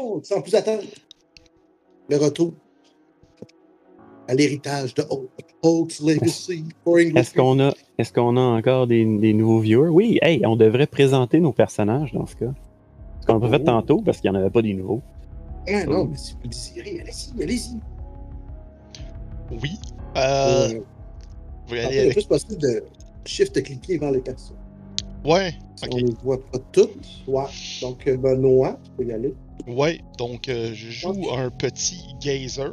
Oh, sans plus attendre, le retour à l'héritage de Hawk's Legacy for English. Est-ce qu'on a, est qu'on a encore des, des nouveaux viewers? Oui, hey, on devrait présenter nos personnages dans ce cas. Ce qu'on a pas fait Oh. tantôt parce qu'il n'y en avait pas des nouveaux. Ah, non, mais si vous le désirez, allez-y, allez-y. Oui. Euh, Euh, vous allez avec. plus possible de shift-cliquer vers les personnes. Ouais. On ne les voit pas toutes. Ouais. Donc, euh, Benoît, tu peux y aller. Ouais. Donc, euh, je joue un petit gazer.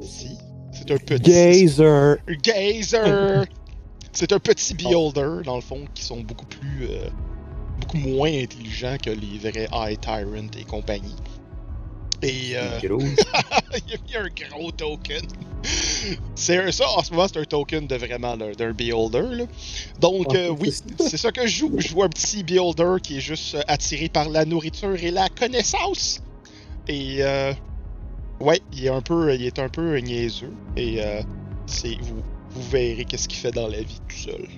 Si. C'est un petit. Gazer! Gazer! C'est un petit beholder, dans le fond, qui sont beaucoup plus. euh, beaucoup moins intelligents que les vrais High Tyrant et compagnie. Et. euh, Gros. il a mis un gros token. C'est ça, en ce moment, c'est un token de vraiment d'un beholder. Là. Donc, Ouais, euh, oui, c'est ça. que je joue. Je joue un petit beholder qui est juste euh, attiré par la nourriture et la connaissance. Et, euh, ouais, il est un peu, il est un peu niaiseux. Et, euh, c'est, vous, vous verrez qu'est-ce qu'il fait dans la vie tout seul.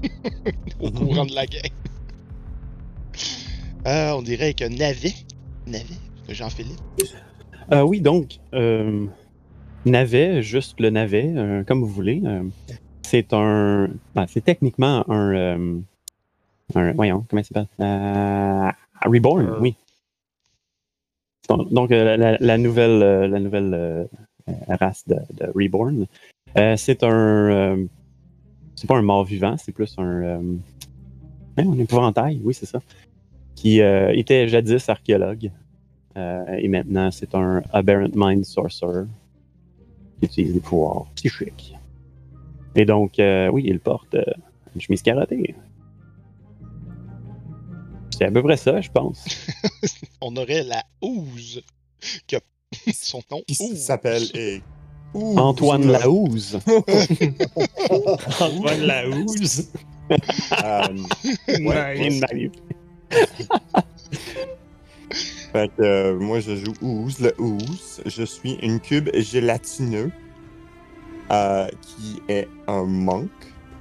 Au courant de la. Euh, on dirait que Navet. Navet, Jean-Philippe? Euh, oui, donc, euh, navet, juste le navet, euh, comme vous voulez. euh, c'est un. ben, c'est techniquement un, euh, un- Voyons, comment ça s'appelle? Euh, Reborn, Euh. oui. Donc, donc, euh, la, la nouvelle, euh, la nouvelle euh, euh, race de, de Reborn. Euh, c'est un. euh, c'est pas un mort-vivant, c'est plus un. Euh, un épouvantail, oui, c'est ça. Qui euh, était jadis archéologue. Euh, et maintenant, c'est un Aberrant Mind Sorcerer qui utilise des pouvoirs psychiques. Et donc, euh, oui, il porte euh, une chemise carottée. C'est à peu près ça, je pense. On aurait la Ouze. Son nom. S'appelle Ouh, Antoine Laouze. Antoine Laouze. Euh, ouais, Nice. Fait que euh, moi, je joue Ooze, le Ooze. Je suis une cube gélatineux euh, qui est un monk.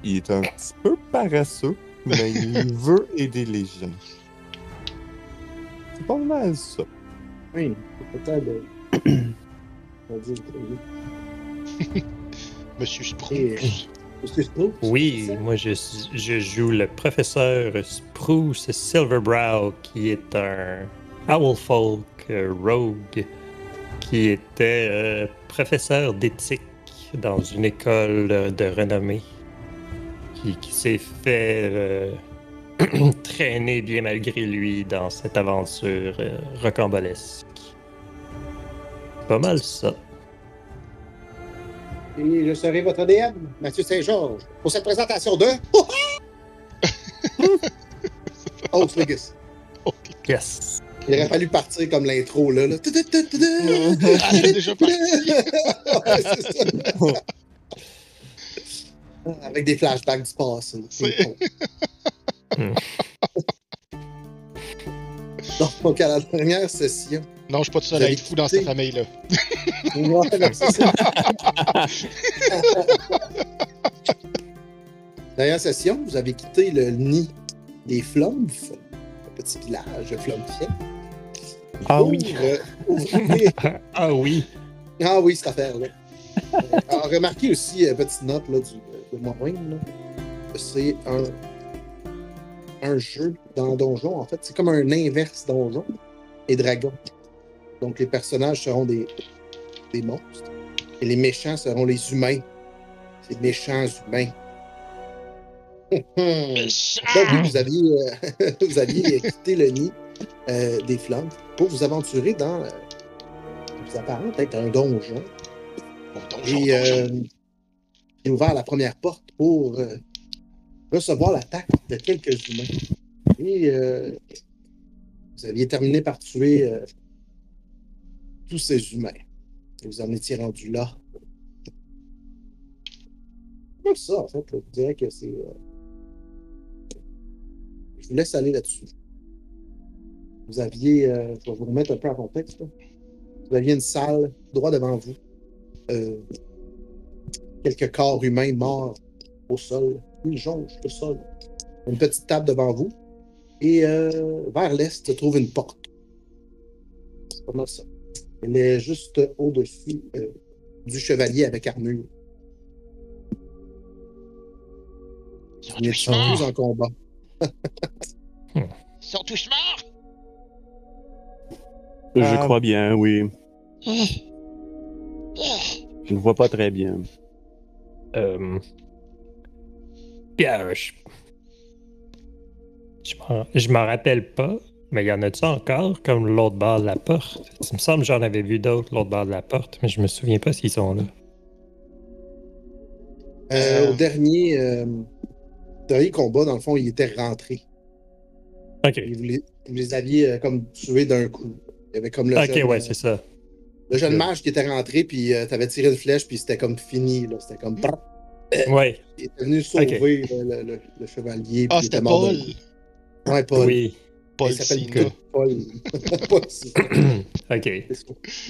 Il est un petit peu paresseux, mais il veut aider les gens. C'est pas mal ça. Oui, peut-être de. On va dire, oui. Monsieur que je trouve? Oui, moi je, je joue le professeur Spruce Silverbrow, qui est un Owlfolk euh, rogue, qui était euh, professeur d'éthique dans une école euh, de renommée, qui, qui s'est fait euh, traîner bien malgré lui dans cette aventure euh, rocambolesque. Pas mal ça. Et je serai votre DM, Mathieu Saint-Georges, pour cette présentation de. Oh, Legacy. Yes! Il aurait fallu partir comme l'intro, là. là. Ah, déjà parti. Ouais, c'est ça. Avec des flashbacks du passé. C'est- Donc, à la dernière session. Non, je suis pas tout seul à être fou dans cette famille-là. Ouais, non, c'est ça. Dernière session, vous avez quitté le nid des Flumf, le petit village de Ah oui. Euh, Ah oui! Ah oui, cette affaire-là. Euh, alors, remarquez aussi, euh, petite note là, du, de c'est un, un jeu dans Donjon. En fait, c'est comme un inverse Donjon et Dragon. Donc, les personnages seront des, des monstres et les méchants seront les humains. Les méchants humains. Donc, vous aviez, euh, vous aviez quitté le nid euh, des flammes pour vous aventurer dans. euh, vous apparente être un donjon. Bon, donjon, Et donjon. euh, j'ai ouvert la première porte pour euh, recevoir l'attaque de quelques humains. Et vous aviez terminé par tuer tous ces humains. Et vous en étiez rendu là. Comme ça, en fait. Je dirais que c'est. Je vous laisse aller là-dessus. Vous aviez. euh, je vais vous remettre un peu en contexte. là. Vous aviez une salle droit devant vous. Euh, quelques corps humains morts au sol. Une jonche au sol. Une petite table devant vous. Et euh, vers l'est se trouve une porte. c'est pas ça. Elle est juste au-dessus euh, du chevalier avec armure. Ils sont tous en combat. Ils sont tous morts! Je Euh, crois bien, oui. Je ne vois pas très bien. Euh... Bien, je... Je m'en- je m'en rappelle pas, mais y en a-tu encore comme l'autre bord de la porte? Il me semble que j'en avais vu d'autres l'autre bord de la porte, mais je me souviens pas s'ils sont là. Euh, Euh. Au dernier, euh, dernier combat, dans le fond, il était rentré. Ok. Et Vous les, vous les aviez euh, comme tués d'un coup. Il y avait comme le Ok, jeune, ouais, euh, c'est ça. le jeune mage qui était rentré, puis euh, t'avais tiré une flèche, puis c'était comme fini. là. C'était comme. Ouais, Il était venu sauver le, le- le- le chevalier. Ah, il c'était était mort de- Paul! Ouais, Paul. oui. Paul il s'appelle que Paul. Paul ok.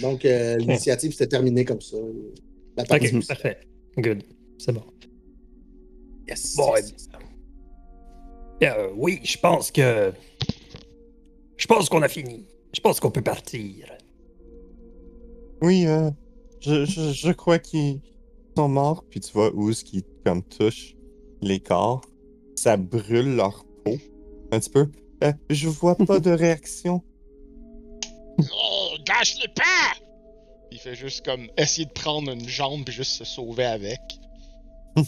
Donc, euh, l'initiative s'était terminée comme ça. La Ok, parfait. Good. C'est bon. Yes, Bon, yes, eh yes. Euh, oui, je pense que. Je pense qu'on a fini. Je pense qu'on peut partir. Oui, euh, je, je, je crois qu'ils sont morts. Puis tu vois Ouz qui comme touche les corps. Ça brûle leur peau un petit peu. Euh, je vois pas de réaction. Oh, gâche-les pas! Il fait juste comme essayer de prendre une jambe puis juste se sauver avec.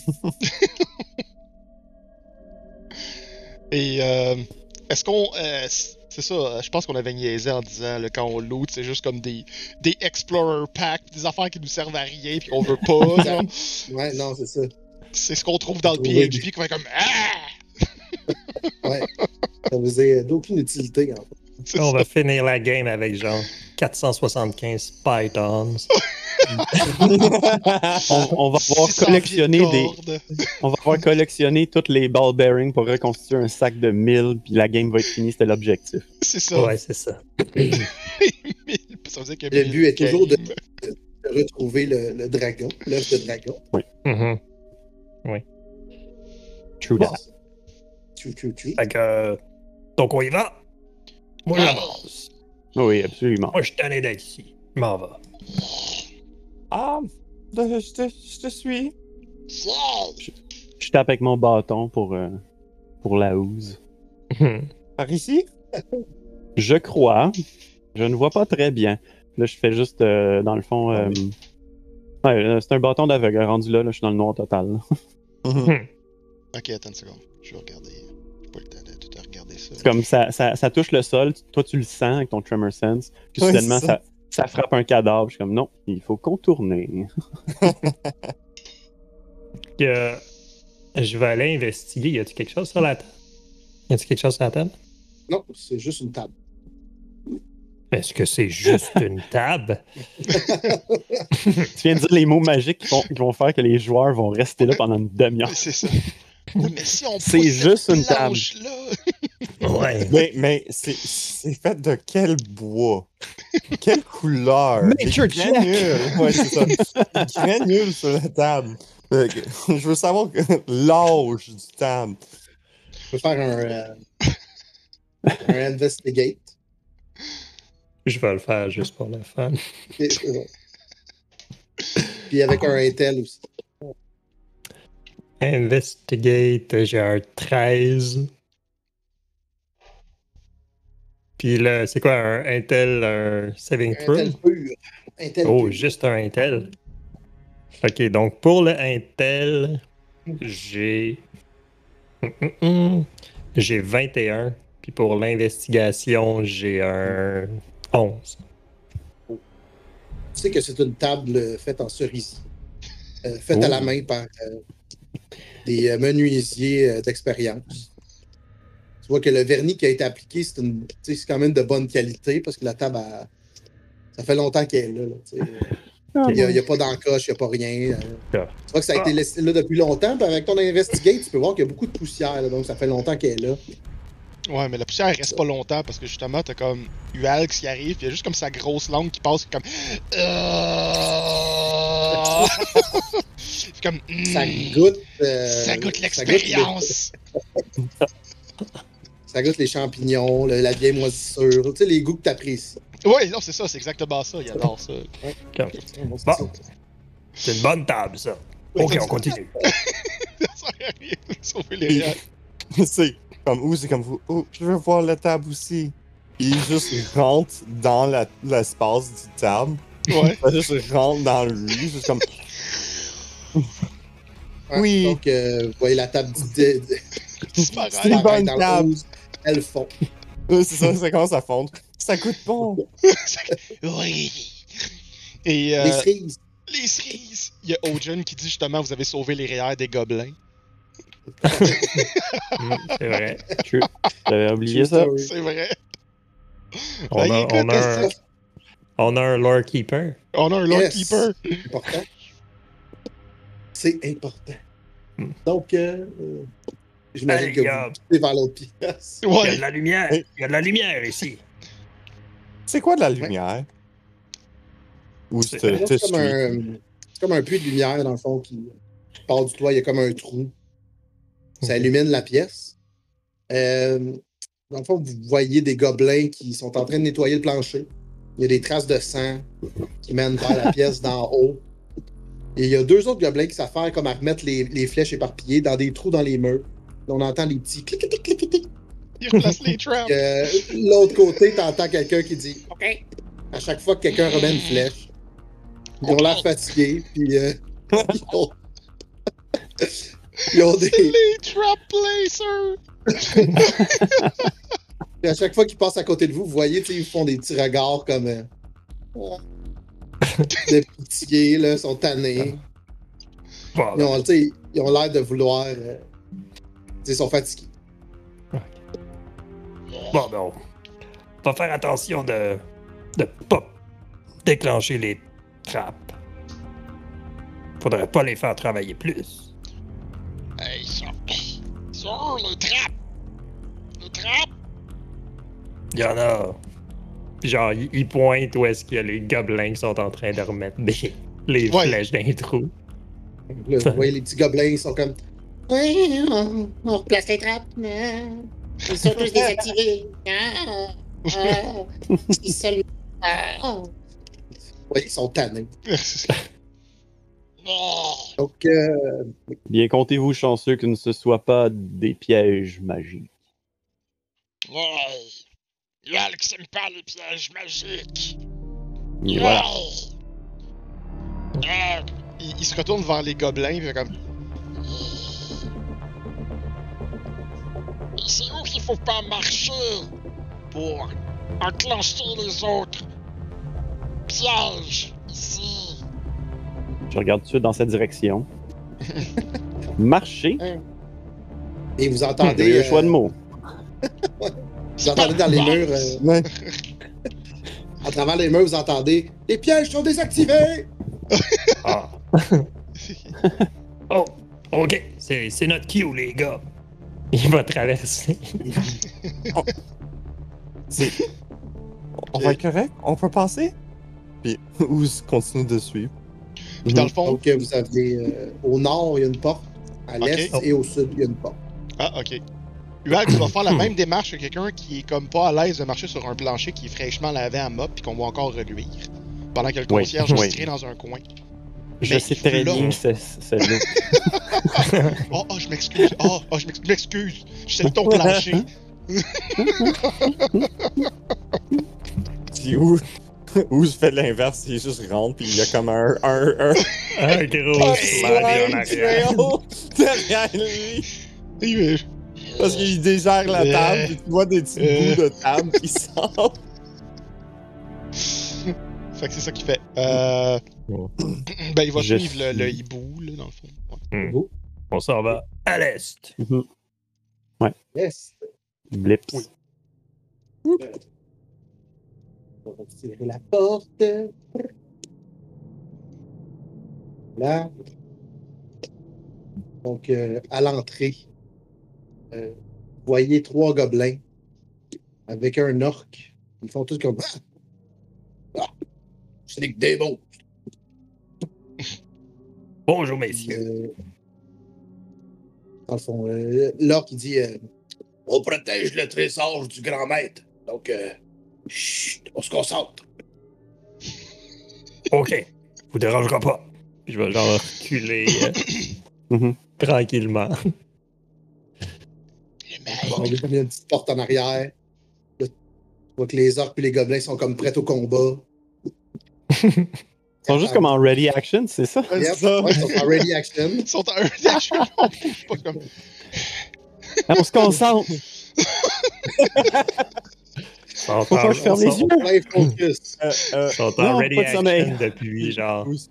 Et euh, est-ce qu'on. euh, c'est ça, euh, je pense qu'on avait niaisé en disant là, quand on loot, c'est juste comme des, des Explorer Packs, des affaires qui nous servent à rien puis qu'on veut pas. genre. Ouais, non, c'est ça. C'est ce qu'on trouve dans le PHP qu'on fait comme Ah! Ouais. Ça faisait d'aucune utilité, en fait. C'est On ça. va finir la game avec genre 475 pythons. On, on va pouvoir 600 collectionner pieds de des, on va pouvoir collectionner toutes les ball bearings pour reconstituer un sac de 1000, puis la game va être finie, c'était l'objectif. C'est ça. Ouais, c'est ça. ça veut dire que Le but est toujours de- retrouver le, le dragon, l'œuf de dragon. Mhm. True Bon. that. Tchou, tchou, tchou. Fait que. donc on y va? Moi, j'avance. Oui, absolument. Moi, je suis tanné d'être ici. Je m'en vais. Ah, je te, je te suis. Je tape avec mon bâton pour, euh, pour la housse. Par ici? Je crois. Je ne vois pas très bien. Là, je fais juste, euh, dans le fond. euh, ouais, c'est un bâton d'aveugle. Rendu là, là, je suis dans le noir total. Ok, attends une seconde. Je vais regarder. J'ai pas le temps de tout regarder ça. C'est comme ça, ça, ça touche le sol. Toi, tu le sens avec ton Tremor Sense. Puis Oui, soudainement, ça. Ça frappe un cadavre. Je suis comme non, il faut contourner. Que, je vais aller investiguer. Y a-t-il quelque chose sur la table? Y a-t-il quelque chose sur la table? Non, c'est juste une table. Est-ce que c'est juste une table? tu viens de dire les mots magiques qui, font- qui vont faire que les joueurs vont rester là pendant une demi-heure. C'est ça. Oui, mais si on C'est juste cette une table. Ouais. Mais, mais c'est, c'est fait de quel bois? Quelle couleur? Nature granules. Ouais, c'est ça. Granules sur la table. Que, Je veux savoir l'âge du table. Je peux faire un, euh, un investigate. Je vais le faire juste pour le fun. Puis avec un intel aussi. Investigate, j'ai un 13. Puis là, c'est quoi un Intel, un saving throw? Intel pur. Intel Oh, pur. juste un Intel. Ok, donc pour le Intel, j'ai. J'ai 21. Puis pour l'investigation, j'ai un 11. Tu sais que c'est une table faite en cerisier. Euh, faite à Oh. la main par euh, des euh, menuisiers euh, d'expérience. Tu vois que le vernis qui a été appliqué, c'est une- quand même de bonne qualité parce que la table, a- ça fait longtemps qu'elle est là. sais. Il n'y a, il y a pas d'encoche, il n'y a pas rien. Ah. Tu vois que ça a été laissé là depuis longtemps. Puis avec ton investigate, tu peux voir qu'il y a beaucoup de poussière. là, donc ça fait longtemps qu'elle est là. Ouais, mais la poussière elle reste pas longtemps parce que justement, t'as comme Ualx qui arrive, pis y a juste comme sa grosse langue qui passe comme. Euh... C'est comme. Ça mm, goûte. euh, ça goûte le- l'expérience! Ça Ça goûte les champignons, le- la vieille moisissure, tu sais, les goûts que t'apprécies. Ouais, non, c'est ça, c'est exactement ça. Il adore ça. Bon, c'est une bonne table, ça. Ok, on continue. Ça sert à rien de sauver les c'est comme où c'est comme vous. Oh, je veux voir la table aussi. Il juste rentre dans la- l'espace du table. Ouais. Il juste rentre dans lui, juste comme. Ouais, Oui. Donc, euh, vous voyez la table du Disparaît. C'est une bonne table. font. Euh, C'est ça, ça commence à fondre. Ça coûte bon. oui. Et euh, Les cerises. les cerises. Il y a Ojen qui dit justement vous avez sauvé les réels des gobelins. C'est vrai. J'avais oublié ça? C'est vrai. On a, écoute, on, a un, on a un lore keeper. On a un Lord Yes. Keeper. important. C'est important. Hmm. Donc, euh, euh, j'imagine Hey, que gars. vous vers l'autre pièce. Il y a de la lumière. Il y a de la lumière ici. C'est quoi de la lumière? C'est- C'est comme, un, c'est comme un puits de lumière, dans le fond, qui part du toit. Il y a comme un trou. Ça illumine la pièce. Euh, dans le fond, vous voyez des gobelins qui sont en train de nettoyer le plancher. Il y a des traces de sang qui mènent vers la pièce d'en haut. Et il y a deux autres gobelins qui s'affairent comme à remettre les, les flèches éparpillées dans des trous dans les murs. On entend les petits clic clic clic clic clic. Il replace les traps. Euh, L'autre côté, t'entends quelqu'un qui dit OK. À chaque fois que quelqu'un remet une flèche, ils ont l'air fatigués. Puis euh, ils, ont... ils ont des. C'est les trap placers. À chaque fois qu'ils passent à côté de vous, vous voyez, ils font des petits regards comme. euh, de pitié, là, sont tannés. Bon, Ils ont, ils l'air de vouloir. euh, ils sont fatigués. bon, ben, on va faire attention de de pas déclencher les trappes. Faudrait pas les faire travailler plus. Hey, ça. Sur les traps. Les traps. Il y en a. Genre, il il pointe où est-ce qu'il y a les gobelins qui sont en train de remettre des, les Ouais. flèches dans les trous. Là, vous voyez les petits gobelins, ils sont comme. Oui, on, on replace les trappes. mais Ils sont tous désactivés. Ah, ah, c'est seulement. Ah, Vous voyez, ils sont tannés. Donc, euh, Bien comptez-vous chanceux que ce ne soit pas des pièges magiques. Ouais. Yalk aime pas les pièges magiques. Et voilà. Euh, il, il se retourne vers les gobelins, il fait comme. Et c'est où qu'il faut pas marcher pour enclencher les autres pièges ici? Je regarde tout de suite dans cette direction. Marcher. et vous Il y a entendez. eu un choix de euh, mots. Vous entendez dans les murs. euh, Ouais. à travers les murs, vous entendez. Les pièges sont désactivés! Ah. oh, ok, c'est c'est notre cue, les gars. Il va traverser. C'est. On va être correct? On peut passer? Puis Ouz continue de suivre? Puis dans le fond. Donc, euh, vous avez. euh, au nord, il y a une porte. À l'est et au sud, il y a une porte. Ah, ok. Ual, tu vas faire la même démarche que quelqu'un qui est comme pas à l'aise de marcher sur un plancher qui est fraîchement lavé à mop puis qu'on voit encore reluire. Pendant que le Oui, concierge oui. est tiré dans un coin. Je Mais sais très bien c'est c'est là. Oh, oh, je m'excuse. Oh, oh, je m'ex- je m'excuse. Je sais ton plancher. Puis Ouz, Ouz fait l'inverse, il juste rentre, puis il y a comme un. un, un... Un gros slide en arrière. derrière lui. Parce qu'il dégère la table, puis tu vois des petits euh. bouts de table qui sortent. Fait que c'est ça qu'il fait. Euh... Oh. ben, il va Je suivre le, hibou, là, dans le fond. Ouais. On s'en va à l'est. Mhm. Yes. Blips. On va tirer la porte. Là. Donc, euh, à l'entrée, euh, vous voyez trois gobelins avec un orc. Ils font tous comme. Ah! Ah! C'est des démons! Bonjour, messieurs. Euh, dans le fond, euh, l'orc, il dit On protège le trésor du grand maître. Donc, euh, chut, on se concentre. Ok, vous dérangera pas. Puis je vais genre reculer euh, Mhm. tranquillement. Le maître. Bon, il y a une petite porte en arrière. Là, tu vois que les orques et les gobelins sont comme prêts au combat. Ils sont juste comme en ready action, c'est ça? Yep, c'est ça. ouais, ils sont en ready action. Ils sont en un dash, on bouge pas comme. Ah, on se concentre! Faut pas que je ferme les yeux! Euh, euh, sont Non, en ready pas de sommeil. action depuis genre Ouz-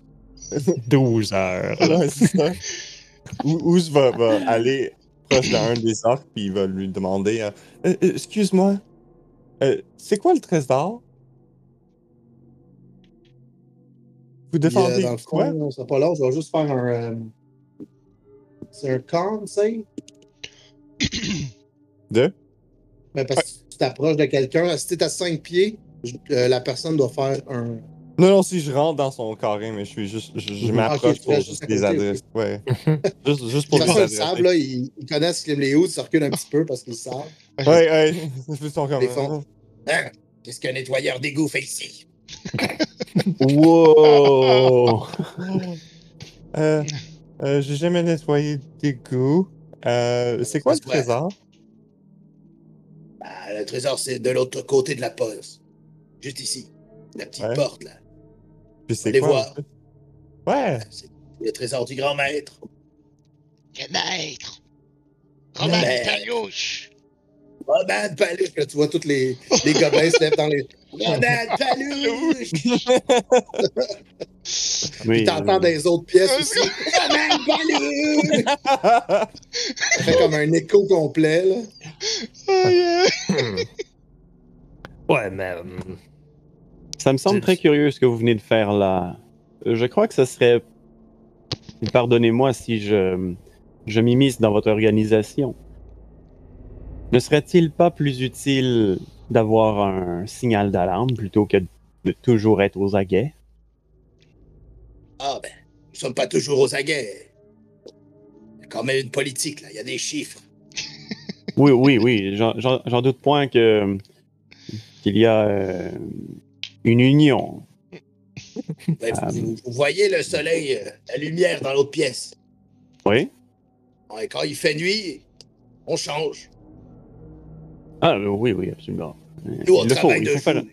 12 heures. là. Ouais, Ouz va, va aller proche d'un des orques, puis il va lui demander euh, Euh, euh, Excuse-moi, euh, c'est quoi le trésor? Vous euh, défendez dans le quoi? fond, c'est pas long, je vais juste faire un. euh, C'est un con, tu sais? De? Mais parce tu t'approches de quelqu'un, si t'es à 5 pieds, je- euh, la personne doit faire un. Non, non, si je rentre dans son carré, mais je suis juste. Je, je Mhm. m'approche pour juste juste les côté, adresser. Ouais. juste, juste De pour les façon, ils savent, là, ils, ils connaissent Slim Léo, ils se reculent un petit peu parce qu'ils savent. Ouais, ouais. Ils sont comme. Les fonds. Hein? Qu'est-ce qu'un nettoyeur d'égout fait ici? Wow! Euh, euh, J'ai jamais nettoyé d'égout. Euh, c'est quoi le trésor? Le trésor, c'est de l'autre côté de la poste. Juste ici. La petite Ouais. porte, là. Puis c'est Allez quoi voir. en fait? Ouais. C'est le trésor du grand maître. Le maître. Le Roman Roman Palouche, là, tu vois tous les, les gobelins se lèvent dans les. Roman Palouche! Oui, Puis t'entends euh, des autres pièces Euh, aussi. Roman Palouche! Ça fait comme un écho complet, là. Ouais, mais. hum, Ça me semble très curieux ce que vous venez de faire là. Je crois que ce serait. Pardonnez-moi si je, je m'immisce dans votre organisation. Ne serait-il pas plus utile d'avoir un signal d'alarme plutôt que de toujours être aux aguets? Ah ben, nous sommes pas toujours aux aguets. Il y a quand même une politique, là. Il y a des chiffres. Oui, oui, oui. J'en- doute point que qu'il y a euh, une union. Ben, vous, vous voyez le soleil, euh, la lumière dans l'autre pièce. Oui? Ouais, quand il fait nuit, on change. Ah euh, oui, oui, absolument. Nous, on il, le faut, il, faire, jour.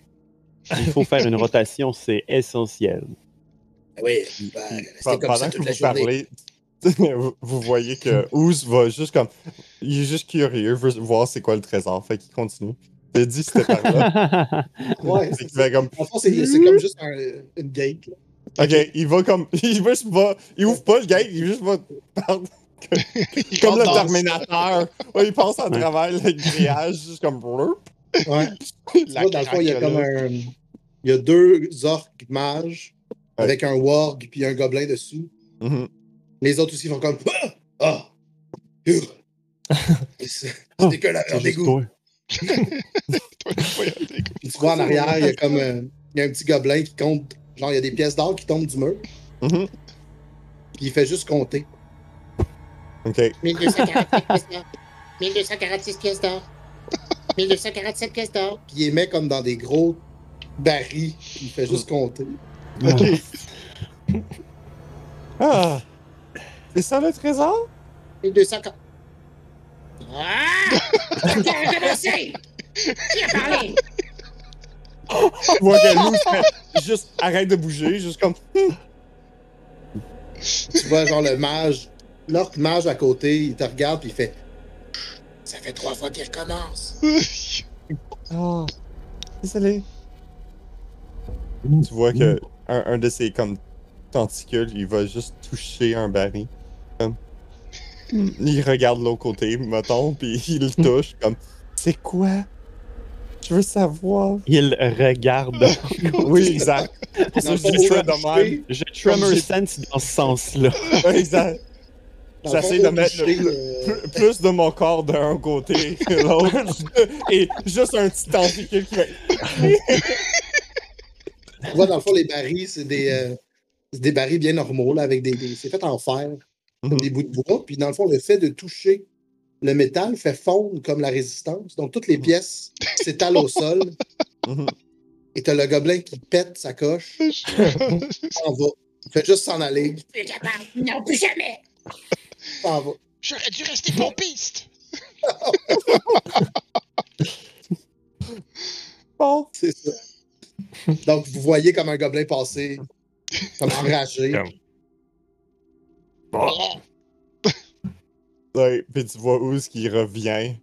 il faut faire une rotation, c'est essentiel. Ah Oui, ben, comme pendant ça que toute vous journée. parlez, vous, voyez que Ouz va juste comme. Il est juste curieux, veut voir c'est quoi le trésor. Fait qu'il continue. Il dit c'était par là. Ouais, c'est qu'il fait comme. En fond, c'est c'est comme juste un- une gate, là. Ok, il va comme. Il juste va. Il ouvre pas le gate, il juste va. Comme le Terminator. Ouais, il passe à travers le grillage, juste comme. Ouais. Tu La vois, dans le fond, il y a comme là. un. Il y a deux orques mages Ouais. avec un warg puis un gobelin dessous. Mhm. Les autres aussi font comme. Ah! Ah! Ouh! C'est que t'es cool. Puis tu vois en arrière, il y a comme. euh, il y a un petit gobelin qui compte. Genre, il y a des pièces d'or qui tombent du mur. Mhm. Puis il fait juste compter. Ok. 1247 pièces d'or. 1246 pièces d'or. 1247 pièces d'or. Puis il les met comme dans des gros barils. Il fait juste compter. Ah! C'est ça le trésor? 1240. Ah! Attends, recommencer! Qui a parlé? Tu vois que Lou fait juste arrête de bouger, juste comme. Tu vois, genre, le mage. L'orque mage à côté, il te regarde puis il fait. Ça fait trois fois qu'il recommence. Ah, désolé. Tu vois que un, un de ses comme tentacules, il va juste toucher un baril. Comme... Il regarde l'autre côté, mettons, puis il le touche comme C'est quoi? Je veux savoir. Il regarde. Oui, exact. Je. Je tremor sense dans ce sens-là. Exact. J'essaie de mettre le- euh, Plus, de mon corps d'un côté que l'autre. Et juste un petit tentacule qui fait. Tu vois, dans le fond, les barils, c'est des, euh, des barils bien normaux, là, avec des. des- c'est fait en fer, comme Mhm. des bouts de bois. Puis dans le fond, le fait de toucher le métal fait fondre comme la résistance. Donc, toutes les pièces s'étalent au sol. Mhm. Et t'as le gobelin qui pète sa coche. s'en va. Il fait juste s'en aller. Plus capable. Non, plus jamais. S'en va. J'aurais dû rester pompiste! Bon. C'est ça. Donc, vous voyez comme un gobelin passer, comme enragé. Oh, Ouais, puis tu vois Ouz qui revient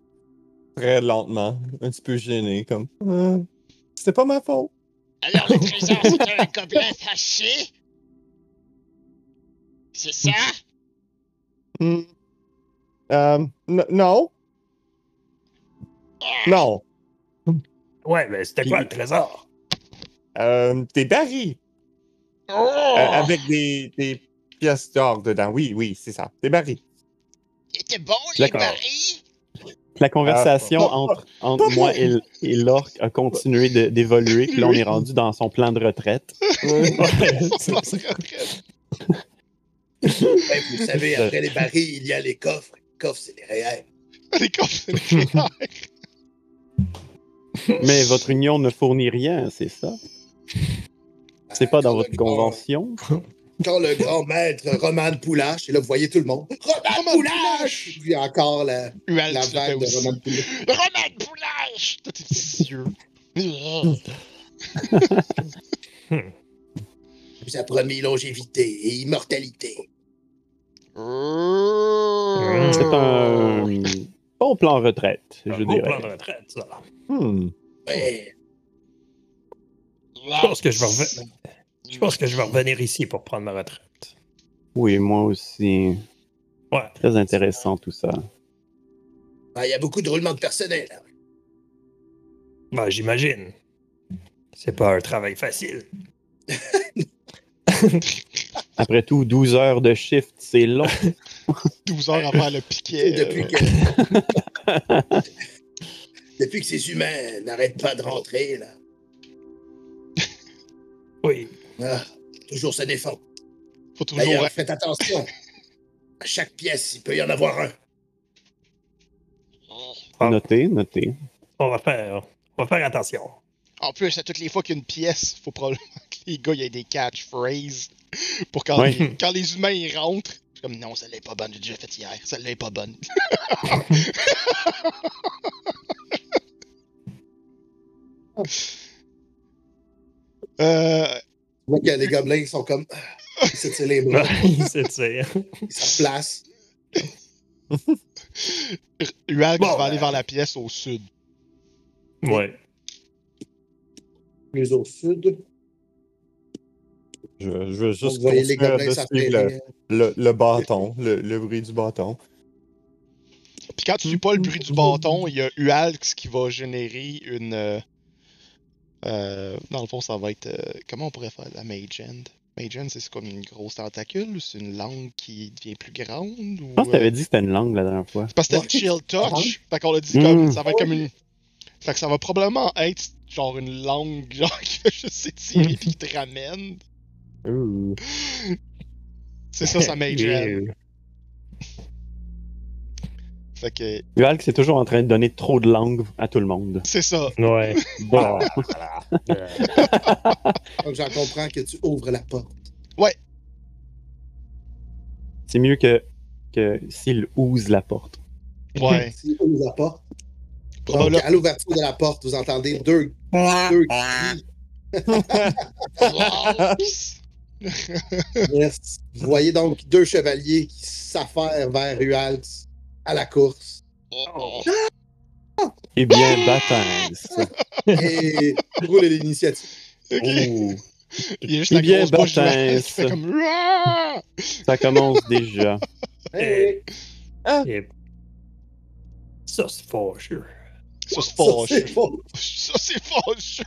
très lentement, un petit peu gêné, comme Ah, C'était pas ma faute. Alors, le trésor, c'est un gobelin fâché? C'est ça? Hmm. Euh, n- non, non. Ouais, mais c'était quoi le trésor? Euh, des barils oh. euh, avec des, des pièces d'or dedans. Oui, oui, c'est ça. Des barils. Il était bon, les D'accord. barils? La conversation Ah, entre, entre moi et, et l'orque a continué de- d'évoluer, puis là, on est rendu dans son plan de retraite. Vous savez, après les barils, il y a les coffres. Les coffres, c'est des réels. Les coffres, les créateurs. Mais votre union ne fournit rien, c'est ça? C'est pas dans Quand votre convention? Quand le grand maître Roman Poulache, et là, vous voyez tout le monde. Roman Roman Poulache! Puis encore la, la vague de. Roman Poulet. Roman Poulage! Toi, tes petits yeux. vous a promis longévité et immortalité. C'est un bon plan retraite, je Un beau dirais. plan de retraite, ça. Hmm. Ouais. Je pense que je vais revenir. Je pense que je vais revenir ici pour prendre ma retraite. Oui, moi aussi. Ouais. Très intéressant tout ça. Ah, Il y a beaucoup de roulements de personnel. Ben, j'imagine. C'est pas un travail facile. Après tout, 12 heures de shift, c'est long. 12 heures à faire le piquet. Depuis que. Depuis que ces humains n'arrêtent pas de rentrer, là. Oui. Ah, toujours se défendre. Faut toujours. D'ailleurs, faites attention. À chaque pièce, il peut y en avoir un. Ah. Notez, notez. On va faire. On va faire attention. En plus, à toutes les fois qu'il y a une pièce, faut probablement que les gars y ait des catchphrases pour quand, Ouais. les, quand les humains ils rentrent. Je suis comme non, celle-là est pas bonne, j'ai déjà fait hier. Celle-là est pas bonne. euh, que les gobelins sont comme. Ils s'étirent les bras, Il s'étire. ils se placent. Qui Bon, va aller vers la pièce au sud. Ouais. Plus au sud. Je, je veux Donc, juste vous voyez les suivre le, s'affairer. le, le bâton, le, le bruit du bâton. Puis quand tu suis pas le bruit du bâton, il y a Ualx qui va générer une. euh, euh, dans le fond, ça va être. euh, comment on pourrait faire la Mage Hand Mage Hand, c'est comme une grosse tentacule ou c'est une langue qui devient plus grande ou, Je pense que t'avais dit que c'était une langue la dernière fois. c'est Parce que Ouais. c'était Chill Touch. Fait qu'on a dit Mm. comme. Ça va être comme une. Fait que ça va probablement être genre une langue genre qui va juste s'étirer pis qui te ramène. Ouh. C'est ça Hand. Yeah. Fait que. Ualk, c'est toujours en train de donner trop de langues à tout le monde. C'est ça. Ouais. Bon. Euh, Donc, j'en comprends que tu ouvres la porte. C'est mieux que, que s'il ouse la porte. Ouais. Tu ouvres la porte. Donc, à l'ouverture de la porte, vous entendez deux, deux. Yes. Vous voyez donc deux chevaliers qui s'affairent vers Ualx à la course. Eh bien, baptême. Et roulez l'initiative. Il juste Eh bien, comme. Rah! Ça commence déjà. Hey, et- Ça, c'est fâcheux. Ça, c'est fâcheux. c'est faux. Ça, c'est fâcheux.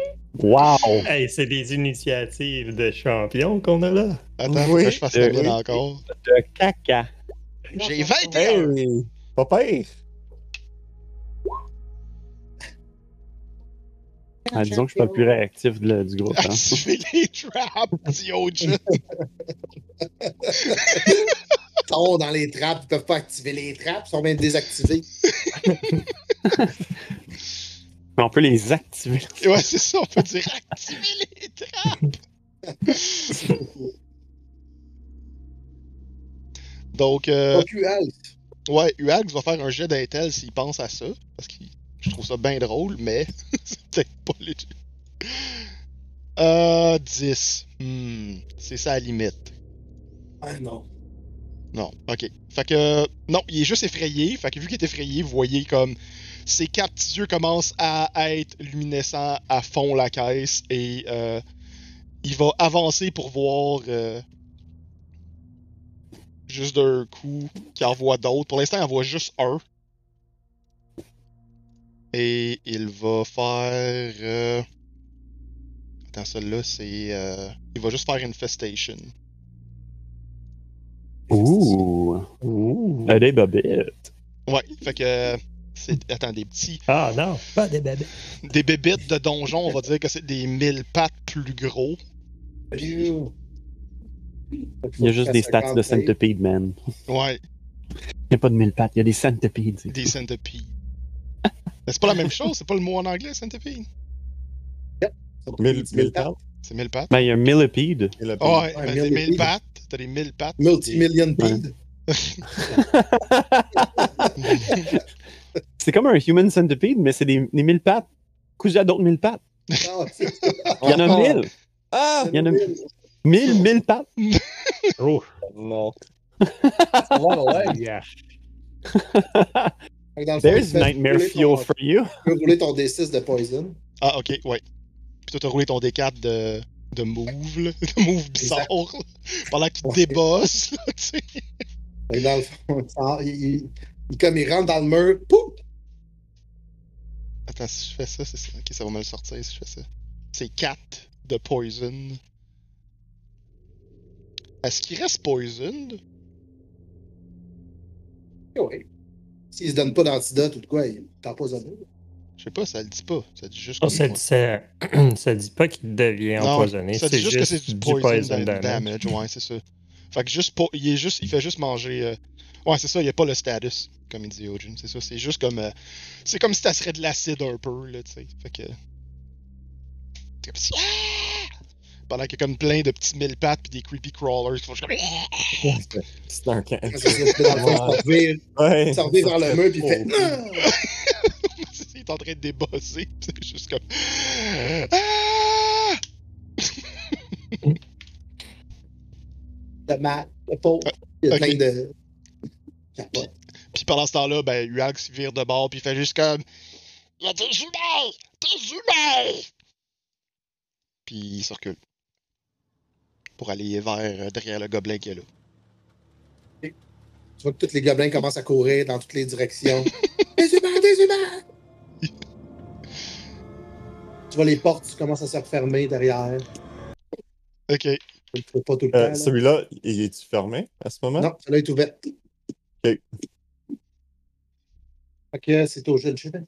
Wow! Hey, c'est des initiatives de champions qu'on a là. Attends, Oui. que je fasse la mienne encore. De caca. J'ai 21. Hey! Pas pire! Ah, disons que je suis pas le plus réactif de- du groupe. Hein. Les traps, dit Bâtons dans les trappes. Ils peuvent pas activer les trappes. Ils sont même désactivés. Mais on peut les activer. Ouais, c'est ça, on peut dire activer les trappes. Donc, euh, Donc, ouais, Uax va faire un jet d'intel s'il pense à ça. Parce que je trouve ça bien drôle, mais c'est peut-être pas legit. Euh, 10. Hmm, c'est ça à la limite. Ah non. Non, ok. Fait que, non, il est juste effrayé. Fait que vu qu'il est effrayé, vous voyez comme ses quatre petits yeux commencent à être luminescents à fond la caisse et euh, il va avancer pour voir euh, juste d'un coup qu'il en voit d'autres. Pour l'instant, il en voit juste un. Et il va faire. euh, Attends, celui-là, c'est. euh, Il va juste faire Infestation. Ouh. Ouh. Euh, des bobettes. Ouais, fait que. C'est. Attends, des petits. Ah non, pas des bébés. Des bébites de donjon, on va dire que c'est des mille pattes plus gros. Il Il y a juste des stats de centipede, man. Ouais, Il n'y a pas de mille pattes, il y a des centipedes. c'est des centipedes. Mais c'est pas la même chose, c'est pas le mot en anglais, centipede? Mille, mille pattes. C'est mille pattes. Ben, il y a un millipede. Ah ouais, Ouais, ben, des millipede. mille pattes, t'as des mille pattes. Multimillion pede. c'est comme un human centipede, mais c'est des, des mille pattes cousues à d'autres mille pattes. Ah. Il y en a Oh. mille. Ah! Il y en a mille, mille pattes. Oh, Non. A lot of legs. yeah. Fond, There's nightmare fuel ton- for you. Tu peux rouler ton D6 de poison. Ah, ok, ouais. Puis toi, t'as roulé ton D4 de, de move, là. De move bizarre, là. Pendant Ouais. débosses, là, dans le fond, il, il- il- comme il rentre dans le mur, pouf! Attends, si je fais ça, c'est ça. Ok, ça va me le sortir si je fais ça. C'est 4 de poison. Est-ce qu'il reste poison? Ouais. S'il se donne pas d'antidote ou de quoi, il peu. Je sais pas, ça le dit pas. Ça dit juste Oh, que ça, dit- ça, ça dit pas qu'il devient Non, empoisonné. ça dit C'est juste que c'est du poison, poison damage. damage. Ouais, c'est ça. Fait que juste po- il est juste, il fait juste manger. euh, Ouais, c'est ça, il n'y a pas le status, comme il dit Ojin. C'est ça, c'est juste comme. euh, C'est comme si ça serait de l'acide un peu, là, tu sais. Fait que. C'est comme si. Ah! Pendant qu'il y a comme plein de petits mille pattes puis des creepy crawlers qui font juste comme. C'est un. C'est ça, revire vers le mur, puis il fait. Non! Est en train de débosser. pis C'est juste comme. Ah! Le mat, le pauvre. Il y a plein de. Puis pendant ce temps-là, ben, Uax il vire de bord puis il fait juste comme. Il y a des humains! Des humains! Puis il se recule. Pour aller vers euh, derrière le gobelin qui est là. Tu vois que tous les gobelins commencent à courir dans toutes les directions. des humains, des humains! Vois les portes qui commencent à se refermer derrière. Ok. Tu peux pas tout le temps. Euh, là. Celui-là, il est-tu fermé à ce moment? Non, celui-là est ouvert. Ok. Que c'est au jeu de chevalier.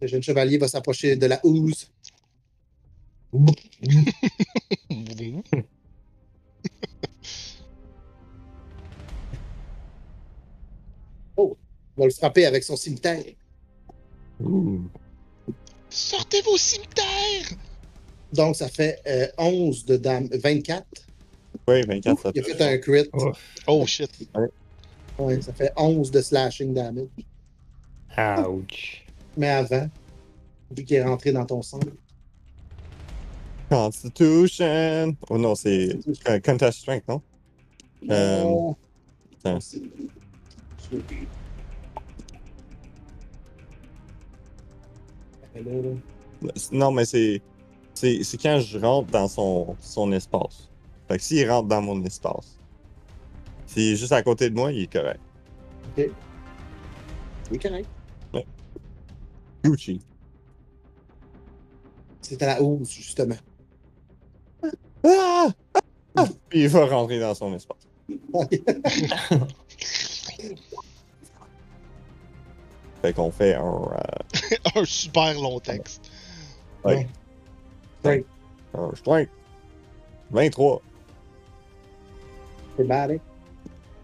Le jeune chevalier va s'approcher de la housse. va le frapper avec son cimetière. Sortez vos cimetières! Donc, ça fait euh, 11 de dame. 24. Oui, 24, ça Il a fait un crit. Oh. Oh shit. Ouais, ça fait 11 de slashing damage. Ouch. Mais avant, vu qu'il est rentré dans ton sang, Constitution! Oh non, c'est Contest Strength, non? Euh, non. Non, mais c'est. C'est quand je rentre dans son, son espace. Fait que s'il rentre dans mon espace, s'il est juste à côté de moi, il est correct. Oui, correct. Gucci. C'est à la hausse, justement. Ah! Ah! Puis il va rentrer dans son espace. Fait qu'on fait un. euh, Un super long texte. Ouais. Ouais. Un strength. 23. C'est bad, hein?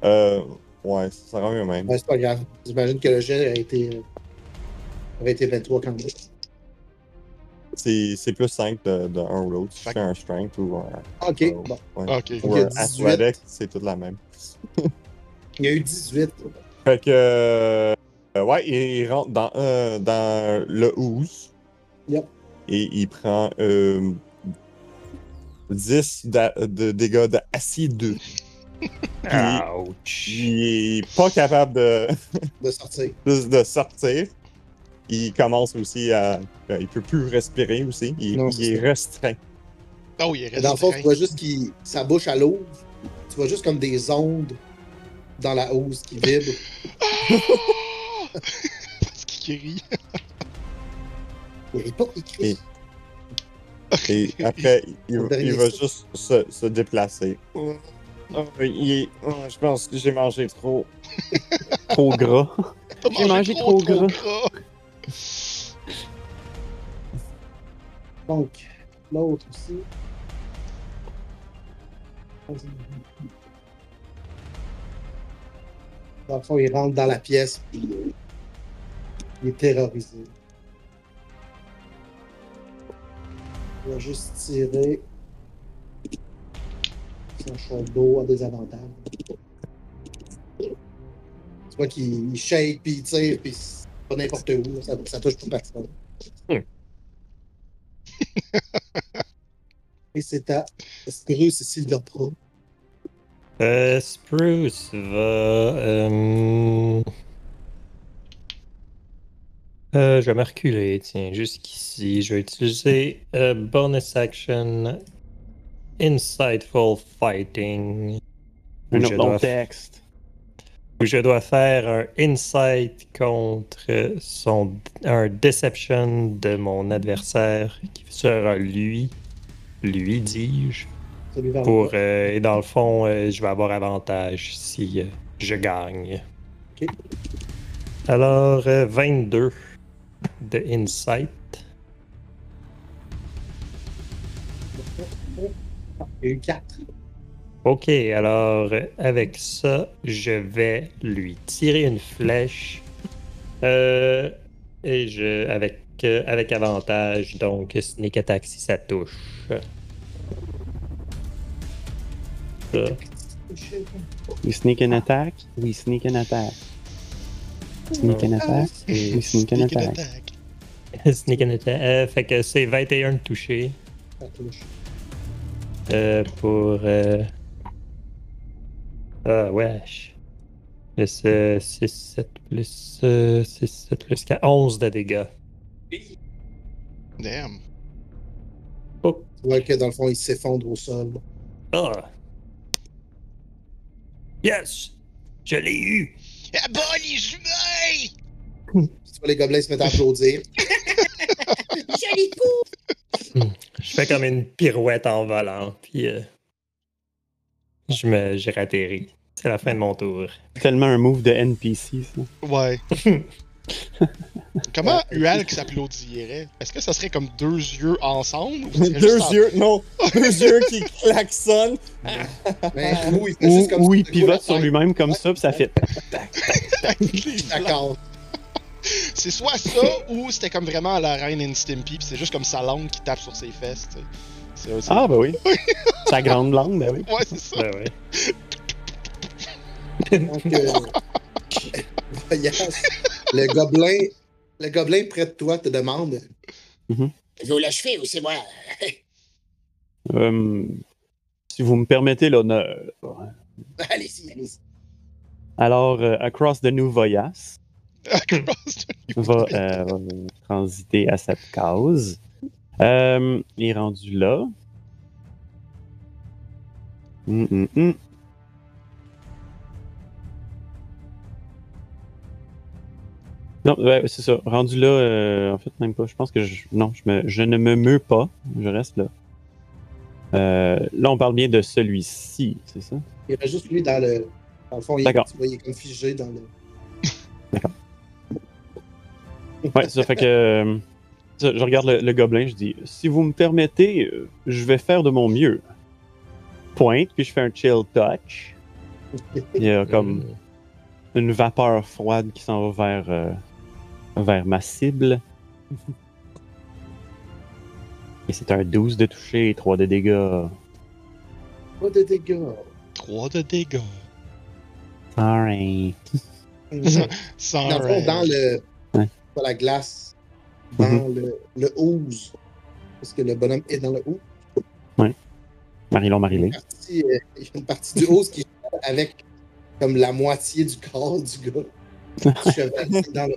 Euh, ouais, ça revient au même. Ouais, c'est pas grave. J'imagine que le jet a été, aurait été 23 quand même. C'est c'est plus 5 de, de un ou l'autre. Si Fait c'est un strength ou un, Ok, euh, bon. ouais. Ok. ou un 18. athletic, c'est tout la même. Il y a eu 18. Fait que. Euh, ouais, il, il rentre dans, euh, dans le ooze. Yep. Et il prend euh, 10 d'a- de dégâts d'acide 2. Ouch. Il est pas capable de, de sortir. de, de sortir. Il commence aussi à. euh, Il peut plus respirer aussi. Il, Non, il c'est est restreint. Oh, il est Dans le fond, tu restreint. vois juste qu'il sa bouche à l'eau. Tu vois juste comme des ondes dans la housse qui vibrent. Parce qu'il rit. Il rit pas, il crie. Et après, il, il va juste se, se déplacer. Oh, il est- oh, je pense que j'ai mangé trop. Trop gras. J'ai mangé trop gras. Donc, l'autre aussi. Dans le fond, il rentre dans la pièce. Il est terrorisé. Il va juste tirer. Son choix d'eau a des avantages. Tu vois qu'il il shake, puis il tire, puis c'est pas n'importe où. Ça, ça touche pas personne. Et c'est à Spruce et Silver Pro. Euh, Spruce va. Euh... euh, je vais me reculer, tiens, jusqu'ici. Je vais utiliser euh, bonus action Insightful Fighting. Un autre long texte. où je dois faire un insight contre son un deception de mon adversaire qui sera lui. Lui, dis-je. Pour, euh, et dans le fond, euh, je vais avoir avantage si euh, je gagne. Ok. Alors, euh, 22 de insight. Il y a eu 4. Ok, alors avec ça, je vais lui tirer une flèche. Euh, et je avec, euh, avec avantage, donc sneak attack si ça touche. Ça. We sneak an attack? We sneak an attack. Sneak an attack. We sneak an Sneak and attack. attack. Sneak and attack. Euh, fait que c'est 21 de toucher. Ça touche. Euh, pour. Euh... Ah, wesh. Plus euh, 6, 7 plus. Euh, 6, 7 plus 4. 11 de dégâts. Damn. Tu vois que dans le fond, il s'effondre au sol. Ah! Yes! Je l'ai eu! Bon, les! Puis tu vois les gobelins se mettent à applaudir. Joli coup! Je fais comme une pirouette en volant, puis. euh, je me. J'ai ratterri. C'est la fin de mon tour. Tellement un move de NPC, ça. Ouais. Comment Ualk s'applaudirait? Est-ce que ça serait comme deux yeux ensemble? Ou Deux en- yeux, non, deux yeux qui klaxonnent. Mais il fait Ou, juste comme ou ça, il pivote sur lui-même comme ça, puis ça fait. D'accord. C'est soit ça, ou c'était comme vraiment à la reine and Stimpy, pis c'est juste comme sa langue qui tape sur ses fesses. Ah, ben oui. Sa grande langue, ben oui. Ouais, c'est ça. Ouais. Donc, euh, Voyage. Le gobelin, le gobelin près de toi te demande Vous l'achevez ou c'est moi? Euh, si vous me permettez l'honneur. Allez-y, allez-y. Alors, euh, Across the New Voyas Across the- va, euh, va transiter à cette case. Euh, il est rendu là. Hum, hum, hum. Non, ouais, c'est ça. Rendu là, euh, en fait, même pas. Je pense que je, non, je, me, je ne me meus pas. Je reste là. Euh, là, on parle bien de celui-ci, c'est ça? Il reste juste lui dans le. Dans le fond, il, D'accord. tu vois, il est comme figé dans le. Ouais, c'est ça fait que. euh, Je, regarde le, le gobelin, je dis Si vous me permettez, je vais faire de mon mieux. Pointe, puis je fais un chill touch. Il y a comme une vapeur froide qui s'en va vers, euh, vers ma cible. Et c'est un 12 de toucher et 3 de dégâts. Pas de dégâts. 3 de dégâts. Sorry. Sans Dans le fond, dans le. Ouais. Pas la glace. Dans le, le ooze. Parce que le bonhomme est dans le ooze. Marilon Marilyn. Partie, euh, Il y a une partie du ooze qui est avec comme la moitié du corps du gars. Du cheval est dans le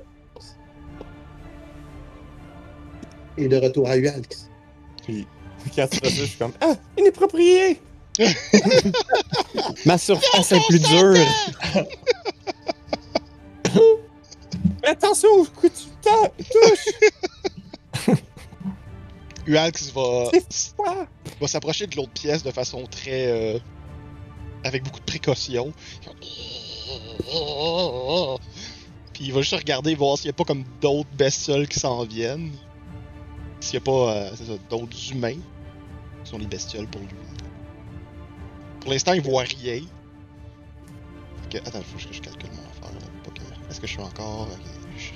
Et de retour à Ualx. Puis quand tu fais ça, je suis comme Ah, inapproprié! Ma surface est plus dure. Attention au coup tu touches! Ualx va, va s'approcher de l'autre pièce de façon très. euh, avec beaucoup de précaution. Puis il va juste regarder, voir s'il n'y a pas comme d'autres bestioles qui s'en viennent. S'il n'y a pas euh, d'autres humains qui sont les bestioles pour lui. Pour l'instant, il voit rien. Attends, il faut que je calcule mon affaire. Est-ce que je suis encore. ok, je.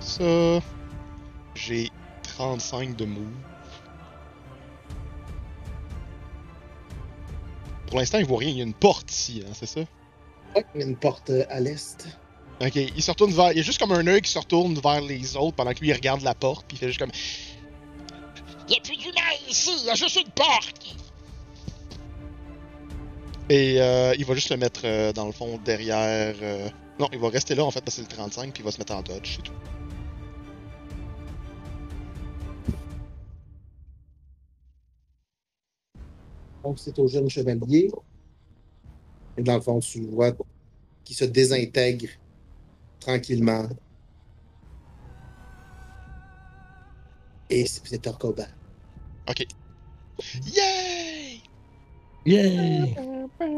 Ça? J'ai 35 de move. Pour l'instant, il voit rien. Il y a une porte ici, hein, c'est ça? Ouais, il y a une porte euh, à l'est. Ok, il se retourne vers. Il y a juste comme un œil qui se retourne vers les autres pendant que lui il regarde la porte, puis il fait juste comme. Il n'y a plus d'humains ici, il y a juste une porte. Et euh, il va juste se mettre euh, dans le fond derrière. euh, Non, il va rester là en fait parce que c'est le 35, puis il va se mettre en dodge, c'est tout. Donc, c'est au jeune chevalier. Et dans le fond, tu vois qu'il se désintègre tranquillement. Et c'est c'est Torkoba. Ok. Yay! Yeah!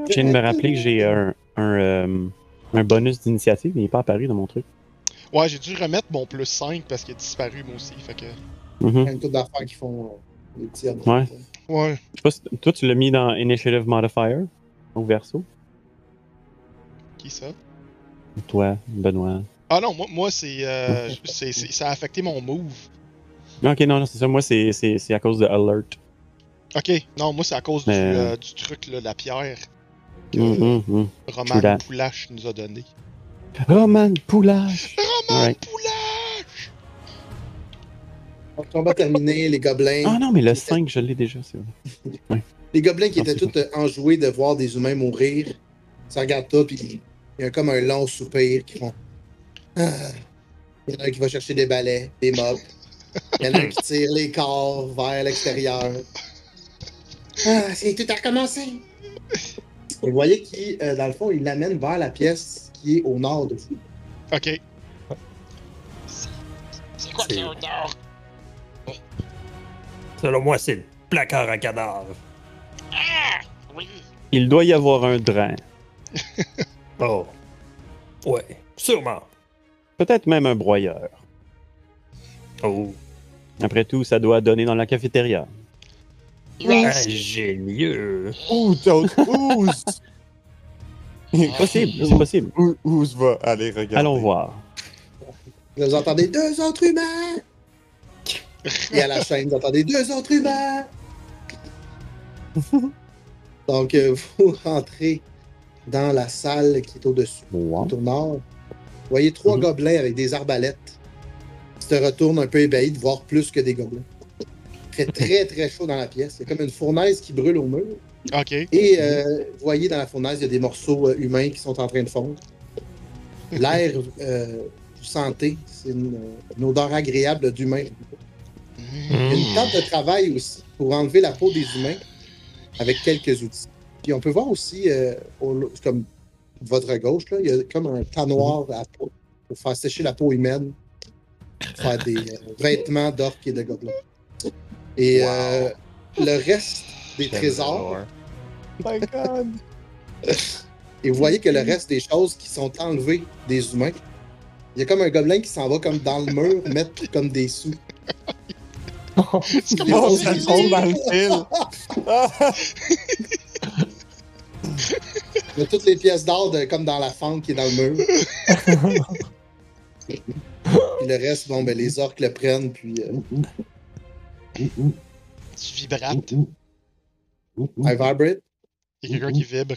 Je viens de me rappeler que j'ai un, un, euh, un bonus d'initiative, mais il n'est pas apparu dans mon truc. Ouais, j'ai dû remettre mon plus 5 parce qu'il a disparu moi aussi, fait que. Mhm. Il y a une couple d'affaires qui font euh, des. Ouais. Ouais. Je sais pas si- toi, tu l'as mis dans Initiative Modifier au verso? Qui ça? Toi, Benoît? Ah non, moi, moi c'est, euh, c'est, c'est- Ça a affecté mon move. Ok, non, non, c'est ça. Moi, c'est- c'est c'est à cause de Alert. Ok, non, moi c'est à cause Mais- du, euh, du truc, là, la pierre que Mhm, mhm. Roman True that. Poulache nous a donné. Roman Poulage! Roman Alright. Poulache! Donc, combat terminé, les gobelins. Ah non, mais le 5, je l'ai déjà, c'est vrai. Les gobelins qui Ah, étaient tous enjoués de voir des humains mourir, ça regarde toi, puis il y a comme un long soupir qui font. Ah. Il y en a un qui va chercher des balais, des mops. Il y en a un qui tire les corps vers l'extérieur. Ah, c'est tout à recommencer. Vous voyez qu'il, euh, dans le fond, il l'amène vers la pièce qui est au nord de vous. Ok. C'est quoi C'est- qui est odeur? Selon moi, c'est le placard à cadavre. Ah, oui. Il doit y avoir un drain. Oh. Ouais, sûrement. Peut-être même un broyeur. Oh. Après tout, ça doit donner dans la cafétéria. Ingénieux. Ouh, d'autres ouz! Possible, c'est possible. Ou- Ouz va aller regarder? Allons voir. Vous entendez deux autres humains! Et à la chaîne, vous entendez deux autres humains! Donc, euh, vous rentrez dans la salle qui est au-dessus, Wow. au nord. Vous voyez trois Mhm. gobelins avec des arbalètes qui se retournent un peu ébahis de voir plus que des gobelins. Il fait très, très chaud dans la pièce. Il y a comme une fournaise qui brûle au mur. Ok. Et euh, vous voyez dans la fournaise, il y a des morceaux euh, humains qui sont en train de fondre. L'air, euh, vous sentez, c'est une, une odeur agréable d'humain. A une table de travail aussi pour enlever la peau des humains avec quelques outils. Puis on peut voir aussi, euh, au- comme votre gauche, là, il y a comme un tanoir à peau pour faire sécher la peau humaine, pour faire des euh, vêtements d'orques et de gobelins. Et euh, le reste des trésors, Oh my god! et vous voyez que le reste des choses qui sont enlevées des humains Il y a comme un gobelin qui s'en va comme dans le mur mettre comme des sous. Oh, ça tombe dans le fil. Il y a toutes les pièces d'or comme dans la fente qui est dans le mur. puis le reste, bon, ben les orques le prennent, puis euh, Tu vibrates. I vibrate. Il y a quelqu'un qui vibre.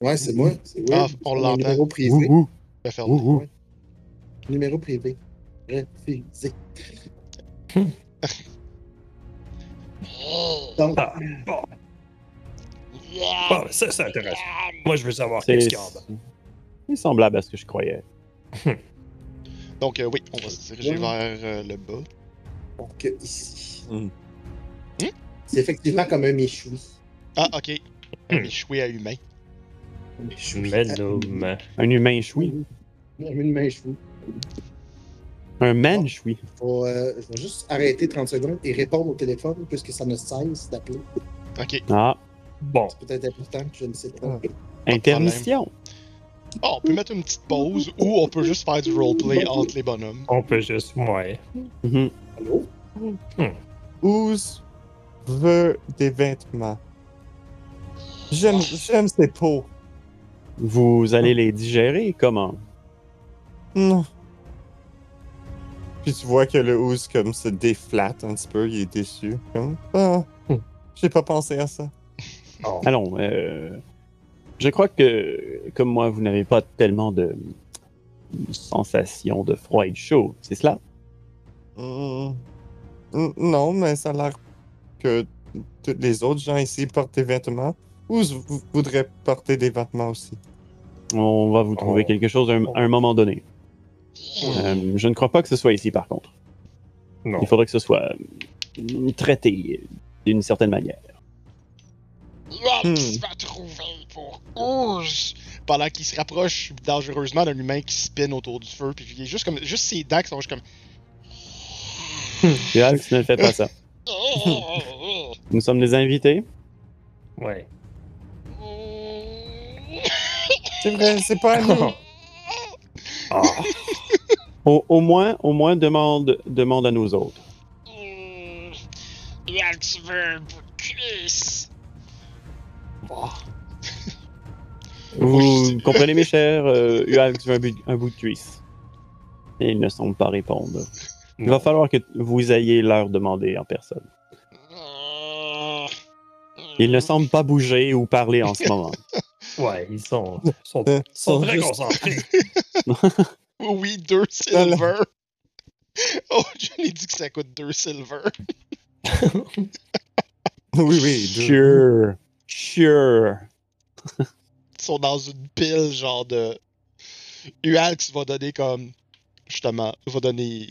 Ouais, c'est moi. C'est Ah, on l'entend. Numéro privé. Ouh, ouh, Je vais fermer. ouh, ouh. Numéro privé. Refusé. Donc, Ah, bon. Bon, ça, c'est intéressant. Moi, je veux savoir qu'est-ce qu'il y a en bas. c'est semblable à ce que je croyais. Donc, euh, oui, on va se diriger vers euh, le bas. donc, euh, ici. Hmm. C'est effectivement comme un méchoui. Ah, ok. Hmm. Un échoué à humain. Un méchoui. Ménum. Un humain choui. Une main chou. Un man choui. Euh, je vais juste arrêter 30 secondes et répondre au téléphone puisque ça ne cesse d'appeler. Ok. Ah, Bon, C'est peut-être important, je ne sais pas. intermission. Ah, on peut mettre une petite pause ou on peut juste faire du roleplay entre les bonhommes. on peut juste. Ouais. Mhm. Allô? Ouz veut des vêtements. J'aime, j'aime ses peaux. Vous allez les digérer comment? Non. Puis tu vois que le Ouz comme se déflate un petit peu, il est déçu. Comme, ah, j'ai pas pensé à ça. Oh. Allons, euh, je crois que, comme moi, vous n'avez pas tellement de sensation de froid et de chaud, c'est cela? Hmm, Non, mais ça a l'air que tous les autres gens ici portent des vêtements. Ouz v- voudrait porter des vêtements aussi? On va vous trouver Oh. quelque chose à un, à un moment donné. Euh, je ne crois pas que ce soit ici, par contre. Non. Il faudrait que ce soit euh, traité d'une certaine manière. Yax Hmm. va trouver pour Ouz! Pendant qu'il se rapproche dangereusement d'un humain qui spinne autour du feu, puis il est juste comme. Juste ses dents qui sont juste comme. Et Alex, ne fais pas ça. Nous sommes des invités. Ouais. C'est vrai, c'est pas nous. Ah. Au, au moins, au moins demande, demande à nous autres. Yax veut un bout de cuisse! Vous comprenez, mes chers, euh, veut un, bout- un bout de cuisse. Et il ne semble pas répondre. Il va falloir que vous ayez leur demander en personne. Il ne semble pas bouger ou parler en ce moment. Ouais, ils sont, sont, Euh, sont sont très juste- concentrés. Oui, deux silver! Oh, je l'ai dit que ça coûte deux silver! Oui, oui. deux. Sure. Sure. Ils sont dans une pile, genre de. Ualx va donner comme. Justement, va donner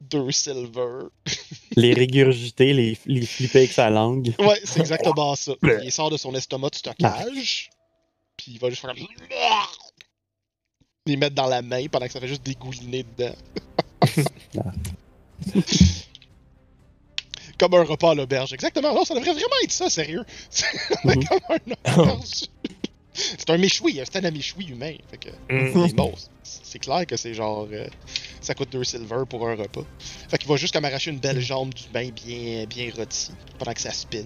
deux silver. Les régurgiter, les, les flipper avec sa langue. Ouais, c'est exactement ça. Il sort de son estomac de stockage. Puis il va juste faire comme. Les mettre dans la main pendant que ça fait juste dégouliner dedans. comme un repas à l'auberge. Exactement. Non, ça devrait vraiment être ça, sérieux. C'est Mhm. comme un auberge. C'est un méchoui, c'est un méchoui humain. Fait que. Mm. Mais bon, c'est clair que c'est genre. euh, ça coûte 2 silver pour un repas. Fait qu'il va juste comme arracher une belle jambe du bain bien, bien rôtie pendant que ça spin.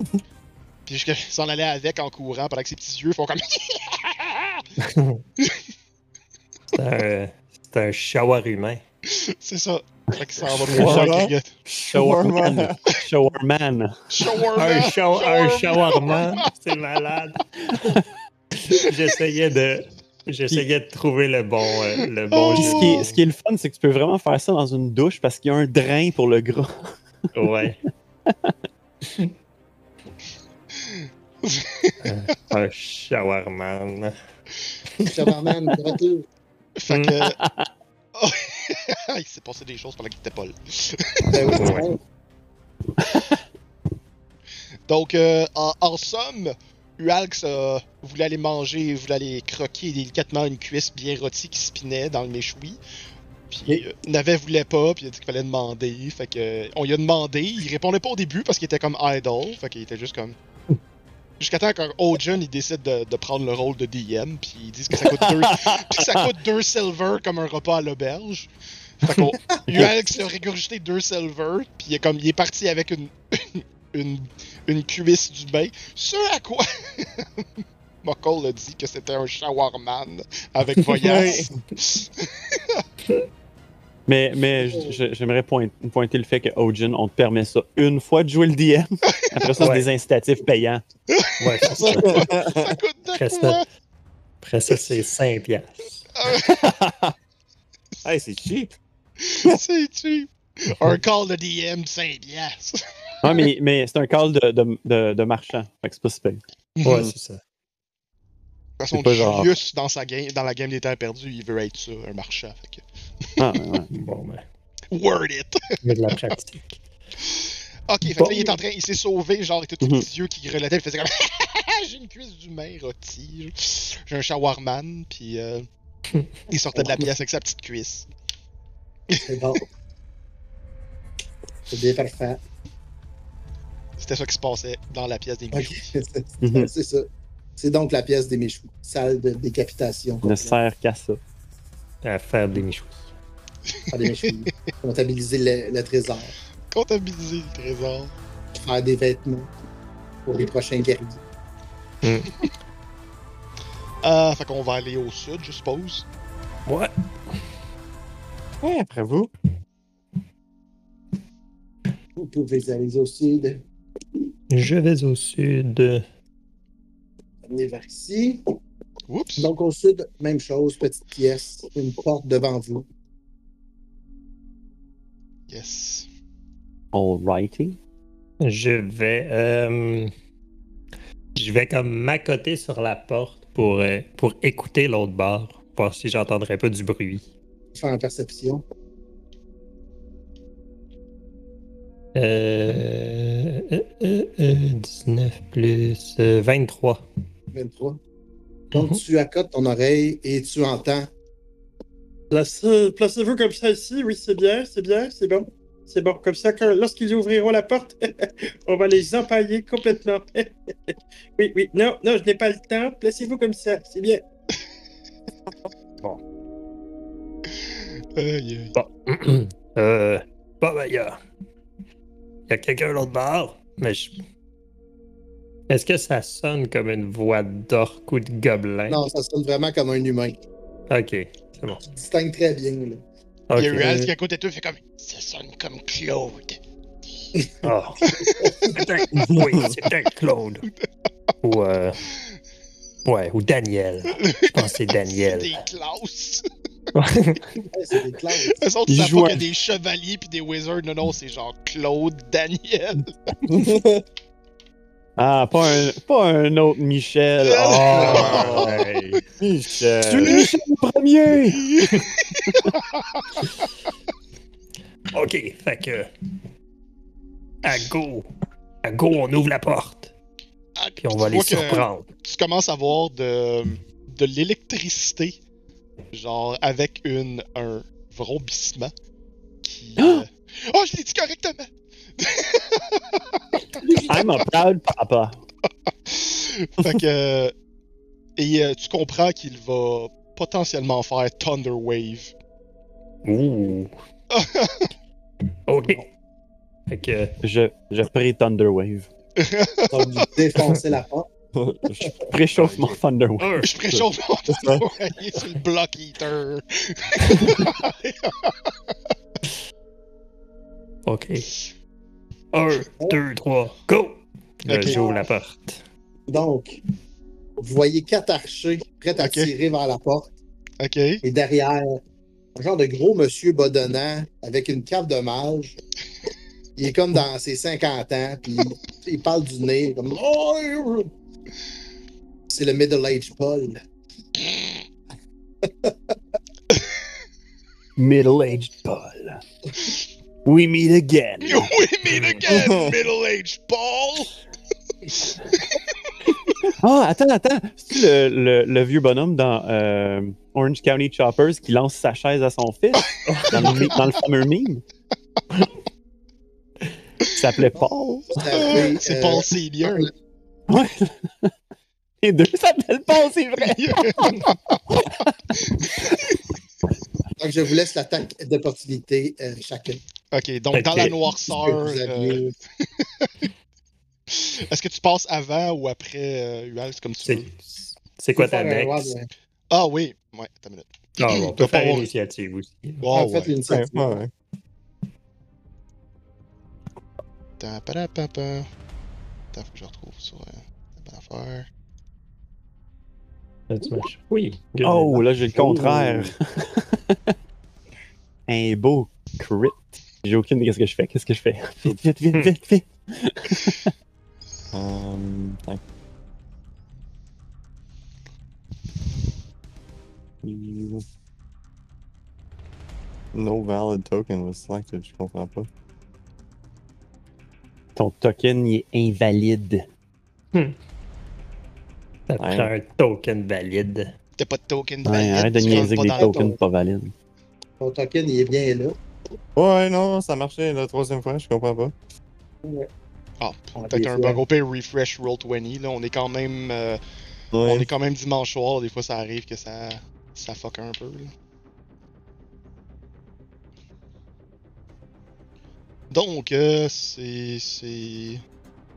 Puis jusqu'à s'en aller avec en courant pendant que ses petits yeux font comme. C'est un, un shower humain. C'est ça. Fait qu'il s'en va pour Voilà. faire crier. Showerman. Showerman. Shawarma! Un, show, un Shawarma! shawarma, c'est malade. J'essayais de. J'essayais de trouver le bon, euh, le bon Oh. Ce, qui est, ce qui est le fun, c'est que tu peux vraiment faire ça dans une douche parce qu'il y a un drain pour le gras. Ouais. un shawarman. Shawarman, de retour. Fait que. Il s'est passé des choses pendant qu'il était pas là. Ben. Donc, euh, en, en somme, Ualx euh, voulait aller manger, voulait aller croquer délicatement une cuisse bien rôtie qui spinait dans le méchoui. Puis Oui. euh, Navet voulait pas, puis il a dit qu'il fallait demander. Fait que, on lui a demandé. Il répondait pas au début parce qu'il était comme idle. Fait qu'il était juste comme. Jusqu'à temps qu'un Ojan il décide de, de prendre le rôle de DM, puis ils disent que ça coûte deux, puis ça coûte deux silver comme un repas à l'auberge. Fait qu'on, Alex a régurgité deux silver, puis il est comme il est parti avec une une, une cuisse du bain. Ce à quoi Muckle a dit que c'était un shawarman avec voyage. Mais, mais j'aimerais point- pointer le fait que Ojin, on te permet ça une fois de jouer le DM. Après ça, Ouais. c'est des incitatifs payants. Ouais, c'est ça. ça coûte de Après ça, après ça c'est 5 piastres. hey, c'est cheap. C'est cheap. Un call de DM 5 piastres. Ouais, mais, mais c'est un call de, de, de, de marchand. Fait que c'est pas super. Ouais, De c'est ça. toute façon, Julius, dans, sa game, dans la game des terres perdues, il veut être ça, un marchand. Fait que... Ah, ouais, ouais. Bon, ben, Word it! il y a de la pratique. Ok, fait que Bon. là, il est en train, il s'est sauvé, genre, il était tout Mhm. petits yeux qui relataient, il faisait comme J'ai une cuisse d'humain rôti, j'ai un shawarman, puis euh, il sortait de la pièce avec sa petite cuisse. C'est bon. C'est bien parfait. C'était ça qui se passait dans la pièce des Michou. c'est Mhm. c'est ça. C'est donc la pièce des méchoux. Salle de décapitation. Ne sert qu'à ça. À faire des michous. Faire des méchoux. Comptabiliser le, le trésor. Comptabiliser le trésor. Faire des vêtements pour les prochains guerriers. Ah, fait qu'on va aller au sud, je suppose. Ouais. Ouais, après vous. Vous pouvez aller au sud, Je vais au sud. venir vers ici. Oups! Donc au sud, même chose, petite pièce, une porte devant vous. Yes. Alrighty. Je vais. euh, je vais comme m'accoter sur la porte pour, euh, pour écouter l'autre bar. Voir si j'entendrais pas du bruit. Faire une perception. Euh, euh, euh, euh, 19 plus euh, 23. 23. Donc Mhm. tu accotes ton oreille et tu entends. Placez- Placez-vous comme ça ici, oui, c'est bien, c'est bien, c'est bon. C'est bon, comme ça, quand- lorsqu'ils ouvriront la porte, on va les empailler complètement. oui, oui, non, non, je n'ai pas le temps. Placez-vous comme ça, c'est bien. Aïe, aïe. Bon. euh, bon, ben, il y a. Il y a quelqu'un à l'autre bar, mais je. Est-ce que ça sonne comme une voix d'orque ou de gobelin? Non, ça sonne vraiment comme un humain. Ok, c'est bon. Tu distingues très bien. Là. Ok. Il y a Ruel qui est à côté de toi, fait comme Ça sonne comme Claude. Ah. C'est peut-être- oui, c'est peut-être Claude. Ou, euh, ouais, ou Daniel. Je pense que c'est Daniel. Des classes. Ouais, c'est des classes. Eux autres, savent joue pas un- qu'il y a des chevaliers puis des wizards. Non, non, c'est genre Claude, Daniel. Ah, pas un, pas un autre Michel. Oh, Ouais. Michel. tu es Michel le premier! Ok, fait que. À go. À go, on ouvre la porte. Ah, Puis on tu va les surprendre. Tu commences à voir de, de l'électricité, genre avec une, un vrombissement. Qui, euh, Oh, je l'ai dit correctement! I'm a proud papa. fait que. Et euh, tu comprends qu'il va potentiellement faire Thunder Wave. Ouh. Ok. Fait que. Je, je prie va lui défoncer la porte. Je préchauffe mon Thunderwave. Un. Je préchauffe mon Thunder Wave il est sur le Block Eater. Ok. Un, deux, trois, go! Là, Ok. j'ouvre la porte. Donc, vous voyez quatre archers prêts à tirer vers la porte. Ok. Et derrière, un genre de gros monsieur bodonnant avec une cape de mage. Il est comme dans ses 50 ans, puis il parle du nez, comme. C'est le middle-age Paul. Middle-aged Paul. We meet again. We meet again, middle-aged Paul! Ah, attends, attends. C'est le, le, le vieux bonhomme dans euh, Orange County Choppers qui lance sa chaise à son fils dans le, mi- dans le fameux meme? Il s'appelait Paul. C'est euh, Paul Senior. Ouais. Les deux s'appellent pas, c'est vrai. Donc, je vous laisse l'attaque d'opportunité euh, chacun. Ok, donc dans la noirceur. euh, Est-ce que tu passes avant ou après euh, Ual, c'est comme tu veux? c'est quoi ta ouais. Ah oui, ouais, t'as une minute. Ah, bon, on Tu peut faire avoir- l'initiative aussi. Oh, faites ouais. l'initiative. Ouais. Ta-. Attends, faut que je retrouve sur euh, la bonne affaire. Là, tu marches. Oui. good. Oh, là, j'ai le contraire. Un beau crit. J'ai aucune idée de ce que je fais. Qu'est-ce que je fais? Vite, vite, vite, vite, vite. Euh, tac. No valid token was selected, je comprends pas. Ton token, il est invalide. Ça Ouais. prend un token valide. T'as pas de token Ouais, valide, arrête de niaiser avec des dans le- tokens pas valides. Ton token, il est bien là. Ouais, non, ça marchait la troisième fois, je comprends pas. Ah, Ah, peut-être un bug. Au pire, refresh Roll20. Là, on est quand même. euh, On est quand même dimanche soir. Des fois, ça arrive que ça. Ça fuck un peu. là. Donc, euh, c'est. C'est.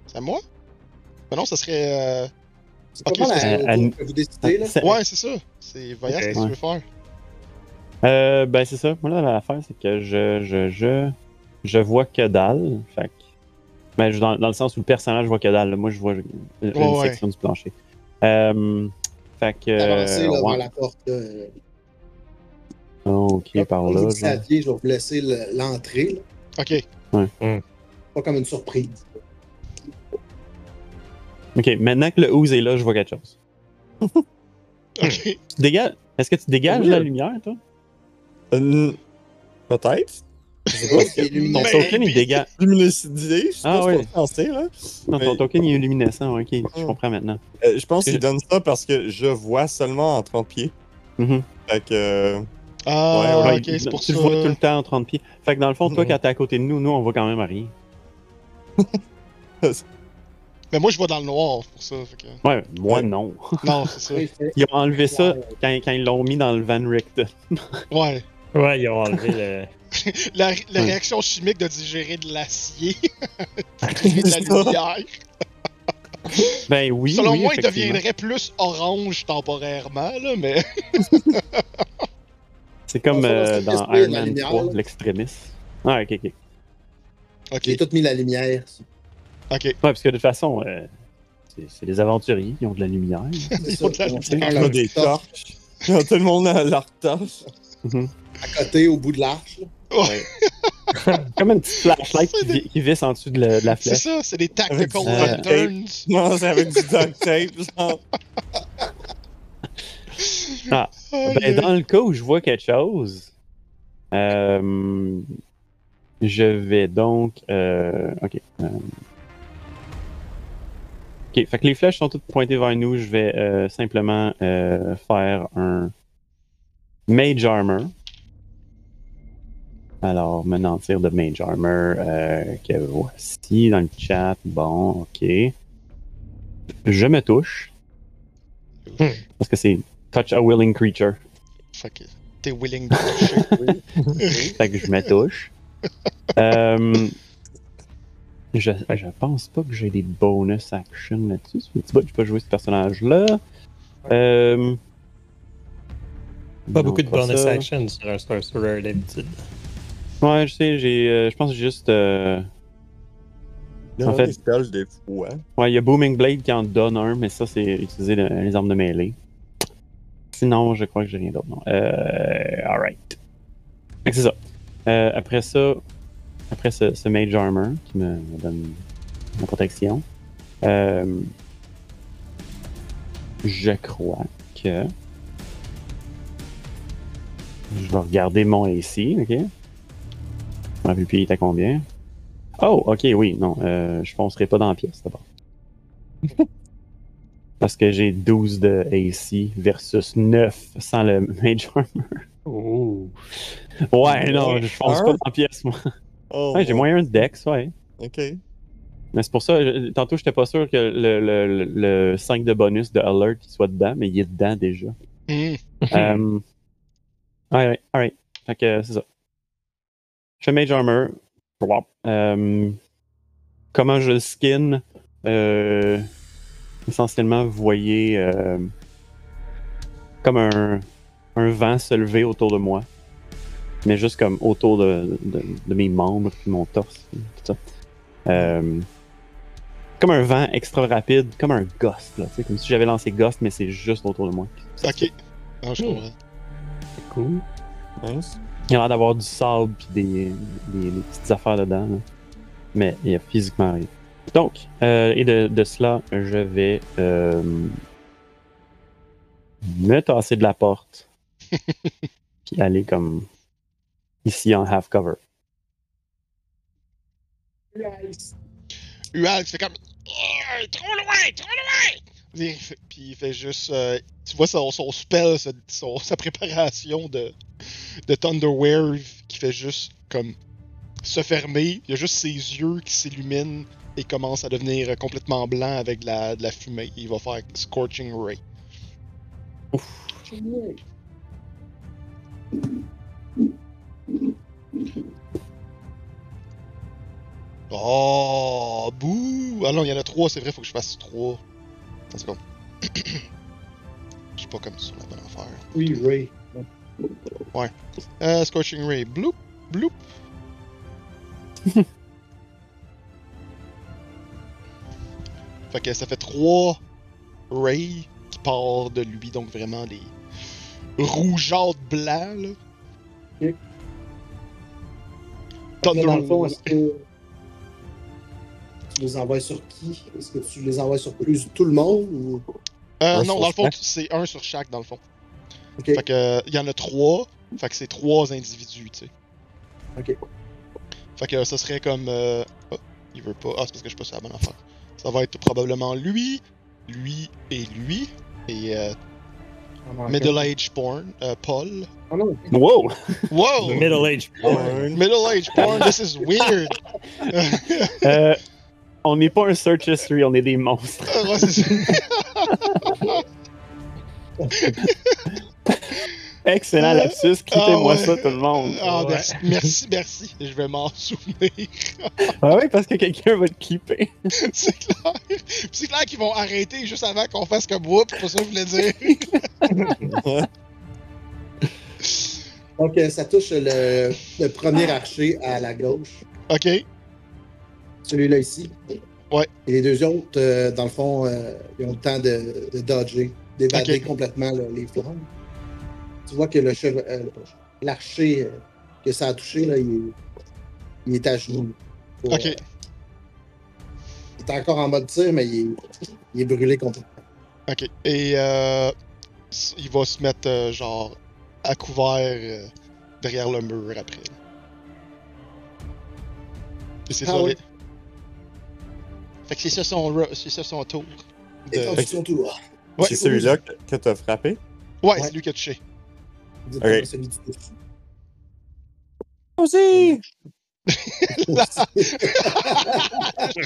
C'est à moi? Ben non, ça serait. euh, C'est Ok, à, tour que vous décidez, là. Ouais, c'est ça. C'est Voyage, qu'est-ce que tu veux faire? Euh, ben, c'est ça. Moi, là, l'affaire, c'est que je, je, je, je vois que dalle. Fait que- ben, dans, dans le sens où le personnage voit que dalle. là. Moi, je vois une, une Ouais, ouais. section du plancher. Euh, fait que. Avancez là, ouais. vers la porte. là. euh, Oh, ok, par là. genre. saviez, je vais vous laisser le- l'entrée. là. Ok. Pas comme une surprise. Ok, maintenant que le ooze est là, je vois quelque chose. Ok. Tu dégages. Est-ce que tu dégages Oui. la lumière, toi? Euh, Peut-être. Je sais pas si Ton token, il dégage. Luminosité, je sais Ah pas qu'on pensait, là. Non, ton Mais- token, il est luminescent. Ok, je Mm. comprends maintenant. Euh, je pense Que- qu'il donne ça parce que je vois seulement en 30 pieds. Mhm. Fait que. euh, Ah, Ouais, Ouais, ok, c'est pour tu ça. le vois tout le temps en 30 pieds. Fait que dans le fond, toi, Mhm. quand t'es à côté de nous, nous, on voit quand même rien. Mais moi, je vois dans le noir pour ça. Fait que... Ouais, moi, Ouais. non. Non, c'est ça. Oui, Ils ont enlevé ça quand, quand ils l'ont mis dans le Van Richten. Ouais. Ouais, ils ont enlevé le. La, réaction chimique de digérer de l'acier, de la lumière. Ben oui. Selon oui, moi, il deviendrait plus orange temporairement, là, mais. C'est comme va euh, dans Iron Man lumière, 3, là. l'extrémiste. Ah, ok, ok. Ok, J'ai tout mis la lumière. ok. Ouais, parce que de toute façon, euh, c'est des aventuriers, ils ont de la lumière. Ils ont de la lumière. prend on a leur des torche torches. Ils ont tout le monde à leur torche. Mhm. à côté, au bout de l'arche. là. Comme une petite flashlight qui, vi- qui visse en dessous de, la- de la C'est flèche. ça, c'est des tactical Euh, lanterns. Non, c'est avec du duct tape, genre. Ah, Ben, dans le cas où je vois quelque chose, euh, je vais donc. euh, ok. euh, ok, fait que les flèches sont toutes pointées vers nous. Je vais euh, simplement euh, faire un Mage Armor. Alors, me mentir de Mage Armor euh, que voici dans le chat. Bon, ok. Je me touche. Parce que c'est Touch a Willing Creature. Fait que t'es willing de toucher. Fait que je me touche. Euh, je, je pense pas que j'ai des bonus actions là-dessus. J'ai pas joué ce personnage-là. Euh, Pas non, beaucoup de bonus ça. action sur un sorcerer d'habitude. Ouais, je sais, j'ai, euh, je pense que j'ai juste. euh, y en fait- des spells des fois. Ouais, il y a Booming Blade qui en donne un, mais ça, c'est utiliser le- les armes de mêlée. Sinon, je crois que j'ai rien d'autre. Non. Euh, alright. Fait que c'est ça. Euh, après ça, après ce, ce Mage Armor qui me, me donne la protection, euh, je crois que. Je vais regarder mon AC, ok? Je me il était à combien? Oh, ok, oui, non, euh, je foncerai pas dans la pièce d'abord. Parce que j'ai 12 de AC versus 9 sans le Mage Armor. Ouh. Ouais, non, je fonce pas dans la pièce, moi. Oh, Ouais, j'ai moyen de dex, ouais. Ok. Mais c'est pour ça, je- tantôt, j'étais pas sûr que le, le, le- le 5 de bonus de Alert soit dedans, mais il est dedans déjà. Hmm. Euh, ouais, ouais, alright. Fait que c'est ça. Je fais Mage Armor. Euh, comment je le skin? Euh, Essentiellement, vous voyez euh, comme un, un vent se lever autour de moi. Mais juste comme autour de, de, de mes membres puis mon torse. Tout ça. Euh, comme un vent extra rapide, comme un ghost. Là, tu sais, comme si j'avais lancé ghost, mais c'est juste autour de moi. Ok. Ah, je comprends. Cool. Nice. Il a l'air d'avoir du sable puis des, des- des petites affaires dedans. là. Mais il y a physiquement rien. Donc, euh, et de, de cela, je vais euh, me tasser de la porte. puis aller comme ici en half cover. Ual fait comme. Ah, trop loin, trop loin! Puis il fait juste. euh, tu vois son, son spell, sa, son- sa préparation de, de Thunderwave qui fait juste comme se fermer. Il y a juste ses yeux qui s'illuminent et commence à devenir complètement blanc avec de la, de la fumée. Il va faire Scorching Ray. Oh, bouh! Ah non, il y en a trois, c'est vrai, faut que je fasse trois. Je suis pas comme sur la bonne affaire. Oui, Ray. Euh, Scorching Ray, bloop, bloop. fait que ça fait trois Ray qui partent de lui, donc vraiment des rougeâtres blancs, là. Thunder Là, dans le fond, est-ce que tu les envoies sur qui? Est-ce que tu les envoies sur plus tout le monde ou... Euh, non, dans le fond, c'est un sur chaque, dans le fond. Fait que, euh, il y en a trois. Fait que c'est trois individus, tu sais. Ok. Fait que ça serait comme. euh, Oh, il veut pas. Ah, c'est parce que je suis pas sur la bonne affaire. Ça va être probablement lui, lui et lui. Et euh, manquant? Middle Age Porn, euh, Paul. Ah non. Wow! Wow! Middle age porn. Porn. Middle Age Porn, this is weird! Euh, on n'est pas un search history, on est des monstres. Ouais, c'est ça. Excellent lapsus, quittez-moi Ah ouais. ça tout le monde. Ah, Ouais. merci, merci, merci. Je vais m'en souvenir. Ah oui, parce que quelqu'un va te keeper. c'est clair. C'est clair qu'ils vont arrêter juste avant qu'on fasse comme whoop, c'est pas ça que je voulais dire. Donc, ça touche le, le premier archer à la gauche. ok. Celui-là ici. Ouais. Et les deux autres, euh, dans le fond, euh, ils ont le temps de, de dodger, d'évader complètement là, les flammes. Tu vois que le euh, l'archer que ça a touché, là, il, est- il est à genoux. Pour, Ok. il est encore en mode tir, mais il est, il est brûlé complètement. Ok. Et euh, il va se mettre genre à couvert derrière le mur après. Et c'est Ah ça. oui. les- Fait que c'est ça son c'est ça son tour. Et De- quand son tour. Ouais, c'est celui-là que, que t'as frappé? Ouais, Ouais. c'est lui qui a touché. Dites-moi Ok. celui du dessus. Aussi! La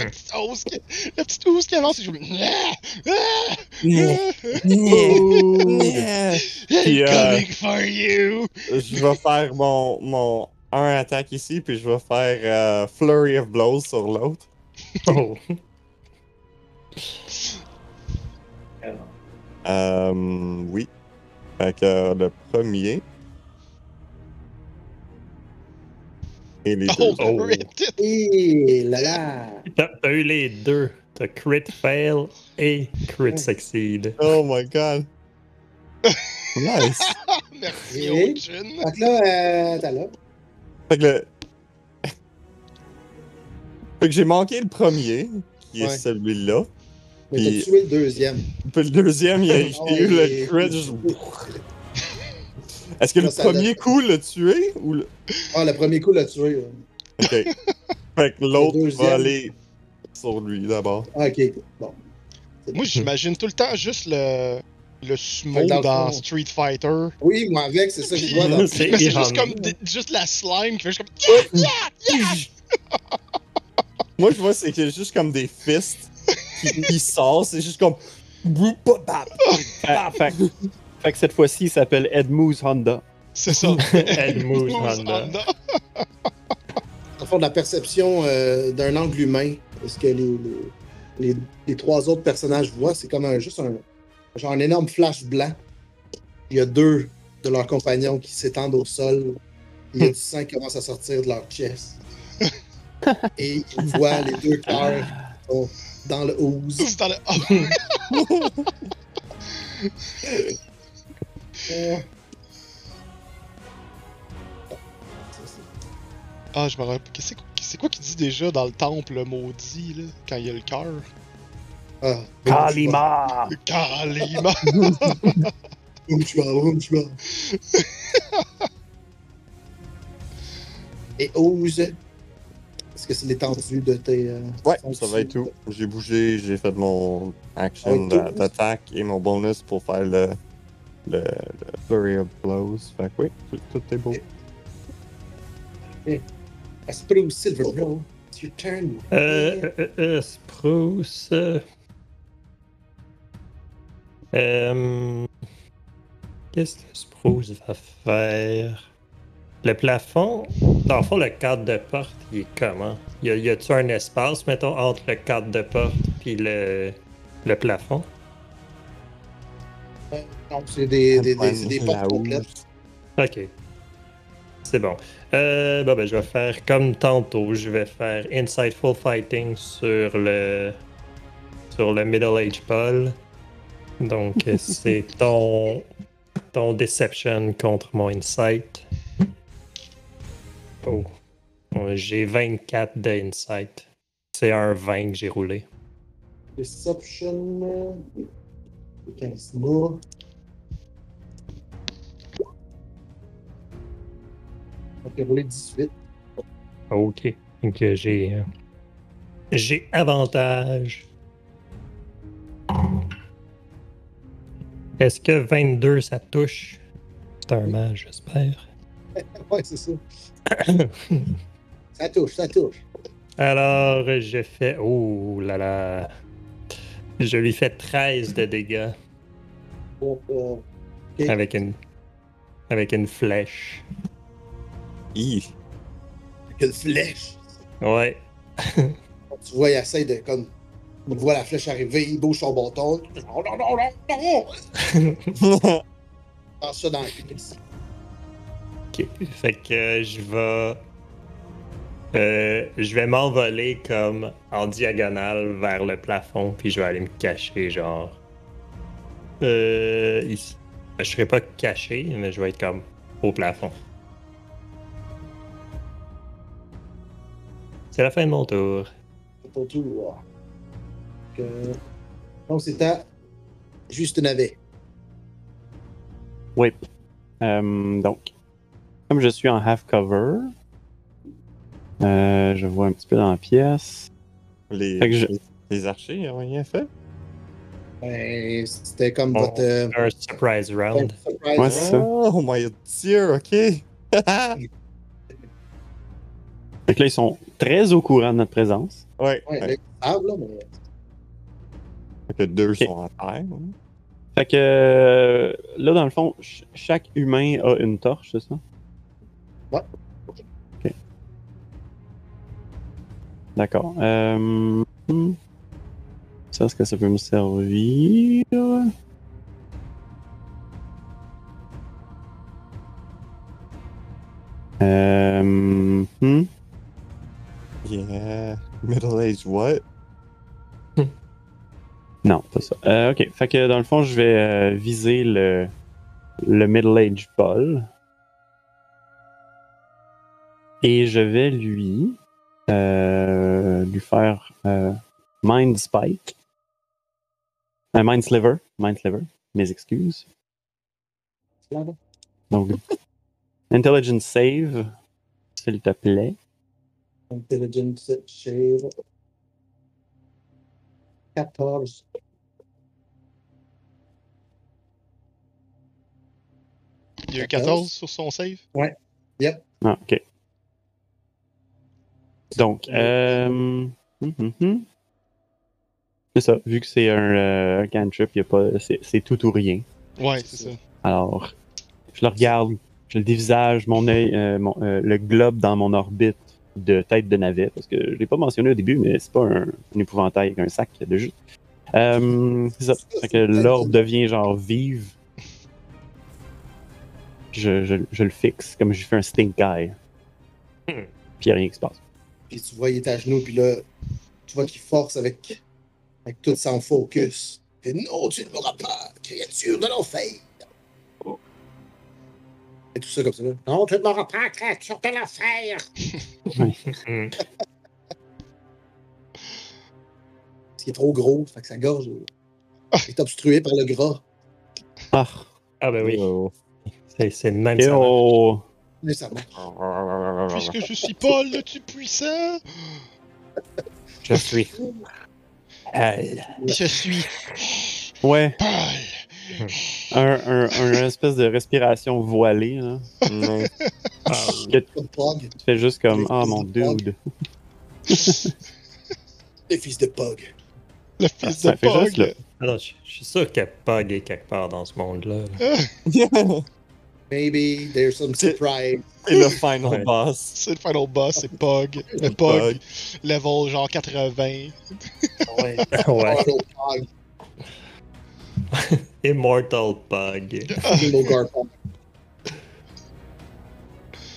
petite hausse qui, la petite hausse qui avance et je me Puis, euh, Coming for you! Je vais faire mon, mon un attaque ici, puis je vais faire euh, Flurry of Blows sur l'autre. Oh. Euh, oui. Fait que euh, le premier. Et les Oh, deux. Oh. Et là là! T'as eu les deux. T'as crit fail et crit succeed. Oh my god. Nice. Merci, Et- Ocean. Donc là, euh, t'as là. Fait que le. Fait que j'ai manqué le premier, qui est celui-là. Mais Puis- t'as tué le deuxième. Puis le deuxième, il a, j'ai eu le il- crit. je- Est-ce que le premier coup l'a tué ou le. Ah, le premier coup l'a tué. Ok. fait que l'autre va aller sur lui d'abord. Ah, ok, bon. Moi, j'imagine tout le temps juste le, le sumo dans Street Fighter. Oui, moi avec, c'est ça que je vois dans C'est Mais c'est juste comme juste la slime qui fait juste comme Yeah, yeah, yeah! Moi, je vois, c'est juste comme des fists qui sortent. C'est juste comme. Ah, fait, fait que cette fois-ci, il s'appelle Edmoose Honda. C'est ça. Edmund Moose Honda. Honda. En fond, de la perception euh, d'un angle humain, ce que les, les, les- les trois autres personnages voient, c'est comme un, juste un, genre un énorme flash blanc. Il y a deux de leurs compagnons qui s'étendent au sol. Il y a du sang qui commence à sortir de leur chest. Et ils voient les deux cœurs qui sont dans le ooze. C'est dans le- Ah, Euh, Ah, je me rappelle. Qu'est-ce que- C'est quoi qu'il dit déjà dans le temple maudit, là, quand il y a le cœur? Ah, Kalima! Kalima! Et ose. Est-ce que c'est l'étendue de tes. euh, Ouais, ça va être tout. J'ai bougé, j'ai fait mon action d'attaque et mon bonus pour faire le, le, le Flurry of Blows. Fait que oui, tout, tout est beau. À Spruce Silver Bro, it's your turn. Euh, euh, euh, Spruce. euh, euh, Qu'est-ce que Spruce va faire? Le plafond, dans le fond, le cadre de porte, il est comment? Y a- y a-tu un espace, mettons, entre le cadre de porte et le, le plafond? Euh, non, c'est des, des, des, portes complètes. Ok. C'est bon. Euh, bon, ben, je vais faire comme tantôt. Je vais faire Insightful Fighting sur le sur le Middle Age Paul. Donc, c'est ton ton Deception contre mon Insight. Oh. J'ai 24 de Insight. C'est un 20 que j'ai roulé. Deception. 15 mois. Ok, roulé 18. Ok. Donc, euh, j'ai euh, j'ai avantage. Est-ce que 22 ça touche? C'est un mage, j'espère. Ouais, c'est ça. Ça touche, ça touche. Alors, je fais. Oh là là. Je lui fais 13 de dégâts euh, Ok. avec une avec une flèche. Hi. Quelle flèche! Ouais. Tu vois, il essaie de comme. Il voit la flèche arriver, il bouge son bâton. Non, non, non, non, non! Ça dans la cuisse. Ok. Fait que euh, je vais. euh, je vais m'envoler comme en diagonale vers le plafond, puis je vais aller me cacher, genre. Euh, ici. Je serai pas caché, mais je vais être comme au plafond. C'est la fin de mon tour. C'est ton tour. Donc, euh, Donc, c'est à juste navet. Oui. Euh, donc, comme je suis en half cover, euh, je vois un petit peu dans la pièce. les, je- archers, ils ont rien fait? Ben, c'était comme Oh. votre. euh, Un surprise round. surprise Ouais, c'est ça. Oh my dieu, ok! Fait que là, ils sont très au courant de notre présence. ouais, Ouais, ouais. là, mais. Fait que deux sont en terre. Fait que euh, là, dans le fond, ch- chaque humain a une torche, c'est ça? Ouais. Ok. D'accord. Euh, hmm. Ça, est-ce que ça peut me servir? Euh, hmm. Yeah. Middle age what? Non, pas ça. Euh, ok, fait que dans le fond, je vais euh, viser le, le Middle Age Paul. Et je vais lui, euh, lui faire euh, Mind Spike. Euh, Mind Sliver. Mind Sliver. Mes excuses. Donc, Intelligence Save, s'il te plaît. Intelligence shave. 14. Il y a eu 14 sur son save? Ah, ok. Donc, euh, Hum, hum. C'est ça, vu que c'est un, euh, un cantrip, y a pas, c'est, tout ou rien. Ouais, c'est ça. Alors, je le regarde, je le dévisage, mon œil, euh, mon- euh, le globe dans mon orbite de tête de navet, parce que je l'ai pas mentionné au début, mais c'est pas un, un épouvantail avec un sac de jus. Euh, c'est ça. Fait que l'orbe devient genre vive. Je, je, je le fixe comme j'ai fait un stink eye. Hmm. Puis y a rien qui se passe. Puis tu vois, il est à genoux, puis là, tu vois qu'il force avec, avec tout son focus. Et non, tu ne m'auras pas, créature de l'enfer. Et tout ça comme ça. Là. Non, tu ne m'auras pas, créature de l'enfer. Parce qu'il est trop gros, fait que sa gorge est obstruée par le gras. Ah! Ah ben oui, Oh. c'est c'est de même Et ça marche. Oh! Nécessairement. Puisque je suis Paul le tout-puissant, Je suis. Je suis Ouais, Paul. un, un, un espèce de respiration voilée, là. Ah, Que Pog. tu fais juste comme, ah fils mon de Pog. dude. Les fils de Pog. Le Ah, fils ça de fait juste, là. Pog. Alors, je, je suis sûr qu'il y a Pug est quelque part dans ce monde-là. Maybe there's some surprise. Et le final Ouais. boss. C'est le final boss, c'est Pog. Le Pog. Pog, level genre 80. Ouais. ouais. Immortal Pug.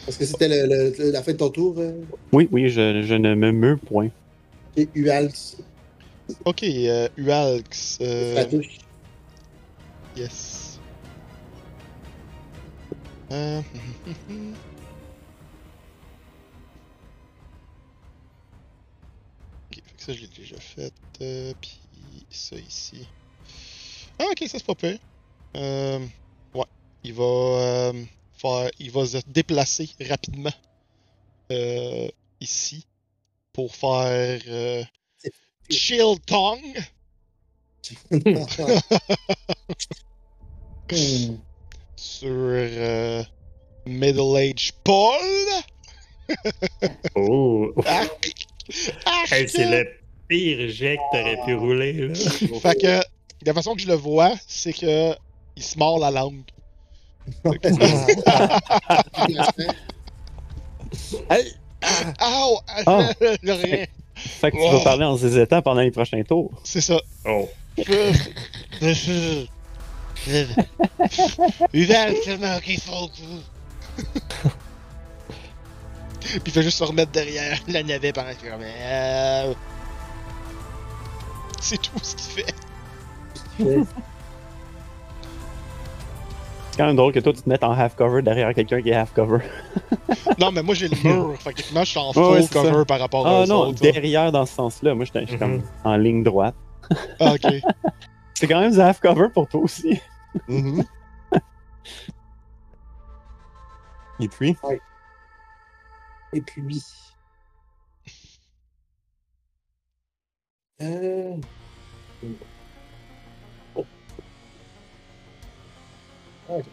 Est-ce que c'était le, le- la fin de ton tour, euh, Oui, oui, je, je ne me meus point. et Ualx? Ok, euh, Ualx. euh, yes. Euh, Ok, fait que ça je l'ai déjà fait. euh, Puis ça ici. Ah ok, ça c'est pas peu. Euh, ouais, il va euh, faire, il va se déplacer rapidement euh, ici pour faire euh, Chill Tongue. Hmm. sur euh, Middle Age Paul? Oh! Hey, c'est le pire jet que t'aurais pu rouler, là. Fait que la façon que je le vois, c'est que il se mord la langue. Hey! Ow! Ah. Le rien. Fait que tu Wow. vas parler en zézétant pendant les prochains tours. C'est ça. Oh! Uval, tellement qu'il faut que vous. Puis il fait juste se remettre derrière la navet pendant qu'il fait comme, euh, C'est tout ce qu'il fait. C'est quand même drôle que toi, tu te mettes en half-cover derrière quelqu'un qui est half-cover. Non, mais moi j'ai le mur. fait que techniquement, je suis en full ouais, cover ça. par rapport Ah à non, autres. là. derrière dans ce sens-là. Moi, j'étais j'étais comme Mhm. en ligne droite. Ah, ok. C'est quand même du half-cover pour toi aussi. Mhm. Et puis? Et puis. Euh... Oh. Ok.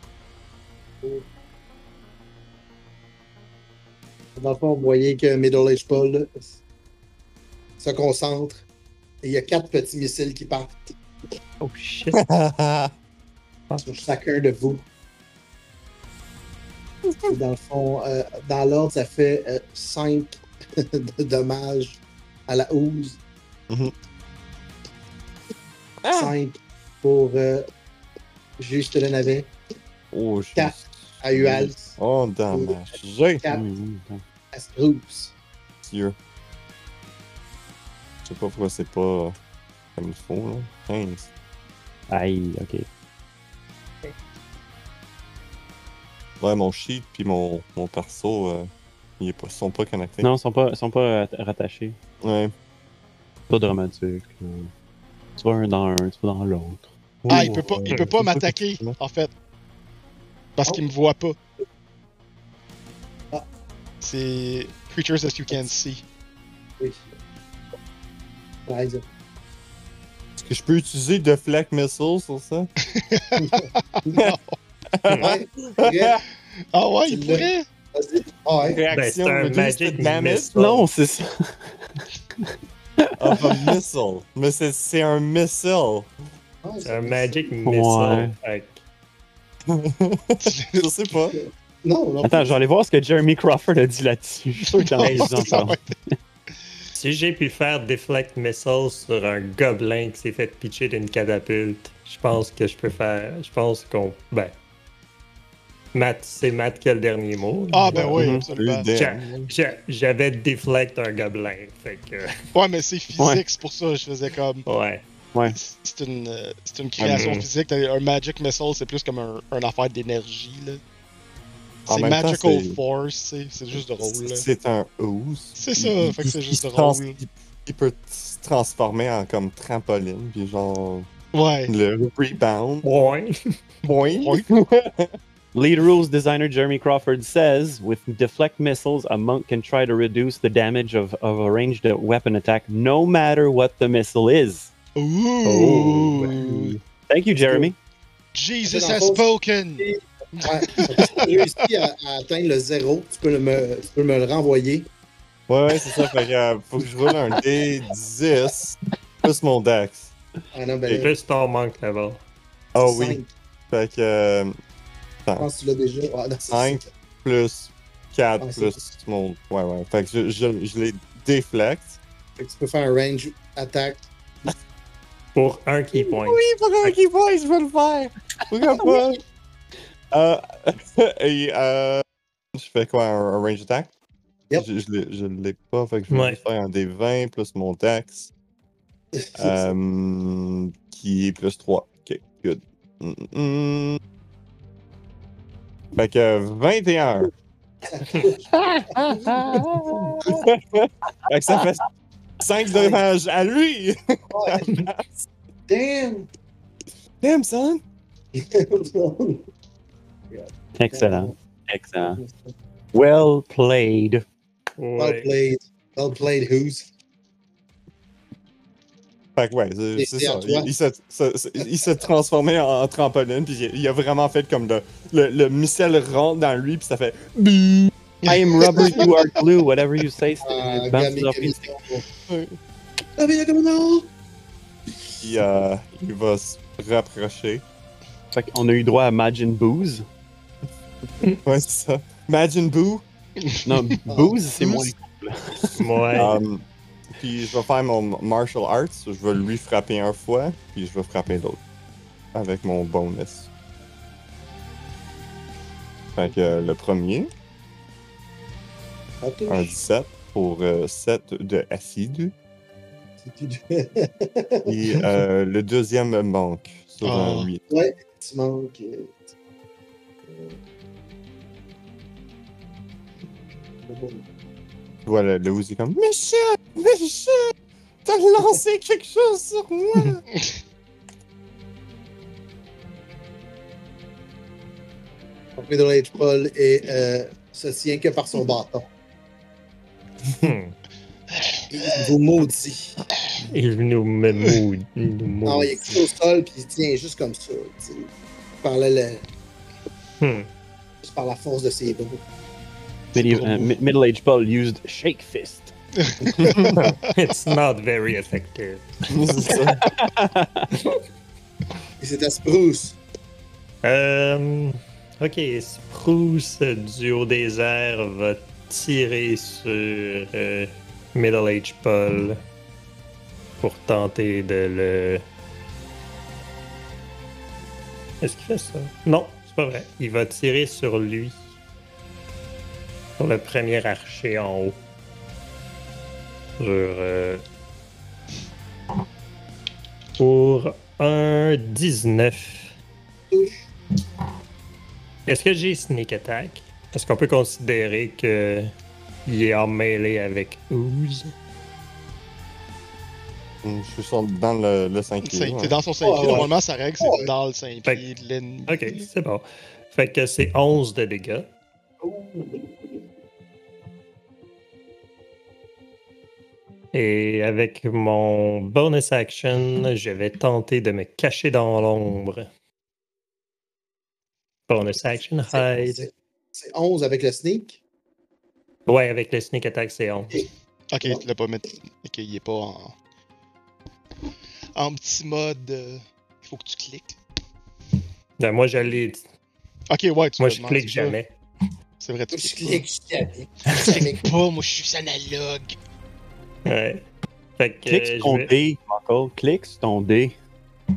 Oh. Dans le fond, vous voyez que Middle Age Paul là, se concentre et il y a quatre petits missiles qui partent Oh shit! sur chacun de vous. Et Dans le fond, euh, dans l'ordre, ça fait 5 de dommages à la housse. Mhm. 5 pour euh, juste le navet. oh, je Quatre. À Uals, Oh, dommage. J'ai 4 Mhm. à Spruce. Dieu. Je sais pas pourquoi c'est pas comme il faut, là. 15. Aïe, ok. Ouais, mon sheet puis mon, mon perso, euh, ils est pas- sont pas connectés. Non, ils sont pas, ils sont pas att- rattachés. Ouais. Pas dramatique. Tu vas un dans un, tu vas dans l'autre. Ah, il peut pas, il peut pas m'attaquer, en fait. Parce qu'il me voit pas. Ah. C'est Creatures that you can see. Oui. 13. Est-ce que je peux utiliser Deflect Missile sur ça? Ouais. Ah ouais, il pourrait! Vas-y. Ah ouais. Ben, Réaction, c'est un magic damage? missile. Non, c'est ça. of a missile. Mais c'est- c'est un missile. Ouais, C'est un magic Ouais. missile. Fait Je sais pas. Non, non. Attends, je vais aller voir ce que Jeremy Crawford a dit là-dessus. Je suis sûr qu'il en a dit Ça encore. va être- Si j'ai pu faire Deflect Missile sur un gobelin qui s'est fait pitcher d'une catapulte, je pense que je peux faire. Je pense qu'on. Ben. Matt, c'est Matt qui a le dernier mot. Ah, ben oui, Mhm. absolument. J'a- J'avais Deflect un gobelin. Fait que. Ouais, mais c'est physique, Ouais. c'est pour ça que je faisais comme. Ouais. Ouais. C'est une, c'est une création Mhm. physique. T'as- Un Magic Missile, c'est plus comme un, un affaire d'énergie, là. En C'est même temps, Magical Force, c'est juste drôle, là. C'est un ooze. C'est ça, Il- fait que c'est juste drôle. Il, il peut se transformer en comme trampoline, puis genre Ouais. le rebound. Ouais. Boing. Lead rules designer Jeremy Crawford says with deflect missiles, a monk can try to reduce the damage of, of a ranged weapon attack no matter what the missile is. Ooh. Oh. Thank you, Jeremy. Jesus has spoken! Ouais. Si tu réussis à, à atteindre le zéro, tu peux, le me, tu peux me le renvoyer. Ouais, ouais, c'est ça. Fait que euh, faut que je roule un D10 plus mon dex. Ah non, Et plus ton manque level. Ah cinq. oui. Fait que euh, Je pense que tu l'as déjà. Ah, non, c'est- 5 plus 4 Ah, plus mon. Ouais, ouais. Fait que je, je, je les déflecte. Fait que tu peux faire un range attack. Pour un key point. Oui, pour un key point, je vais le faire. Pourquoi? Pas? Euh, et euh, je fais quoi, un, un range attack? Yep. Je, je l'ai- je l'ai pas, fait que je vais Ouais. faire un D20 plus mon dex, euh, qui est plus 3. Ok, good. Mm, mm. Fait que 21. fait que ça fait 5 dommages à lui! Damn! Damn, son! Excellent. Excellent. Well played. Well played. Well played, who's? Fait que ouais, c'est- ça. Il, il s'est transformé en, en trampoline, puis il, il a vraiment fait comme le, le, le missile rentre dans lui, puis ça fait. I am rubber, you are glue, whatever you say. Ah, it bounces off! Puis euh, il va se rapprocher. Fait qu'on a eu droit à Majin Booze. Ouais, c'est ça. Imagine Boo? Non, Booze, c'est moi. Ouais. Um, puis je vais faire mon martial arts. Je vais lui frapper un fois, puis je vais frapper l'autre. Avec mon bonus. Fait que euh, le premier, Ah, un 17 pour 7 de acide. Et euh, le deuxième manque sur Ah. un 8. Ouais, tu manques. euh, euh, Voilà, le Uzi est comme Monsieur! Monsieur! T'as lancé quelque chose sur moi! Donc, Middle Age Paul et euh, se tient que par son bâton. Il vous maudit. Il nous met nous Non, il est maudit. couché au sol, puis il tient juste comme ça. tu sais, Par, la, la- Hmm. juste par la force de ses bras. Medi- uh, mi- Middle-aged Paul used Shake Fist. It's not very effective. c'est ça. Et c'est à Spruce? Euh, ok, Spruce du haut des airs va tirer sur euh, Middle Age Paul pour tenter de le. Est-ce qu'il fait ça? Non, c'est pas vrai. Il va tirer sur lui. Sur le premier archer en haut. Sur. euh, Pour un 19. Touche. Est-ce que j'ai sneak attack? Est-ce qu'on peut considérer que il est en mêlée avec Ooze? Je suis sur- dans le, le 5 pieds. C'est ouais. dans son 5 Ouais, pieds. ouais. Normalement, sa règle, c'est Ouais. dans le 5 Fait pieds de l'ennemi. Ok, c'est bon. Fait que c'est 11 de dégâts. Et avec mon bonus action, je vais tenter de me cacher dans l'ombre. Bonus action C'est- hide. c'est- C'est 11 avec le sneak? Ouais, avec le sneak attack, c'est 11. Ok, tu l'as pas mis. Ok, il est pas en. en petit mode. euh, Il faut que tu cliques. Ben, moi, j'allais. Ok, ouais, tu Moi, je clique jamais. C'est vrai, tu Je cliques. clique jamais. Je clique pas, moi, je suis analogue. Ouais. Fait que. Clique euh, sur ton vais- dé, Michael. Clique sur ton dé. Euh,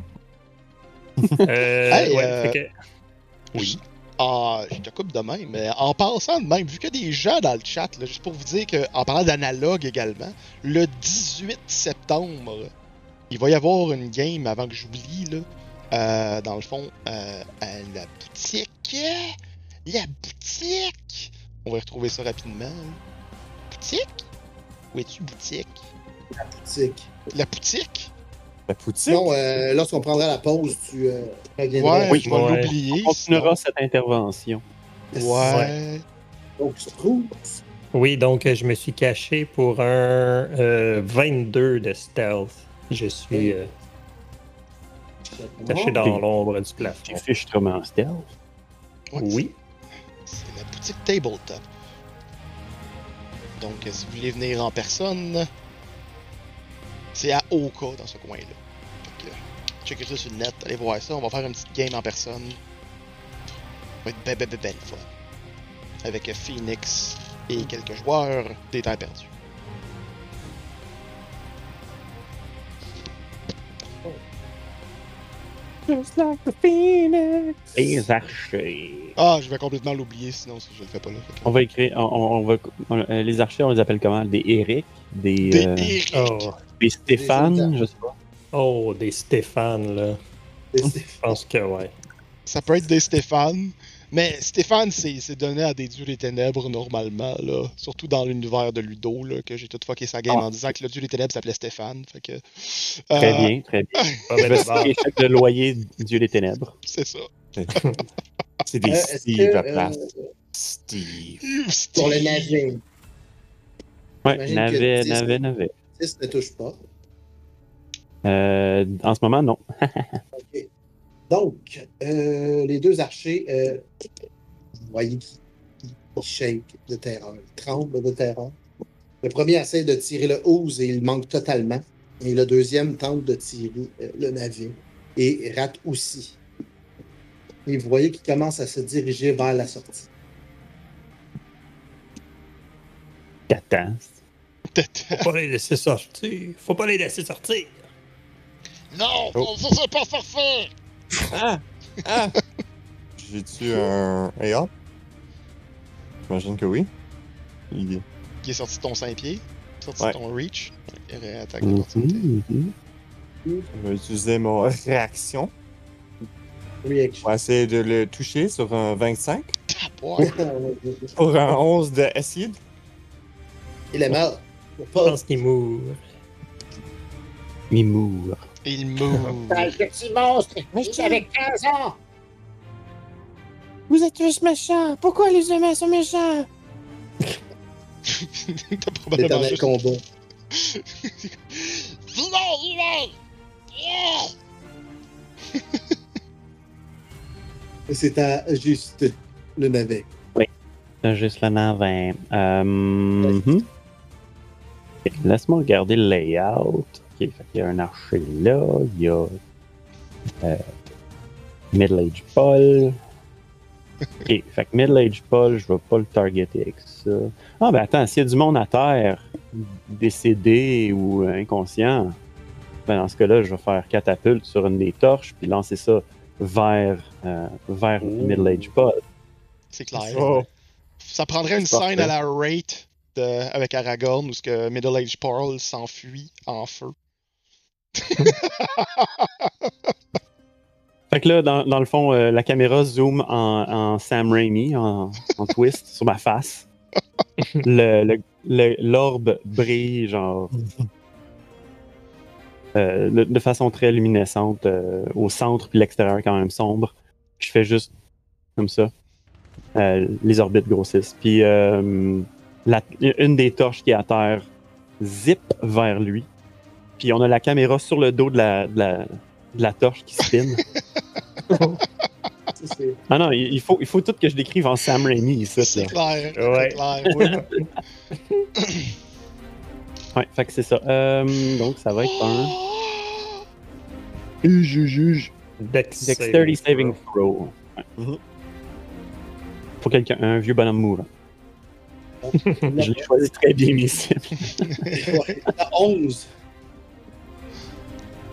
Hey, ouais, euh, fait que- Oui. Ah, je te coupe de même, mais en passant de même, vu qu'il y a des gens dans le chat, là, juste pour vous dire qu'en parlant d'analogue également, le 18 septembre, il va y avoir une game avant que j'oublie, là. euh, dans le fond, euh, à la boutique. La boutique! On va retrouver ça rapidement. Boutique? Où es-tu, boutique? Tic. La boutique? La poutine. Sinon, euh, lorsqu'on prendra la pause, tu euh, reviendras. Ouais, Oui, je vais ouais. l'oublier. On continuera cette intervention. Ouais. Donc, Spruce. Oui, donc euh, je me suis caché pour un euh, 22 de stealth. Je suis euh, caché dans l'ombre du plafond. Tu fiches en stealth? Ouais, Oui. C'est la boutique Tabletop. Donc, euh, si vous voulez venir en personne, c'est à Oka dans ce coin-là. Fait que, checkez ça sur le net, allez voir ça. On va faire une petite game en personne. Ça va être belle, belle, belle, belle fun. Avec euh, Phoenix et quelques joueurs des temps perdus. Les archers. Ah, je vais complètement l'oublier sinon si je le fais pas là. Fait que- On va écrire. On, on- on va, on- euh, les archers, on les appelle comment? Des Eric? Des, Des euh, Eric. Oh, des Stéphane. Je sais pas. oh, des Stéphane, là. Je pense que ouais. Ça peut être des Stéphane. Mais Stéphane, c'est c'est donné à des dieux des ténèbres normalement, là. Surtout dans l'univers de Ludo, là, que j'ai tout fucké sa game Ah. en disant que le dieu des ténèbres s'appelait Stéphane. Fait que. Très euh, bien, très bien. Ah, Je ben, chèque de loyer Dieu des ténèbres. C'est ça. C'est des Euh, Steve que, à place. euh, Steve. Pour le navet, Ouais, navet, navet, navet. 6 ne touche pas. Euh, en ce moment, non. Donc, euh, les deux archers, euh, vous voyez qu'ils shake de terreur, ils tremblent de terreur. Le premier essaie de tirer le housse et il manque totalement. Et le deuxième tente de tirer euh, le navet et rate aussi. Et vous voyez qu'il commence à se diriger vers la sortie. T'attends. Faut pas les laisser sortir. Faut pas les laisser sortir. Non, Oh. ça c'est pas forfait! Ah! Ah! J'ai-tu un AR? J'imagine que oui. Il... Qui est sorti de ton 5 pieds, sorti Ouais. de ton reach. Il réattaque l'opportunité. Mhm, mhm. Je vais utiliser mon réaction Reaction. pour essayer de le toucher sur un 25 Ah, boy. pour un 11 de acide. Il est mort. Je Pas pense qu'il mourra. Il mourra. Il move. Sale petit monstre, avait 15 ans. Vous êtes tous méchants. Pourquoi les humains sont méchants? T'as probablement juste... combat. Vilain. Et C'est à juste le navet. C'est juste le navet. Euh, mhm. Laisse-moi regarder le layout. Fait qu'il y a un archer là, il y a euh, Middle Age Paul. Ok, fait que Middle Age Paul, je vais pas le targeter avec ça. Ah ben attends, s'il y a du monde à terre, décédé ou euh, inconscient, ben dans ce cas-là, je vais faire catapulte sur une des torches puis lancer ça vers, euh, vers Oh. Middle Age Paul. C'est clair. Oh. Ça prendrait une scène à la rate de, avec Aragorn où ce que Middle Age Pearl s'enfuit en feu. Fait que là, dans, dans le fond, euh, la caméra zoom en, en Sam Raimi, en, en twist, sur ma face. Le- le- le- L'orbe brille, genre. euh, de, de façon très luminescente, euh, au centre, puis l'extérieur quand même sombre. Je fais juste comme ça. Les orbites grossissent. Puis la- une des torches qui est à terre zip vers lui. Puis on a la caméra sur le dos de la, de la, de la torche qui spin. Ça, c'est- Ah non, il faut, il faut tout que je décrive en Sam Raimi ici. C'est clair. Ouais. Ouais, fait que c'est ça. Euh, donc ça va être un. Juge, juge. Dex Dexterity saving throw. Ouais. Mhm. Faut quelqu'un, un vieux bonhomme mourant. Je Je l'ai choisi très bien mes cibles. 11.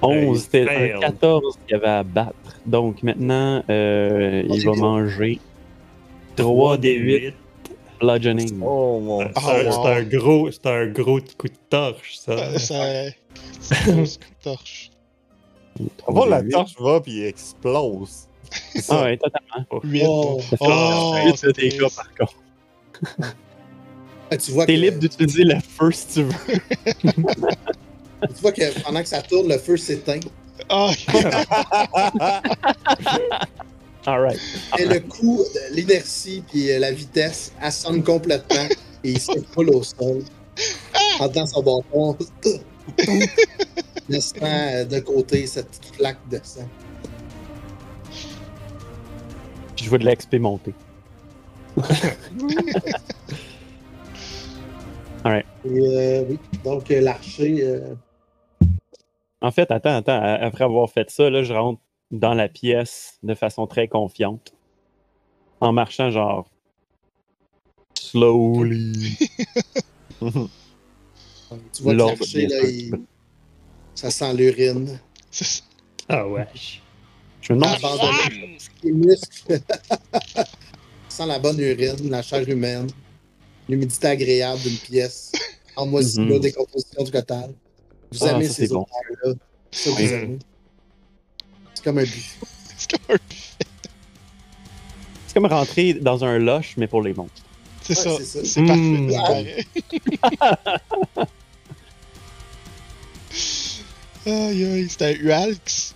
11, c'était fail. un 14 qu'il y avait à battre. Donc maintenant, euh, il va manger 3 des 8 bludgeoning. Oh mon C'est un- wow. c'est un gros, c'est un gros coup de torche, ça. Euh, ça- C'est une grosse torche. Bon, la torche va puis il explose. C'est ça. Ah ouais, totalement. 8. Oh. Oh, huit c'est de dégâts par contre. Ah, tu vois T'es que, libre d'utiliser le feu si tu veux. tu vois que pendant que ça tourne, le feu s'éteint. Ah, Alright. Et le coup, l'inertie puis euh, la vitesse assomme complètement et il s'écroule au sol. En temps son bâton, laissant euh, de côté cette petite flaque de sang. Puis je vois de l'XP monter. Et euh, oui, donc l'archer, euh, En fait, attends, attends. Après avoir fait ça, là, je rentre dans la pièce de façon très confiante. En marchant genre. Slowly. tu vois l'archer, bien là, il- ça sent l'urine. Ah ouais. Je me demande. Abandonné. Les muscles. sent la bonne urine, la chair humaine, l'humidité agréable d'une pièce, en moisissure, Mhm. décomposition du total. Vous Ah, aimez ça, ces c'est bon. odeurs-là. Ça, vous aimez. C'est comme un buffet. C'est comme un- C'est comme rentrer dans un loche, mais pour les monstres. C'est Ouais, ça. c'est ça. C'est Mm. parfait. c'est pareil. aïe aïe, c'était un Ualx?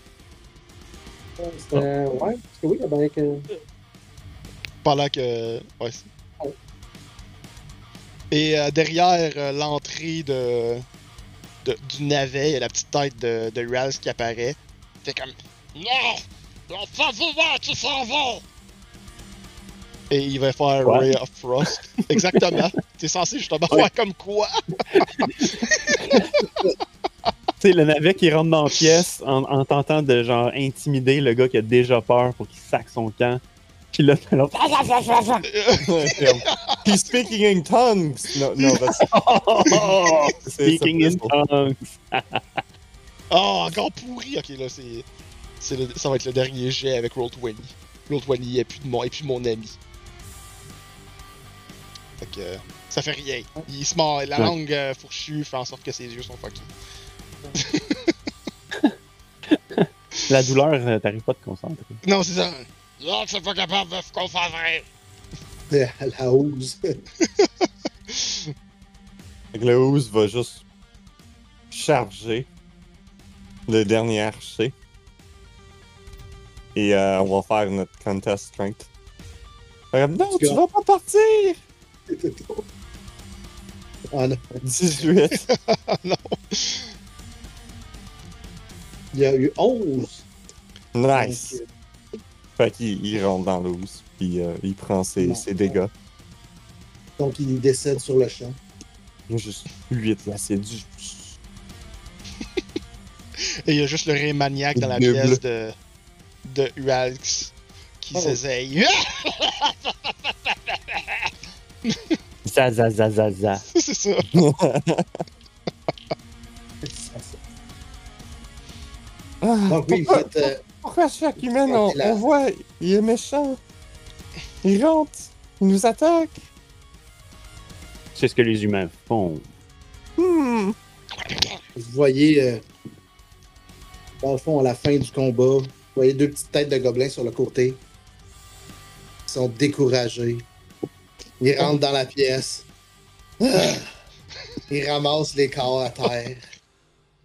C'était- Ouais, parce que oui, avec. euh, Pendant que. Ouais. Et euh, derrière euh, l'entrée de, de- du navet, il y a la petite tête de, de Ualx qui apparaît. C'est comme. Non! On fait vivant qui s'en va! Et il va faire Ouais. Ray of Frost. Exactement. T'es censé justement faire comme quoi? Tu sais, le navet qui rentre dans la pièce en, en tentant de genre intimider le gars qui a déjà peur pour qu'il sac son camp. Puis là, t'as l'autre. He's speaking in tongues. No, no, that's, c'est- Speaking in tongues. Oh, encore pourri! Ok, là, c'est. c'est le- ça va être le dernier jet avec Roll20. Roll20 est plus, de mon, est plus mon ami. Fait que. Ça fait rien. Il se mord. La Ouais. langue euh, fourchue fait en sorte que ses yeux sont fuckés. La douleur, euh, t'arrives pas à te concentrer. Non, c'est ça. Non, c'est pas capable de se concentrer. la hausse. Fait que le Ooze va juste charger le dernier archer. Et euh, on va faire notre contest strength. Fait que, non, tu vas pas partir! Ah non. 18. non. Il y a eu 11. Nice! Fait qu'il il rentre dans l'Ooze, puis euh, il prend ses, dégâts. donc il décède sur le champ. Il y a juste 8 là, c'est du. Et il y a juste le ré maniaque dans la Nuble. pièce de. de Ualx qui Oh. s'essaye. Za, za, za, za, za. c'est ça. Ah, Donc oui, êtes, euh, pourquoi chaque humain, on, voit, il est méchant? Il rentre, il nous attaque. C'est ce que les humains font. Hmm. vous voyez, euh, dans le fond, à la fin du combat, vous voyez deux petites têtes de gobelins sur le côté. Ils sont découragés. Ils rentrent dans la pièce. Ah! Ils ramassent les corps à terre.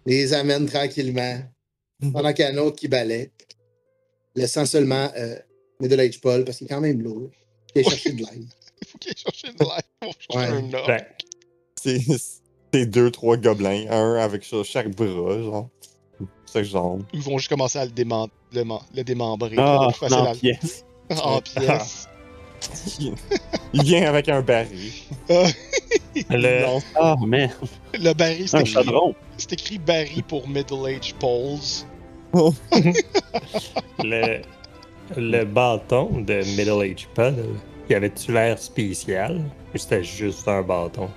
Les amènent tranquillement. Pendant qu'il y en a un autre qui balaie. Laissant seulement euh, Middle Age Paul, parce qu'il est quand même lourd. Il est chercher de l'aide. Il faut qu'il aille chercher de l'aide pour chercher Ouais. un homme. Ben, C'est deux, trois gobelins, un avec sur chaque bras, genre. Chaque jambe. Ils vont juste commencer à le, déman- le, démembrer. Ah, en pièces. en pièces. Il, vient avec un baril. le, Non, Ah, merde. Le baril, c'est écrit, écrit baril pour Middle Age Poles. Le, le bâton de Middle Age Puddle, y avait-tu l'air spécial ou c'était juste un bâton?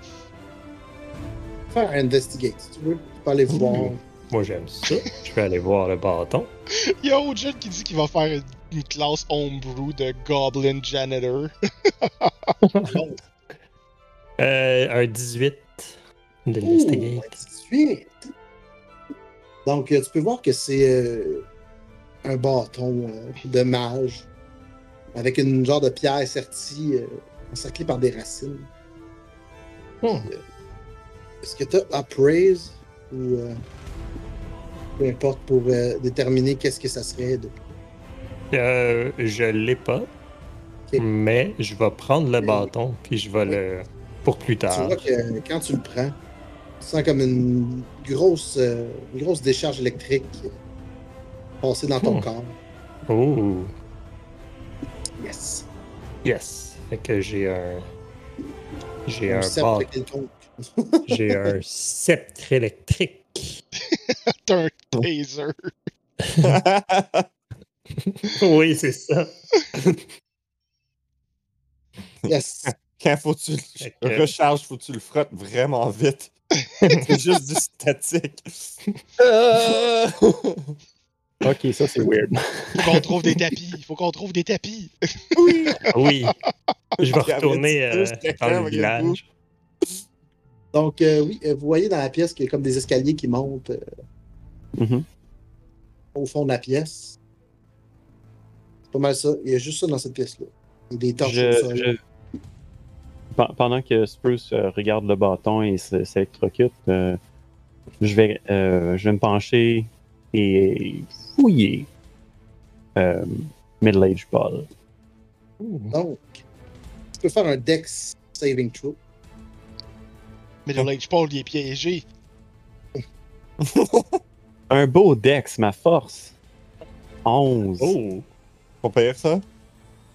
Faire un investigate, si tu veux. Tu peux aller voir. Moi j'aime ça. Je vais aller voir le bâton. Il y a Ojen qui dit qu'il va faire une, classe homebrew de Goblin Janitor. Euh, un 18 d'investigate. Ouh, 18. Donc, euh, tu peux voir que c'est euh, un bâton euh, de mage avec une genre de pierre sertie euh, encerclée par des racines. Hmm. Est-ce que tu as appraise ou peu importe pour déterminer qu'est-ce que ça serait de... Je l'ai pas. Mais je vais prendre le bâton puis je vais le. pour plus Tu tard. vois que quand tu le prends, tu sens comme une grosse, euh, une grosse décharge électrique passer dans ton Hmm. corps. Oh, Yes. yes. Fait que j'ai un. J'ai Un. J'ai un sceptre électrique. T'as un taser. oui, c'est ça. Yes. Quand faut tu le recharges, faut que tu le frottes vraiment vite. c'est juste du statique. Euh. Ok, ça c'est weird. Faut qu'on trouve des tapis. Faut qu'on trouve des tapis. oui. Oui. Je vais Il retourner euh, dans le village. Donc, euh, oui, vous voyez dans la pièce qu'il y a comme des escaliers qui montent euh, Mhm. au fond de la pièce. C'est pas mal ça. Il y a juste ça dans cette pièce-là. Il y a des torches au Je, sol. je- Pen- Pendant que Spruce euh, regarde le bâton et s'électrocute, euh, je, vais, euh, je vais me pencher et fouiller euh, Middle Age Ball. Donc, tu peux faire un Dex Saving Throw. Middle Age Paul, il est piégé. Un beau Dex, ma force. 11. Oh! Faut pire ça?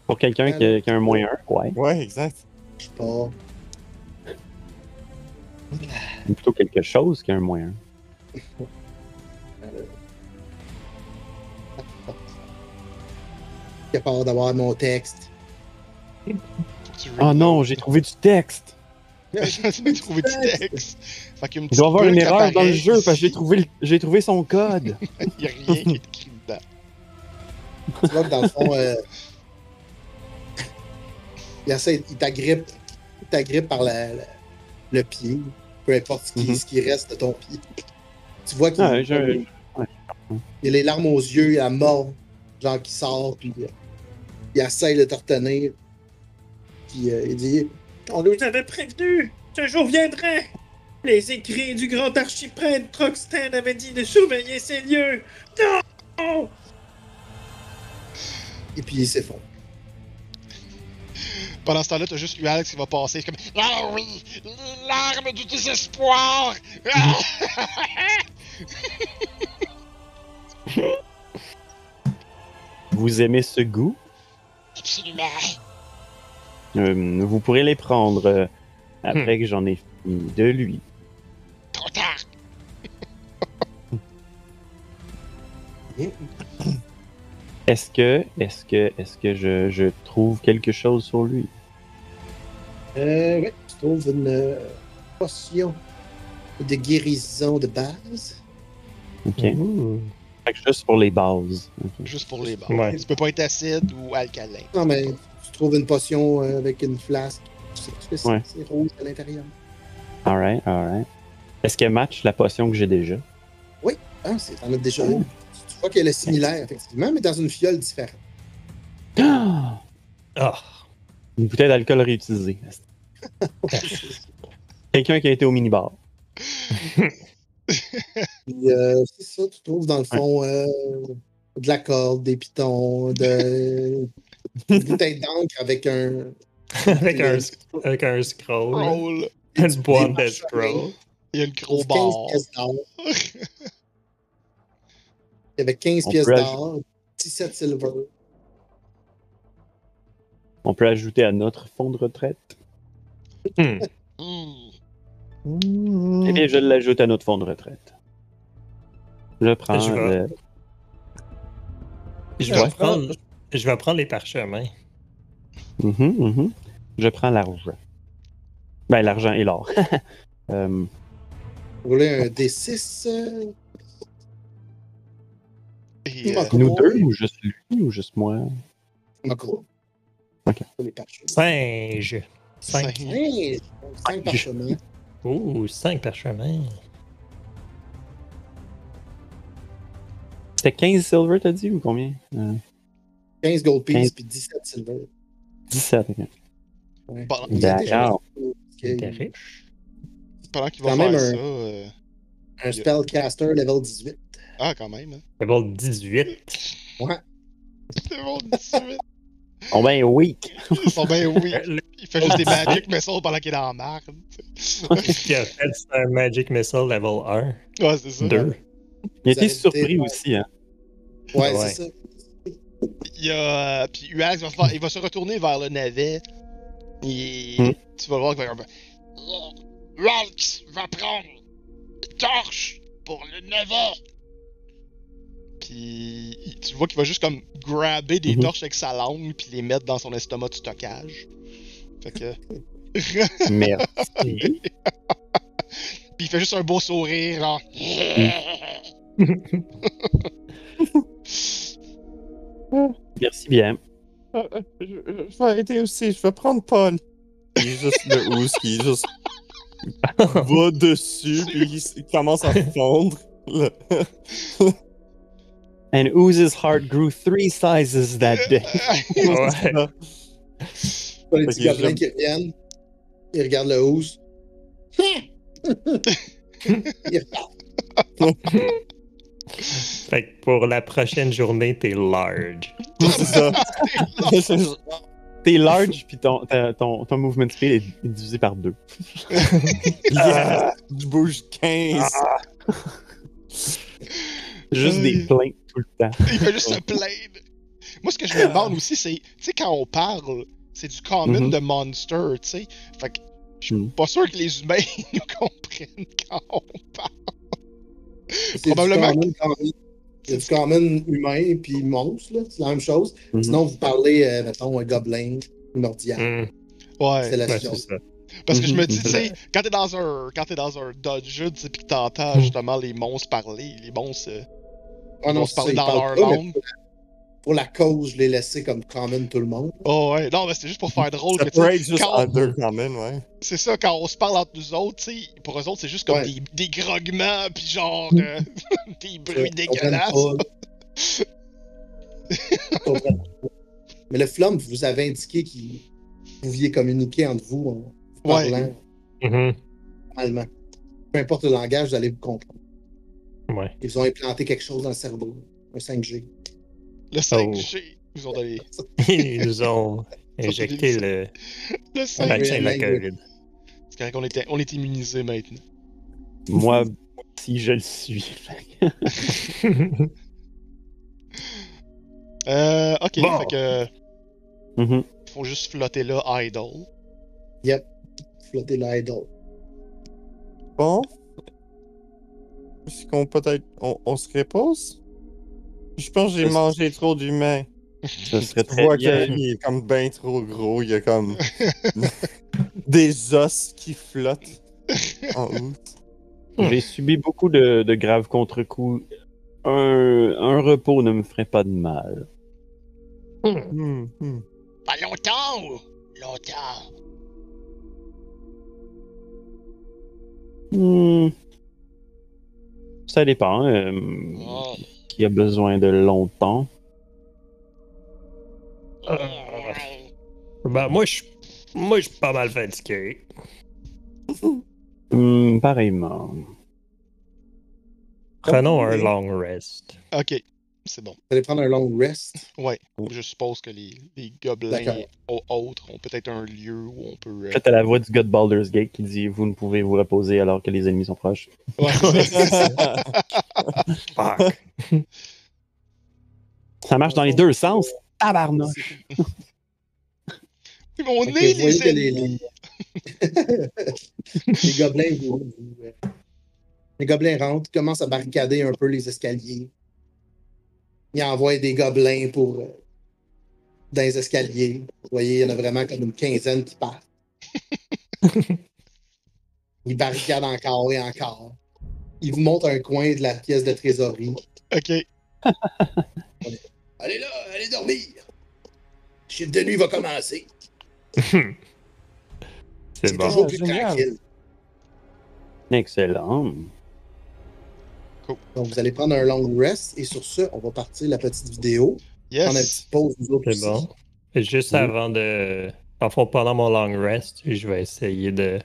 Pour quelqu'un qui, a- qui a un moins 1, ouais. Ouais, exact. Pas. Ou plutôt quelque chose qui a un moins 1. Euh, capable d'avoir mon texte. Oh non, j'ai trouvé du texte. J'ai trouvé du texte. Fait qu'il y a une Il doit y avoir une erreur dans le jeu parce que j'ai trouvé, le- j'ai trouvé son code. Il y a rien qui est écrit dedans. Tu vois que dans le fond, euh, il, t'agrippe. T'agrippe par la- la- le pied. Peu importe ce qui, Mhm. ce qui reste de ton pied. Tu vois qu'il Ah, je- il a les larmes aux yeux, il a mort, genre qui sort, puis euh, il essaie de te retenir. Puis euh, il dit On nous avait prévenu qu'un jour viendrait. Les écrits du grand archiprêtre Troxten avaient dit de surveiller ces lieux. Non! Et puis il s'effondre. Pendant ce temps-là, t'as juste eu Alex qui va passer comme Ah oui, l'arme du désespoir! Ah! Vous aimez ce goût? Absolument. Euh, vous pourrez les prendre euh, après Hmm. que j'en ai fini de lui. Trop tard. Est-ce que, est-ce que, est-ce que je, je trouve quelque chose sur lui? Euh, ouais, tu trouves une euh, potion de guérison de base. Ok. Fait que juste pour les bases. Juste pour les balles. Ouais. Tu peux pas être acide ou alcalin. Non, mais tu trouves une potion euh, avec une flasque. C'est? Ouais. Rouge à l'intérieur. Alright, alright. Est-ce qu'elle match la potion que j'ai déjà? Ah, c'est, t'en as déjà une. Tu vois qu'elle est similaire, effectivement, mais dans une fiole différente. Ah! Ah! Une bouteille d'alcool réutilisée. Quelqu'un qui a été au minibar. Euh, c'est ça, tu trouves dans le fond euh, de la corde, des pitons, de... une bouteille d'encre avec un. avec, un, avec un scroll. Roll! Une boîte de scroll. Il y a une gros 15 barre. Il y avait 15 On pièces peut d'or, 17 silver. On peut ajouter à notre fonds de retraite. Hmm. Hmm. Eh bien, je l'ajoute à notre fonds de retraite. Je prends Je vais- le- Je Ouais. vais prendre, je vais prendre les parchemins. Mhm, mhm. Je prends l'argent. Ben, l'argent et l'or. Euh, Rouler un D6. Euh, Et, nous deux, ou juste lui, ou juste moi? Macro. Ok. Singe. Cinq. cinq. Cinq parchemins. Ouh, cinq parchemins. C'était 15 silver, t'as dit, ou combien? Euh, 15 gold pieces Quinze. puis 17 silver. 17, ok. Ouais. Pendant, D'accord. T'es riche. pendant qu'il va faire même ça. un- euh, Un spellcaster level 18. Ah, quand même. Hein. Level 18. Ouais. Bon, 18. Oh ben, weak! Ils sont bien oui. Il fait juste des magic missiles pendant qu'il est merde. Ce qu'il a fait, c'est un Magic Missile level 1. Ouais, c'est ça. 2. Il été surpris été- aussi, hein. Ouais, Ouais. c'est ça. Il y a. euh, Puis Uax va, faire- il va se retourner vers le navet. Et. Hmm. Tu vas voir qu'il va faire. Ralx va prendre torche pour le navet. Puis tu vois qu'il va juste comme grabber des Mhm. torches avec sa langue puis les mettre dans son estomac de stockage. Fait que. Merci. Puis il fait juste un beau sourire, genre. Merci bien. Euh, euh, Je, je vais arrêter aussi, je vais prendre Paul. Il est juste le ours qui est juste va dessus, puis il, commence à fondre. And Ooze's heart grew three sizes that day. Ouais. Les petits gobelins qui reviennent. Ils regardent le. Ils repartent. Fait que pour la prochaine journée, t'es large. C'est ça. T'es large, puis ton, ta- ton, ton movement speed est, divisé par deux. Je bouge 15. Juste des plaintes tout le temps. Il fait juste se plaindre. Moi, ce que je me demande aussi, c'est, tu sais, quand on parle, c'est du common Mhm. de monster, tu sais. Fait que je suis Mhm. pas sûr que les humains nous comprennent quand on parle. Probablement du common, common. C'est du common humain puis monstre, là. C'est la même chose. Mhm. Sinon, vous parlez, euh, mettons, un gobelin primordial. Hmm, Ouais. C'est la ouais, chose. ça. Parce que je me Mhm. dis, tu sais, quand t'es dans un, quand t'es dans un dungeon, tu sais, pis que t'entends Mhm. justement les monstres parler, les monstres, euh, Ah non, se c'est parler dans leur parlent pas, mais langue. Pour la, cause, je l'ai laissé comme common tout le monde. Oh ouais, non, mais c'était juste pour faire drôle Ça pourrait être juste quand- under common, ouais. C'est ça, quand on se parle entre nous autres, tu sais, pour eux autres, c'est juste comme Ouais. des, des grognements, pis genre euh, des bruits dégueulasses. Mais le flum, vous avez indiqué que vous pouviez communiquer entre vous en Ouais. parlant Mhm. allemand. Peu importe le langage, vous allez vous comprendre. Ouais. Ils vous ont implanté quelque chose dans le cerveau, un 5G. Le 5G, ils ont donné. Ils nous ont injecté le Le 5G. vaccin de la. COVID. C'est correct, on est, on est immunisé maintenant. Moi, si je le suis. Euh, ok, Bon. fait que. Mhm. Faut juste flotter là, idle. Flotter l'idol. Bon. Est-ce qu'on peut-être. On, on se repose? Je pense que j'ai mangé trop d'humains. Ce serait Tu très vois bien. qu'il est comme bien trop gros. Il y a comme des os qui flottent en haut. J'ai subi beaucoup de, de graves contre-coups. Un, un repos ne me ferait pas de mal. Hmm, hmm. Pas longtemps ou? Longtemps? Hmm. Ça dépend. euh, Oh. Qui a besoin de longtemps. Ben, moi, je moi, je suis pas mal fatigué. Hmm, pareillement. Prenons un long rest. Ok, c'est bon. Vous allez prendre un long rest. Ouais, je suppose que les, les gobelins autres ont peut-être un lieu où on peut. euh, Peut-être à la voix du gars de Baldur's Gate qui dit Vous ne pouvez vous reposer alors que les ennemis sont proches. Ouais, ça. Fuck. Ça marche dans les deux sens. Tabarnouche. Nez, vous voyez les que les, ennemis. les... les gobelins vous, vous- euh, Les gobelins rentrent, commencent à barricader un peu les escaliers. Il envoie des gobelins pour. euh, dans les escaliers. Vous voyez, il y en a vraiment comme une quinzaine qui partent. il barricade encore et encore. Il vous montre un coin de la pièce de trésorerie. Ok. Allez là, allez dormir. Le chiffre de nuit va commencer. C'est C'est bon. toujours plus génial. tranquille. Excellent. Donc, vous allez prendre un long rest et sur ce, on va partir la petite vidéo. Prendre une Yes. petite pause, nous autres C'est aussi. bon. Juste Oui. avant de. En fond, pendant mon long rest, je vais essayer de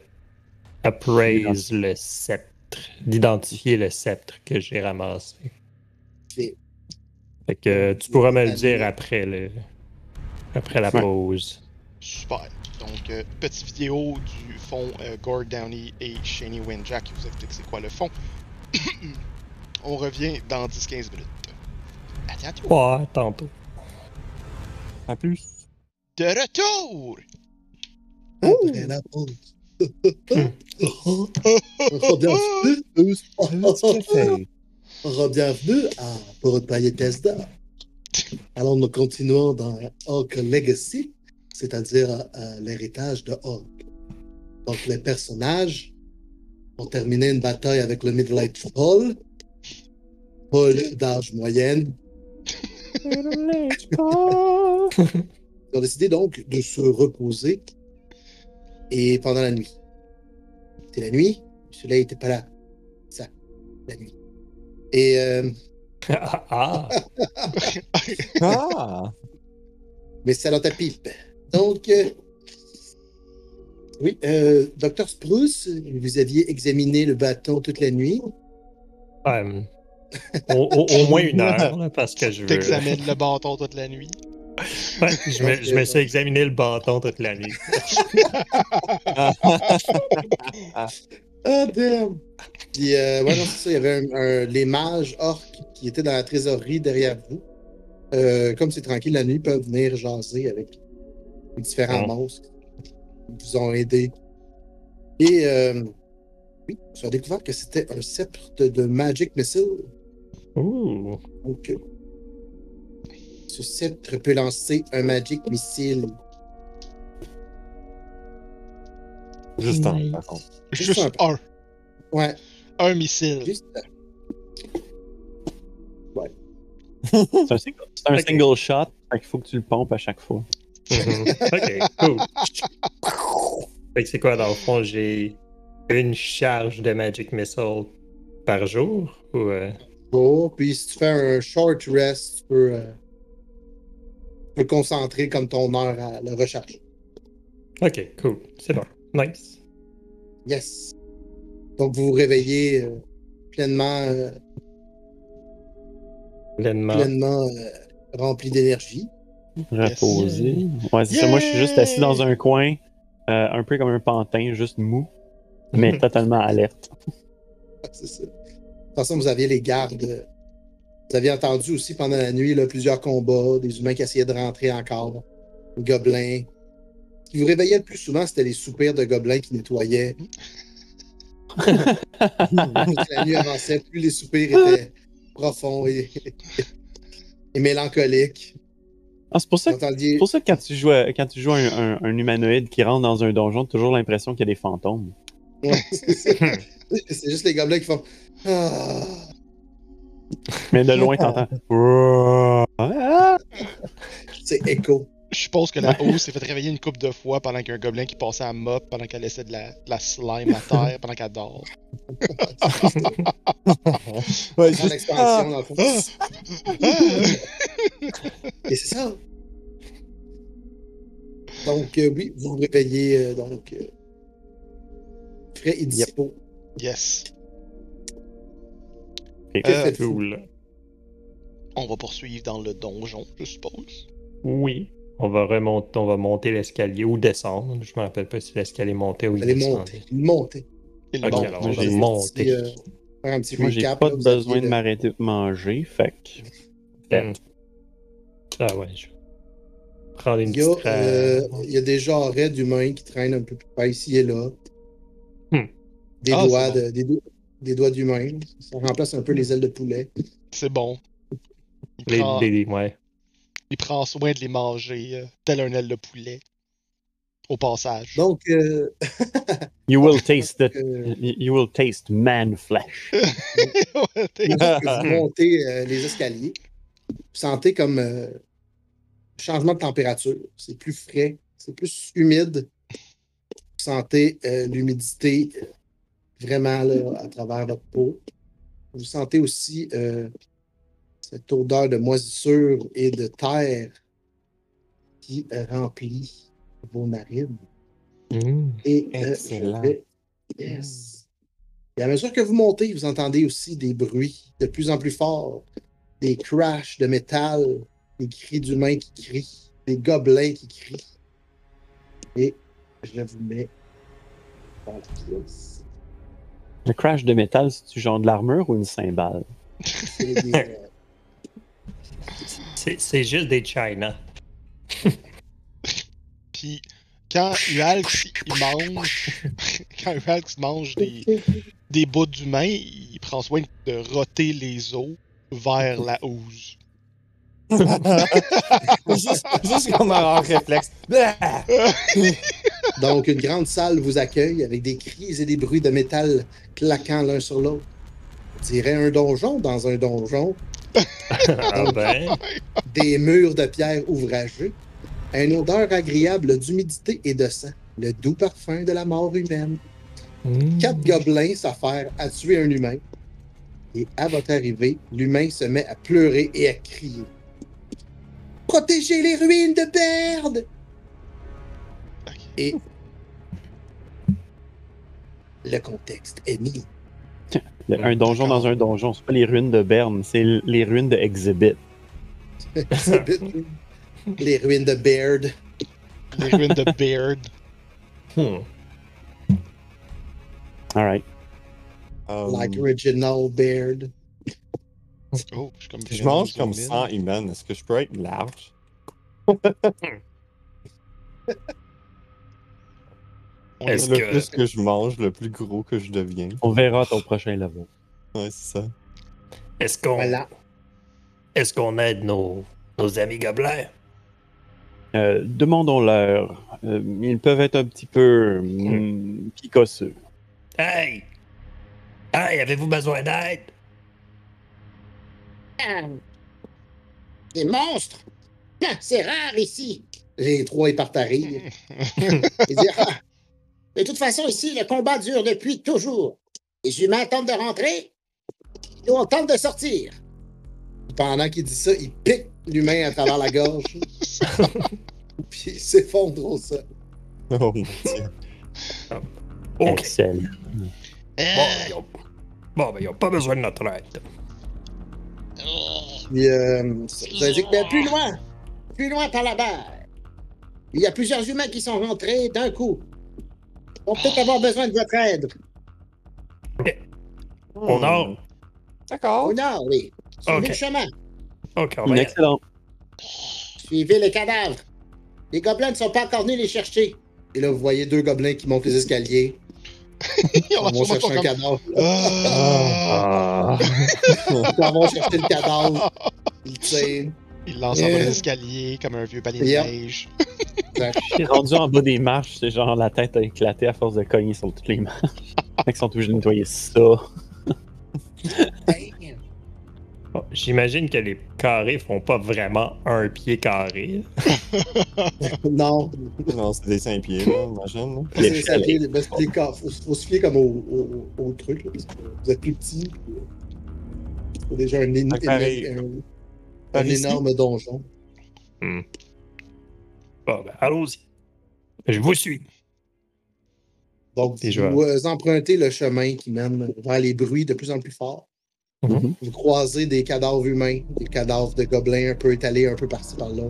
appraise le sceptre, d'identifier le sceptre que j'ai ramassé. Fait que tu pourras me le dire après le après la Ouais. pause. Super. Donc, euh, petite vidéo du fond euh, Gord Downey et Shani Winjack qui vous explique c'est quoi le fond? On revient dans 10-15 minutes. À bientôt. Ouais, tantôt. À plus. De retour! Après la pause. Bienvenue Bienvenue à Bethesda. Alors, nous continuons dans Orc Legacy, c'est-à-dire euh, l'héritage de Orc. Donc, les personnages ont terminé une bataille avec le Midlight Paul. Paul d'âge moyenne. Ils ont décidé donc de se reposer et pendant la nuit. C'était la nuit, le soleil n'était pas là. Ça, la nuit. Et euh, ah, ah. Ah! mais c'est dans ta pipe. Donc, euh, oui, euh, Dr. Spruce, vous aviez examiné le bâton toute la nuit. Au, au- au moins une heure, là, parce que je veux. T'examines le bâton toute la nuit. Ouais, je, me, je me suis examiné le bâton toute la nuit. Ah, damn! Puis, euh, ouais, non, c'est ça. Il y avait un- un- les mages orques qui étaient dans la trésorerie derrière vous. Euh, comme c'est tranquille la nuit, ils peuvent venir jaser avec les différents Bon. monstres qui vous ont aidé. Et euh, oui, tu as découvert que c'était un sceptre de Magic Missile. Ouh. Euh, ce sceptre peut lancer un Magic Missile. Juste un, Nice. par contre. Juste un un. Ouais, Un missile. juste. C'est un, single, c'est un Ok. single shot, fait qu'il faut que tu le pompes à chaque fois. Mhm. ok, cool. Fait que c'est quoi, dans le fond, j'ai une charge de Magic Missile par jour? Ou, euh, Puis si tu fais un short rest, tu peux, euh, tu peux concentrer comme ton heure à le recharger. Ok, cool. C'est bon. Nice. Yes. Donc vous vous réveillez euh, pleinement, euh, Pleinement. pleinement euh, rempli d'énergie. Reposé. Ouais, c'est ça. Moi, je suis juste assis dans un coin, euh, un peu comme un pantin, juste mou, mais totalement alerte. C'est ça. De toute façon, vous aviez les gardes. Vous aviez entendu aussi pendant la nuit là, plusieurs combats, des humains qui essayaient de rentrer encore, des gobelins. Ce qui vous réveillait le plus souvent, c'était les soupirs de gobelins qui nettoyaient. La nuit avançait, plus les soupirs étaient profonds et, et mélancoliques. Ah, c'est pour ça que pour ça que quand tu joues, à- quand tu joues un, un- un humanoïde qui rentre dans un donjon, t'as toujours l'impression qu'il y a des fantômes. Ouais. C'est juste les gobelins qui font. Mais de loin, t'entends. C'est écho. Je suppose que la hausse s'est fait réveiller une couple de fois pendant qu'il y a un gobelin qui passait à mop, pendant qu'elle laissait de la, de la slime à terre, pendant qu'elle dort. Ouais, Dans juste- l'expansion, dans le fond. Ah! Et c'est ça. Donc, euh, oui, vous vous réveillez euh, donc euh, frais et dispo. Yes. Euh? Cool. On va poursuivre dans le donjon, je suppose. Oui. On va remonter, on va monter l'escalier ou descendre. Je me rappelle pas si l'escalier montait ou il descendait. monter. Monter. Et le Ok, bon. alors on va j'ai- monter. euh, faire un petit Moi, j'ai pas là, besoin de m'arrêter de manger, fait que. Ah ouais, je vais prendre une Il y, a, petite euh, tra- il y a des genres d'humains qui traînent un peu plus près ici et là. Hmm. Des, Ah, doigts c'est de- des, do- des doigts d'humains. Ça remplace un peu les ailes de poulet. C'est bon. Il Les, prend, les- ouais. il prend soin de les manger, euh, tel un aile de poulet. Au passage. Donc, euh, You will taste the, euh, you will taste man flesh. Vous montez euh, les escaliers, vous sentez comme euh, changement de température. C'est plus frais, c'est plus humide. Vous sentez euh, l'humidité vraiment là, à travers votre peau. Vous sentez aussi euh, cette odeur de moisissure et de terre qui euh, remplit vos narines. Mm. Et euh, Excellent. vais- Yes. Et à mesure que vous montez, vous entendez aussi des bruits de plus en plus forts, des crashs de métal, des cris d'humains qui crient, des gobelins qui crient. Et je vous mets dans la pièce. Le crash de métal, c'est-tu genre de l'armure ou une cymbale? C'est des, C'est c'est juste des China. Puis quand Ualx mange, quand Ualx mange des, des bouts d'humain, il prend soin de roter les os vers la housse. juste, juste comme un réflexe. Donc, une grande salle vous accueille avec des cris et des bruits de métal claquant l'un sur l'autre. On dirait un donjon dans un donjon. Ah ben. des murs de pierre ouvragés, une odeur agréable d'humidité et de sang, le doux parfum de la mort humaine. Mm. Quatre gobelins s'affairent à tuer un humain. Et à votre arrivée, l'humain se met à pleurer et à crier. Protégez les ruines de Berde! Et le contexte est mis. Le- un donjon dans un donjon, c'est pas les ruines de Berne, c'est les ruines de Exhibit. les ruines de Baird. Les ruines de Baird. Hmm. Alright. Um, Like original Baird. Oh, je suis comme je mange comme zoom in. 100 humains. Est-ce que je peux être large? On Est-ce est- Le que- plus que je mange, le plus gros que je deviens. On verra ton prochain level. Ouais, c'est ça. Est-ce qu'on Voilà. est-ce qu'on aide nos, nos amis gobelins? Euh, Demandons-leur. Euh, ils peuvent être un petit peu mm, picosseux. Hey! Hey, avez-vous besoin d'aide? Ah. Des monstres? Ah, C'est rare ici. Les trois, ils De toute façon, ici, le combat dure depuis toujours. Les humains tentent de rentrer, nous on tente de sortir. pendant qu'il dit ça, il pique l'humain à travers la gorge. Puis il s'effondre au sol. Oh mon dieu. Excellent. Euh, ils ont- bon, ben, ils n'ont pas besoin de notre aide. Puis euh, ça dit que Ben, plus loin, plus loin par là-bas. Il y a plusieurs humains qui sont rentrés d'un coup. On peut peut-être avoir besoin de votre aide. Au nord? D'accord. Au nord, oui. Suivez Ok. le chemin. OK, on va y aller. Excellent. Suivez les cadavres. Les gobelins ne sont pas encore venus les chercher. Et là, vous voyez deux gobelins qui montent les escaliers. ils Ils vont chercher un comme... cadavre. Ah! Ah. Ils vont chercher le cadavre. Ils tirent. Il lance en bas des escaliers comme un vieux panier de neige. Rendu en bas des marches, c'est genre la tête a éclaté à force de cogner sur toutes les marches. Fait qu'ils sont obligés de nettoyer ça. Bon, J'imagine que les carrés font pas vraiment un pied carré. Non. Non, c'est des 5 pieds, là, imagine. là. C'est des cas. Faut, faut se fier comme au, au, au truc. Là, parce que vous êtes plus petit. euh, C'est déjà un, éno- Un carré. un- un Ici? énorme donjon. Bon, ben, allons-y. Je vous suis. Donc, vous euh, empruntez le chemin qui mène vers les bruits de plus en plus forts. Mhm. Vous croisez des cadavres humains, des cadavres de gobelins un peu étalés un peu par-ci par-là.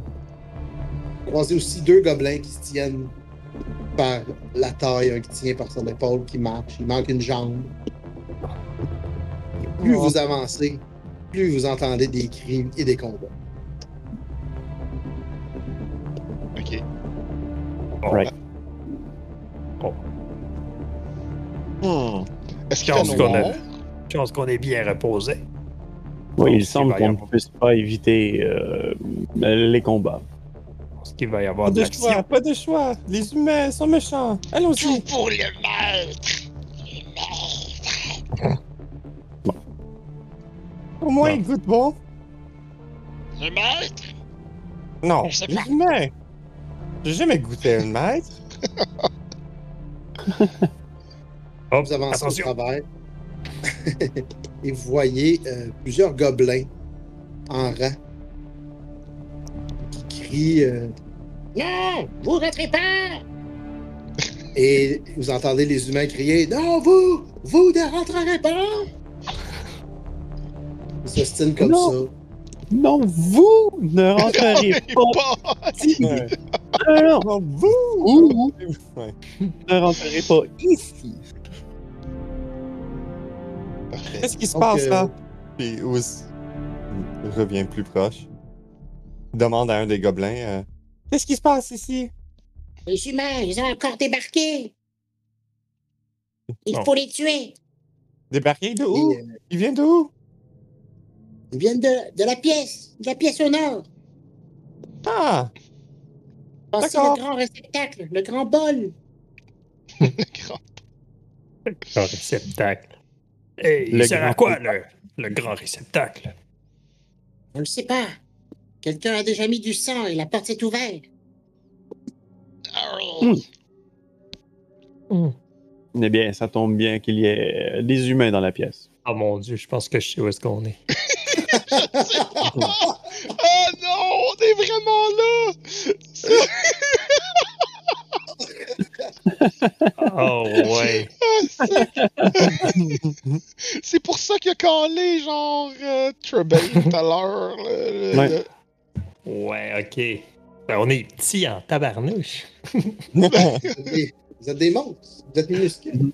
Vous croisez aussi deux gobelins qui se tiennent par la taille, un qui tient par son épaule, qui marche. Il manque une jambe. Et plus vous avancez, plus vous entendez des cris et des combats. Ok. Bon, Right. Hmm. Est-ce qu'il y a Chance qu'on est bien reposé. Oui, il semble qu'on ne avoir- puisse pas éviter euh, les combats. Je pense qu'il va y avoir Pas de choix, pas de choix. Les humains sont méchants. Tout Allons-y. pour le maître. Le maître. Au moins, Non. ils goûtent bon. Le maître? Non, Je sais les pas. humains. J'ai jamais goûté un maître. Vous avancez au travers et vous voyez euh, plusieurs gobelins en rang qui crient euh, Non, vous rentrez pas. et vous entendez les humains crier Non, vous Vous ne rentrerez pas Ils s'ostinent comme Non. ça. Non, vous ne rentrerez pas Pas- ici. Ouais. Non, non, Non, vous. vous Ouais. ne rentrerez pas ici. Parfait. Qu'est-ce qui se passe euh, là? Puis Ouz revient plus proche. Demande à un des gobelins euh, Qu'est-ce qui se passe ici? Les humains, ils ont encore débarqué. Il Bon. faut les tuer. Débarqué de où? euh, Il vient de où? Ils viennent de, de la pièce, de la pièce au nord. Ah! Passez D'accord. le grand réceptacle, le grand bol. Grand- Grand réceptacle. Et Le il sert à quoi, le, le grand réceptacle? On ne sait pas. Quelqu'un a déjà mis du sang et la porte s'est ouverte. Hmm. Eh bien, ça tombe bien qu'il y ait euh, des humains dans la pièce. Oh mon dieu, je pense que je sais où est-ce qu'on est. Ah non, on est vraiment là! Oh ouais. C'est pour ça qu'il a calé, genre, euh, Trebane tout à l'heure. Ouais. le- Ouais, ok. Ben, on est petits en tabarnouche. vous, êtes des, vous êtes des monstres. Vous êtes minuscules.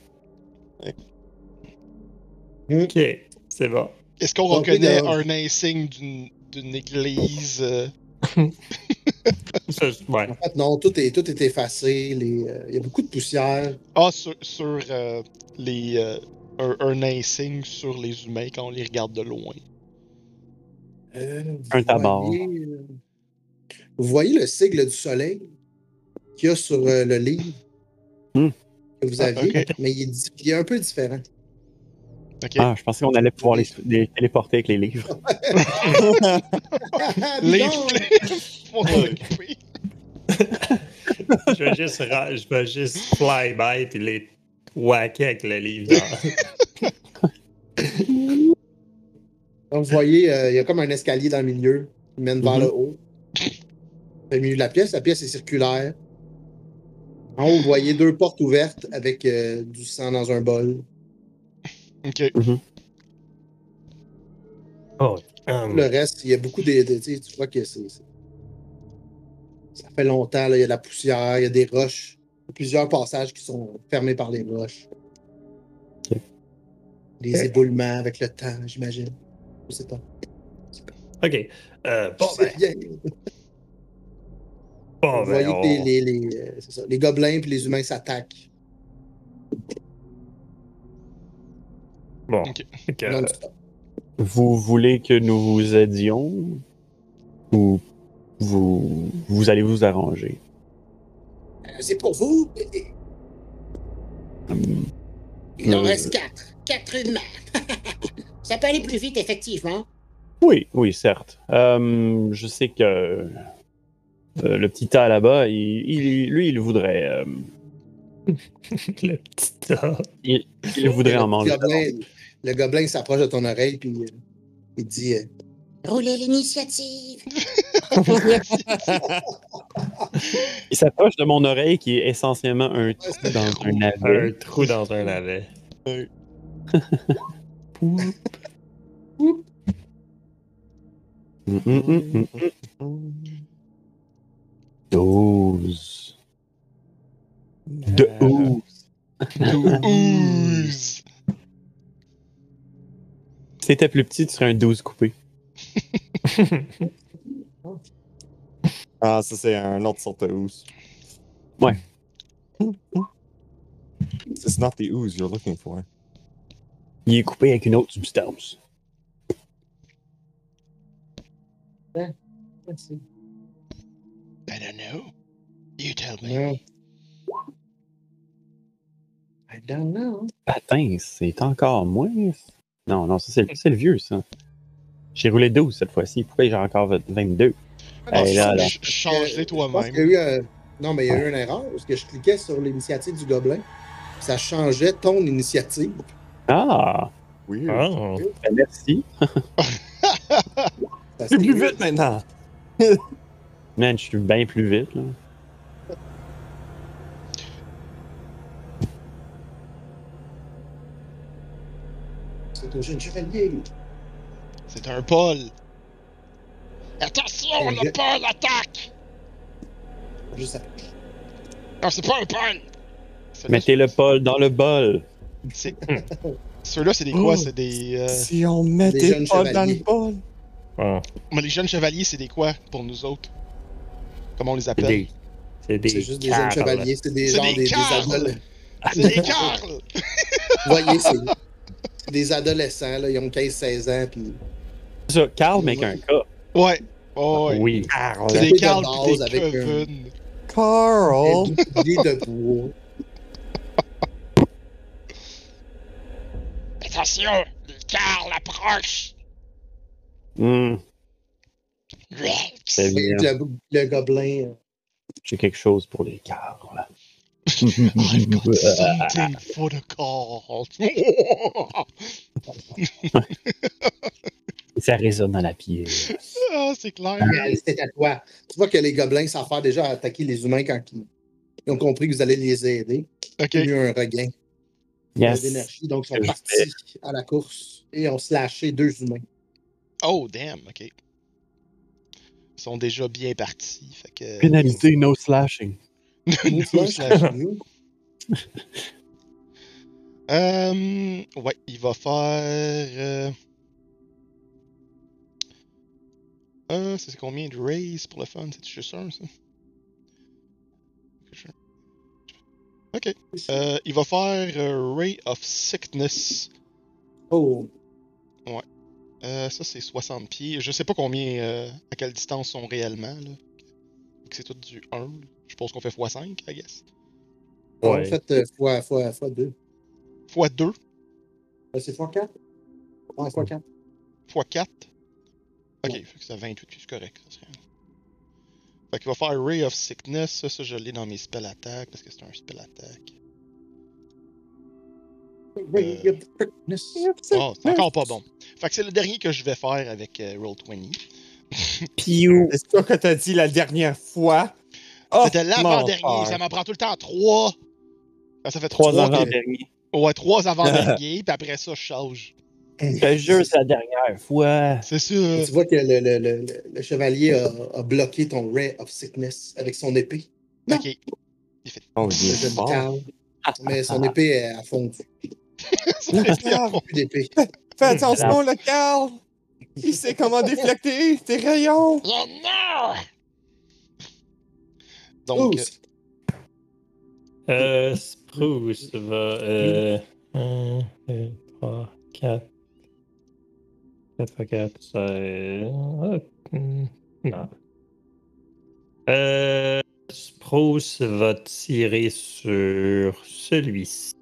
Ok, c'est bon. Est-ce qu'on reconnaît un insigne d'une d'une église? euh, Ça, ouais. En fait, non, tout est, tout est effacé. euh, Il y a beaucoup de poussière. Ah, sur, sur euh, les. euh, un, un insigne sur les humains quand on les regarde de loin. Euh, vous Un tabac. voyez, euh, Vous voyez le sigle du soleil qu'il y a sur euh, le livre Hmm. que vous Ah, aviez, mais il est, di- il est un peu différent. Ah, je pensais qu'on allait pouvoir les, les téléporter avec les livres. occuper. Je vais juste, je vais juste fly by puis les whacker avec le livre. Donc, vous voyez, euh, il y a comme un escalier dans le milieu qui mène vers Mhm. le haut. Au milieu de la pièce, la pièce est circulaire. En haut, vous voyez deux portes ouvertes avec euh, du sang dans un bol. Ok. Oh, hum, Le reste, il y a beaucoup de. de- tu vois que c'est. Ça fait longtemps, là, il y a de la poussière, il y a des roches. Il y a plusieurs passages qui sont fermés par les roches. Ok. Des Ok. éboulements avec le temps, j'imagine. Je sais pas. ok. Euh, bon, ben, bien. bon, Vous ben, voyez on- que les, les, les, euh, c'est ça, les gobelins et les humains s'attaquent. Bon. Ok. Fait que, non-stop. Vous voulez que nous vous aidions ou vous, vous allez vous arranger? Euh, C'est pour vous. Hum, Il en Euh. reste quatre. Quatre humains. Ça peut aller plus vite, effectivement. Oui, oui, certes. Euh, je sais que euh, le petit tas là-bas, il, il- lui, il voudrait, euh, le petit tas. il, il voudrait en manger. Le gobelin s'approche de ton oreille puis euh, il dit euh, Roulez l'initiative. Il s'approche de mon oreille qui est essentiellement un trou dans un Un navet. trou dans un navet. Hum, hum, hum. Douze. De ouf. Douze. Si c'était plus petit, tu serais un 12 coupé. Ah, ça, c'est un autre sorte de ooze. Ouais. It's not the ooze you're looking for. Il est coupé avec une autre substance. I don't know. You tell me. Non. I don't know. Patin, c'est encore moins. Non, non, ça, c'est le- c'est le vieux, ça. J'ai roulé 12 cette fois-ci. Pourquoi j'ai encore 22? Ah, Hey, là, là. ch- Change-les Je pense toi-même. qu'il y a eu un- Non, mais il y a eu une erreur parce que je cliquais sur l'initiative du gobelin. Ça changeait ton initiative. Ah! Oui. Ah. ben merci. C'est plus vite maintenant. Man, je suis bien plus vite, là. C'est un jeune chevalier. C'est un Paul. Attention, je- le Paul attaque! Juste après. Non, c'est pas un Paul! Mettez le Paul dans le bol. c'est- Ceux-là, c'est des quoi? Oh. C'est des. euh, Si on met Des des pas dans le bol. Ah. Mais les jeunes chevaliers, c'est des quoi pour nous autres? Comment on les C'est appelle? des. C'est des. C'est juste des jeunes chevaliers. C'est des C'est gens des des, des. C'est des Carl! Vous voyez, c'est c'est des adolescents. Là, ils ont 15-16 ans. Puis C'est ça, Carl, mais qu'un. Ouais. Oh, ouais. Oui. C'est peu de Carl pis base avec un-. Carl. des de bois. Attention! Le Carl approche! Hmm, Rex! c'est le, le gobelin. J'ai quelque chose pour les Carl. I've got something for the Carl. Ça résonne dans la pierre. ah, c'est clair. euh, C'est à toi. Tu vois que les gobelins savent faire déjà attaquer les humains quand ils, ont compris que vous allez les aider. Ok. Il y a eu un regain Yes. d'énergie. Donc, ils sont partis à la course et ont slashé deux humains. Oh, damn, ok. Ils sont déjà bien partis. Fait que. Pénalité, no slashing. Slash. slash, nous. Euh, ouais, il va faire. Euh... c'est combien de raise pour le fun? C'est juste un, ça? Ok. Euh, il va faire euh, Ray of Sickness. Oh, Euh, ça, c'est 60 pieds. Je sais pas combien, à quelle distance sont réellement. Là. C'est tout du 1. là. Je pense qu'on fait x5, I guess. en Ouais. fait, euh, fois, fois, fois deux. x2, Euh, C'est fois quatre? Ouais, fois quatre. x4. Ok, Ouais. fait que c'est 28, c'est correct. Ça serait... Fait qu'il va faire Ray of Sickness. Ça, ça je l'ai dans mes spell attack parce que c'est un spell attack. Ray of Quickness. Oh, c'est encore pas bon. Fait que c'est le dernier que je vais faire avec euh, Roll20. Piou. C'est ça que t'as dit la dernière fois. Oh, C'était l'avant-dernier, ça m'en prend tout le temps 3. Ça fait Trois 3 avant-derniers. Ouais, 3 avant-derniers, puis après ça, je change. Je te jure, c'est la dernière fois. C'est ça. Tu vois que le, le, le, le- le chevalier a, a bloqué ton Ray of Sickness avec son épée. Ok. Oh, Le il est jeune fort. Carl. Mais son épée a fondu. Carl, Plus d'épée. Fais attention, le Carl. Il sait comment déflecter tes rayons. Oh non! Donc, Oh, Euh, Spruce va. Euh, 1, 2, 3, 4. 4 x 4, c'est. ah, hmm, non. Euh, Spruce va tirer sur celui-ci.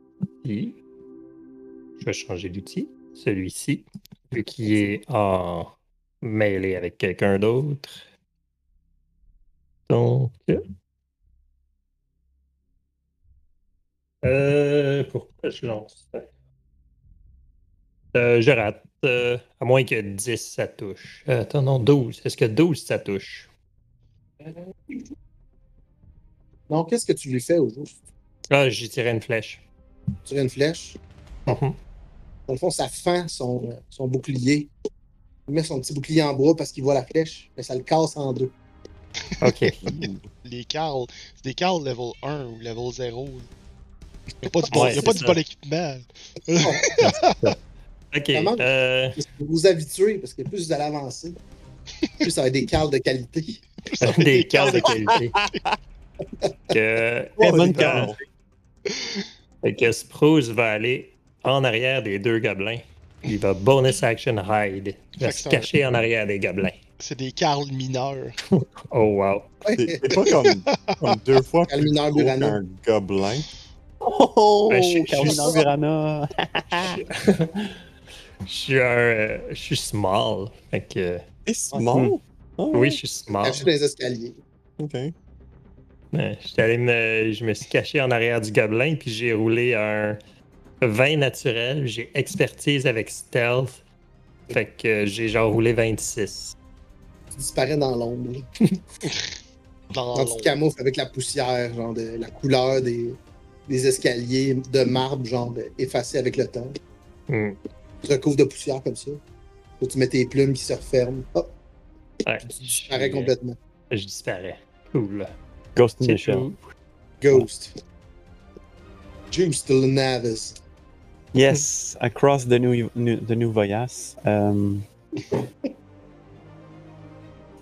Je vais changer d'outil. Celui-ci. Vu qu'il est en mêlée avec quelqu'un d'autre. Donc. Euh, pourquoi je lance ça? Euh, je rate. euh, à moins que 10 ça touche. Euh, attends, non, 12. Est-ce que 12 ça touche? Donc, qu'est-ce que tu lui fais au juste? Ah, j'ai tiré une flèche. Tu tires une flèche? Mhm. Dans le fond, ça fend son, euh, son bouclier. Il met son petit bouclier en bois parce qu'il voit la flèche, mais ça le casse en deux. Ok. les Carl, c'est des Carl level 1 ou level 0. Il n'y a pas du bon, Ouais, y a pas du bon équipement. ok. Euh, Vous vous habituez parce que plus vous allez avancer, plus ça va être des cartes de qualité. des cartes de qualité. que, Oh, bonne fait que Spruce va aller en arrière des deux gobelins. Il va bonus action hide. Il va se cacher en arrière des gobelins. C'est des Carl mineurs. Oh wow. C'est pas comme, comme deux fois plus gros qu'un gobelin. Oh! Ben, je- je- Carolina je- Verana. Je suis un. euh, je suis small. Fait que. Et small? Ah, Oui, je suis small. Caché dans les escaliers. Ok. J'étais allé me, je me suis caché en arrière du gobelin, puis j'ai roulé un 20 naturel. J'ai expertise avec stealth. Fait que j'ai genre roulé 26. Tu disparais dans l'ombre. là. Dans Quand tu te camoufles avec la poussière, genre de la couleur des, des escaliers de marbre, genre de- effacé avec le temps. Hmm. Tu te recouvres de poussière comme ça. Là, tu mets tes plumes qui se referment. Hop, Ouais, tu disparais complètement. Je disparais. Cool. Ghost tout. Ghost. Juice to Navis. Yes, across the new, new, the new Voyas. Euh,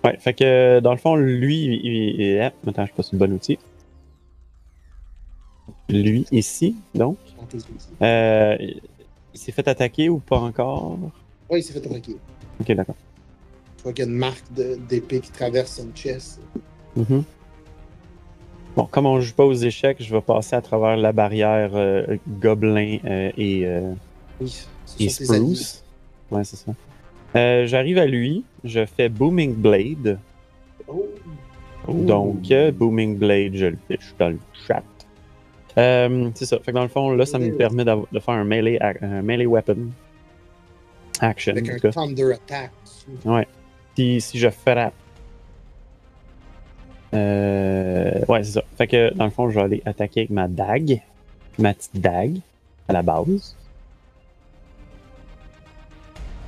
Ouais, fait que dans le fond, lui, il, il- il- ah, attends, je passe le bon outil. Lui, ici, donc, euh, il s'est fait attaquer ou pas encore? Oui, il s'est fait attaquer. Ok, d'accord. Tu vois qu'il y a une marque d'épée qui traverse son chest. Mhm. Bon, comme on joue pas aux échecs, je vais passer à travers la barrière euh, gobelin euh, et, Oui, et spruce. Ouais, c'est ça. J'arrive à lui, je fais Booming Blade. Oh, Donc, Booming Blade, je le fiche dans le chat. Euh, c'est ça. Fait que dans le fond, là, ça me permet de faire un melee, un melee weapon action. avec un. Thunder Attack. dessus. Si, si je frappe. Euh, ouais, c'est ça. Fait que dans le fond, je vais aller attaquer avec ma dague. Ma petite dague à la base.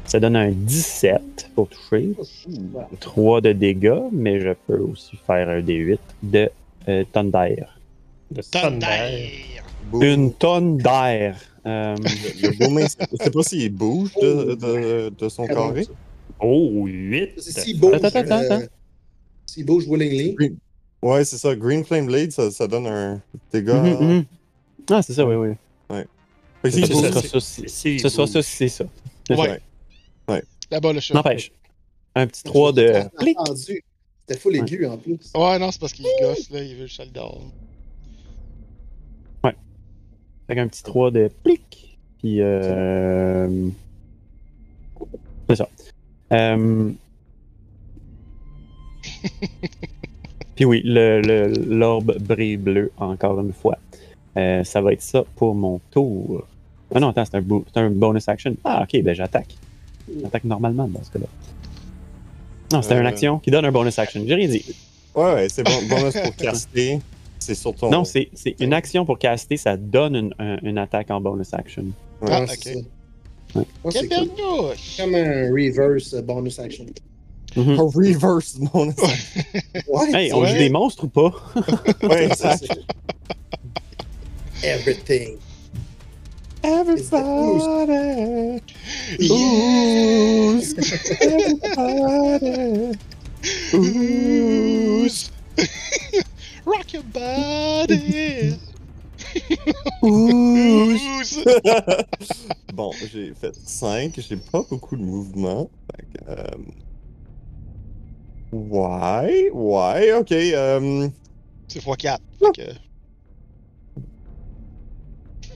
Ça donne un 17 pour toucher. Voilà. 3 de dégâts, mais je peux aussi faire un D8 de euh, d'air. De! Thunder. Boom. Une tonne d'air. Euh, Le je sais pas s'il bouge de, de, de son carré? Oh, 8. C'est S'il bouge, Attends, attends, euh, attends. s'il bouge willingly, Ouais, c'est ça. Green Flame Blade, ça, ça donne un dégât. mhm, mhm. Ah, c'est ça, oui, oui. Fait que Si, ce sera ça, c'est ça. Ouais. Là-bas, le chat. N'empêche. Un petit 3 de. C'était full aigu en plus. Ouais, non, c'est parce qu'il gosse, là, il veut le soldat. Fait qu'un petit 3 de plic. Puis, euh... C'est ça. Euh... Puis oui, le- le- l'orbe brille bleu, encore une fois. Euh, ça va être ça pour mon tour. Ah non, attends, c'est un, bo- un bonus action. Ah, ok, ben j'attaque. J'attaque normalement dans ce cas-là. Non, c'était Euh. une action qui donne un bonus action. J'ai rien dit. Ouais, ouais, c'est bon. Bonus pour caster. C'est sur ton. Non, c'est c'est une action pour caster, ça donne une, un- une attaque en bonus action. Ah, ok. Ouais, cool. comme un reverse bonus action. Mhm. Un reverse bonus. Ouais, Hey, on joue des monstres ou pas? ouais, Ça, Everything. Everybody. Yes! Everybody. Ooze! Rock your body! Bon, j'ai fait 5. J'ai pas beaucoup de mouvement. Fait que, euh, Ouais, ouais, ok. euh, C'est x4. Fait que...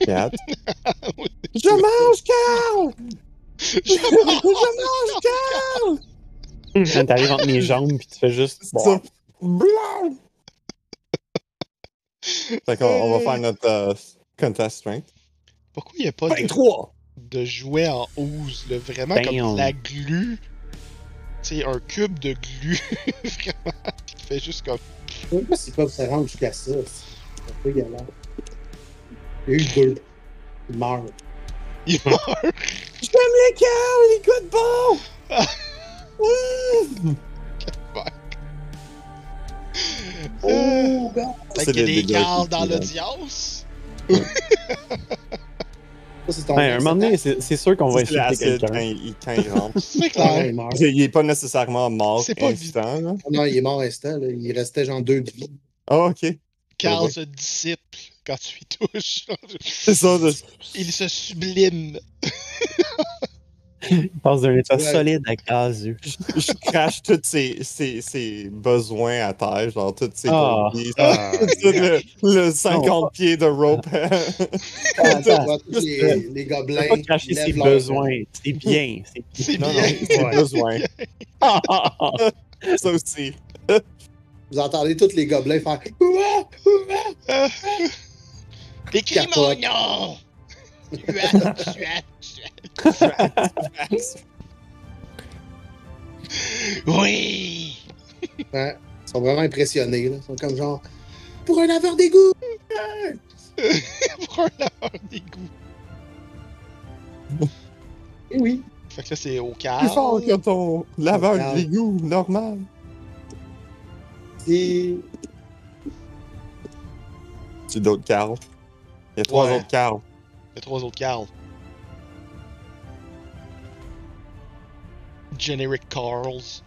4. Je mange Carl! Je Je mange Carl! T'arrives entre mes jambes puis tu fais juste. C'est ça. Blanc! Fait qu'on on va faire notre euh, contest strength. Pourquoi il n'y a pas de, 23! de jouet en ooze, là? Vraiment Damn. comme de la glu? Tu sais, un cube de glu. Vraiment. Qui fait juste comme. Je sais pas s'ils peuvent se rendre jusqu'à ça. C'est un peu galère. Il y a eu deux. Il meurt. Il meurt! J'aime les Carl! Il goûte bon! Oh, gars! Fait C'est qu'il y a des qui- dans l'audience. Ça, Ouais, à un moment donné, c'est sûr qu'on va insulter quand quelqu'un. il, quand il rentre. C'est clair. il meurt. il est pas nécessairement mort C'est pas instant, là. Ah Non, il est mort instant. Là. Il restait genre deux de vie. Ah, ok. Carl se dissipe quand tu y touches. C'est ça. de- Il se sublime. Il passe d'un état Ouais. solide à gazeux. Je, je crache tous ses, ses, ses besoins à terre, genre tous ses Ah. Ah, tout le, le 50 pieds de rope. Vois tous les, les Il gobelins. pas cracher ses besoins. C'est bien. C'est C'est non, bien. non, c'est Ouais. besoin. Ah, ah, ah. Ça aussi. Vous entendez tous les gobelins faire! Ouah! Écris mon nom! Suat, suat. Oui! Ouais. Ils sont vraiment impressionnés. Là. Ils sont comme genre Pour un laveur d'égout! Pour un laveur d'égout. Eh oui. Fait que là, c'est au Plus fort calme. que ton laveur d'égout normal. Et C'est d'autres Carl. Il y a trois Ouais. autres Carl. Il y a trois autres Carl. Generic Carls.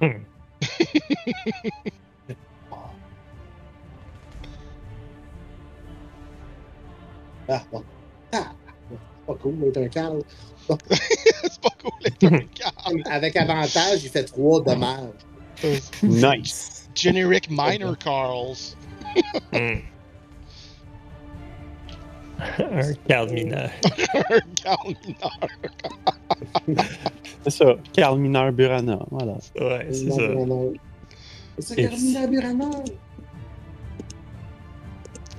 Hmm. Ah, bon. Ah, c'est pas cool d'être un Carl. c'est pas cool d'être un Carl. Avec avantage, il fait trois dommages. Nice. Generic Minor Carls. Hmm. Un Carl mineur. un Carl mineur. C'est ça. Carl Mineur Burana. Voilà. Ouais, c'est ça. C'est ça, Et- Carmina Burana.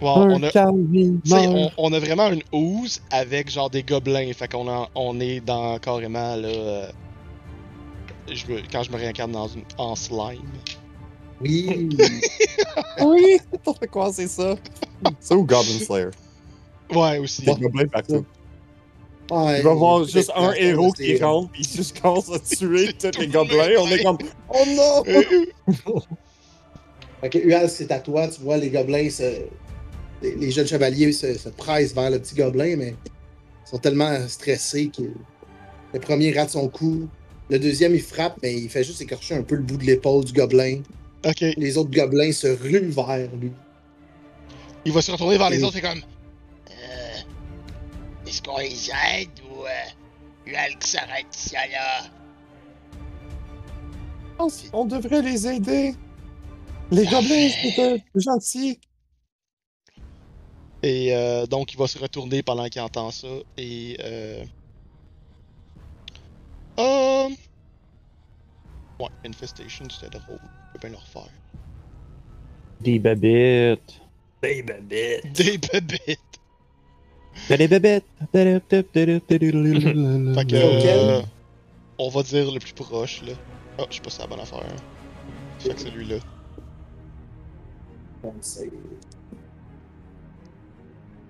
Wow, on a, Carl on, Mineur. on a vraiment une ooze avec genre des gobelins. Fait qu'on a- on est dans carrément là. euh, je me- quand je me réincarne dans une, en slime. Oui. Oui! N'importe quoi, c'est ça? Ça ou Goblin Slayer? Ouais, aussi. Des gobelins partout. Ouais, Tu vas voir il- juste un héros qui rentre, puis il juste commence à tuer tous les gobelins. On est comme, oh non! Que Ual, c'est à toi. Tu vois, les gobelins, se... les, les jeunes chevaliers se, se pressent vers le petit gobelin, mais ils sont tellement stressés que le premier rate son coup. Le deuxième, il frappe, mais il fait juste écorcher un peu le bout de l'épaule du gobelin. Ok. Les autres gobelins se ruent vers lui. Il va se retourner vers les autres et comme. Est-ce qu'on les aide ou. Euh, Hulk s'arrête ça là? On devrait les aider. Les gobelins, c'est euh, gentil. Et euh, donc, il va se retourner pendant qu'il entend ça. Et. Euh... euh, Ouais, Infestation, c'était drôle. Je peux bien le refaire. Des babettes. Des babettes. Des babettes. Fait que. Lequel? euh, on va dire le plus proche, là. Ah, je sais pas si c'est la bonne affaire. Fait que c'est-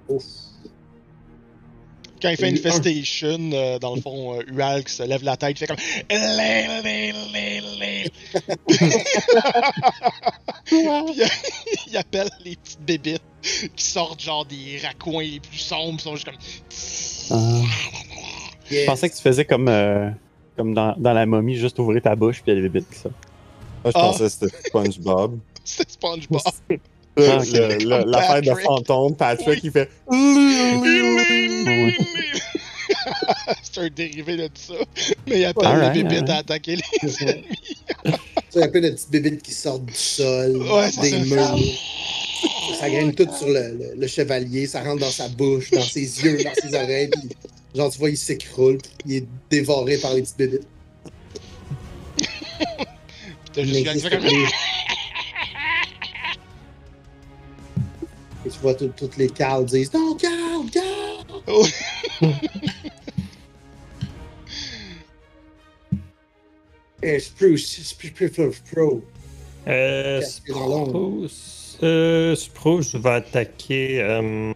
Ouf. Quand il fait Et un. Infestation, euh, dans le fond, euh, Ualk se lève la tête, il fait comme. Lé, lé, lé, lé. Puis euh, il appelle les petites bébites qui sortent genre des raccoins les plus sombres, ils sont juste comme. Ah. Je pensais que tu faisais comme, euh, comme dans, dans la momie, juste ouvrir ta bouche puis il y a des bébites qui sortent. Moi, je Ah. pensais que c'était SpongeBob. C'est SpongeBob. Le- L'affaire de fantôme, Patrick, il fait. C'est un dérivé de ça. Mais il appelle les bébites à attaquer les ennemis. Y a plein de petites bébites qui sortent du sol, Ouais, c'est des ça. murs. Ça grimpe tout sur le, le- le chevalier, ça rentre dans sa bouche, dans ses yeux, dans ses oreilles. Puis, genre, tu vois, il s'écroule, il est dévoré par les petites bébites. T'as juste Et tu vois tout- toutes les Carl disent Non, Carl, Carl! Oh. Eh, Spruce, Spruce, Spruce, Pro. Euh. Spruce, euh, Spruce va attaquer euh,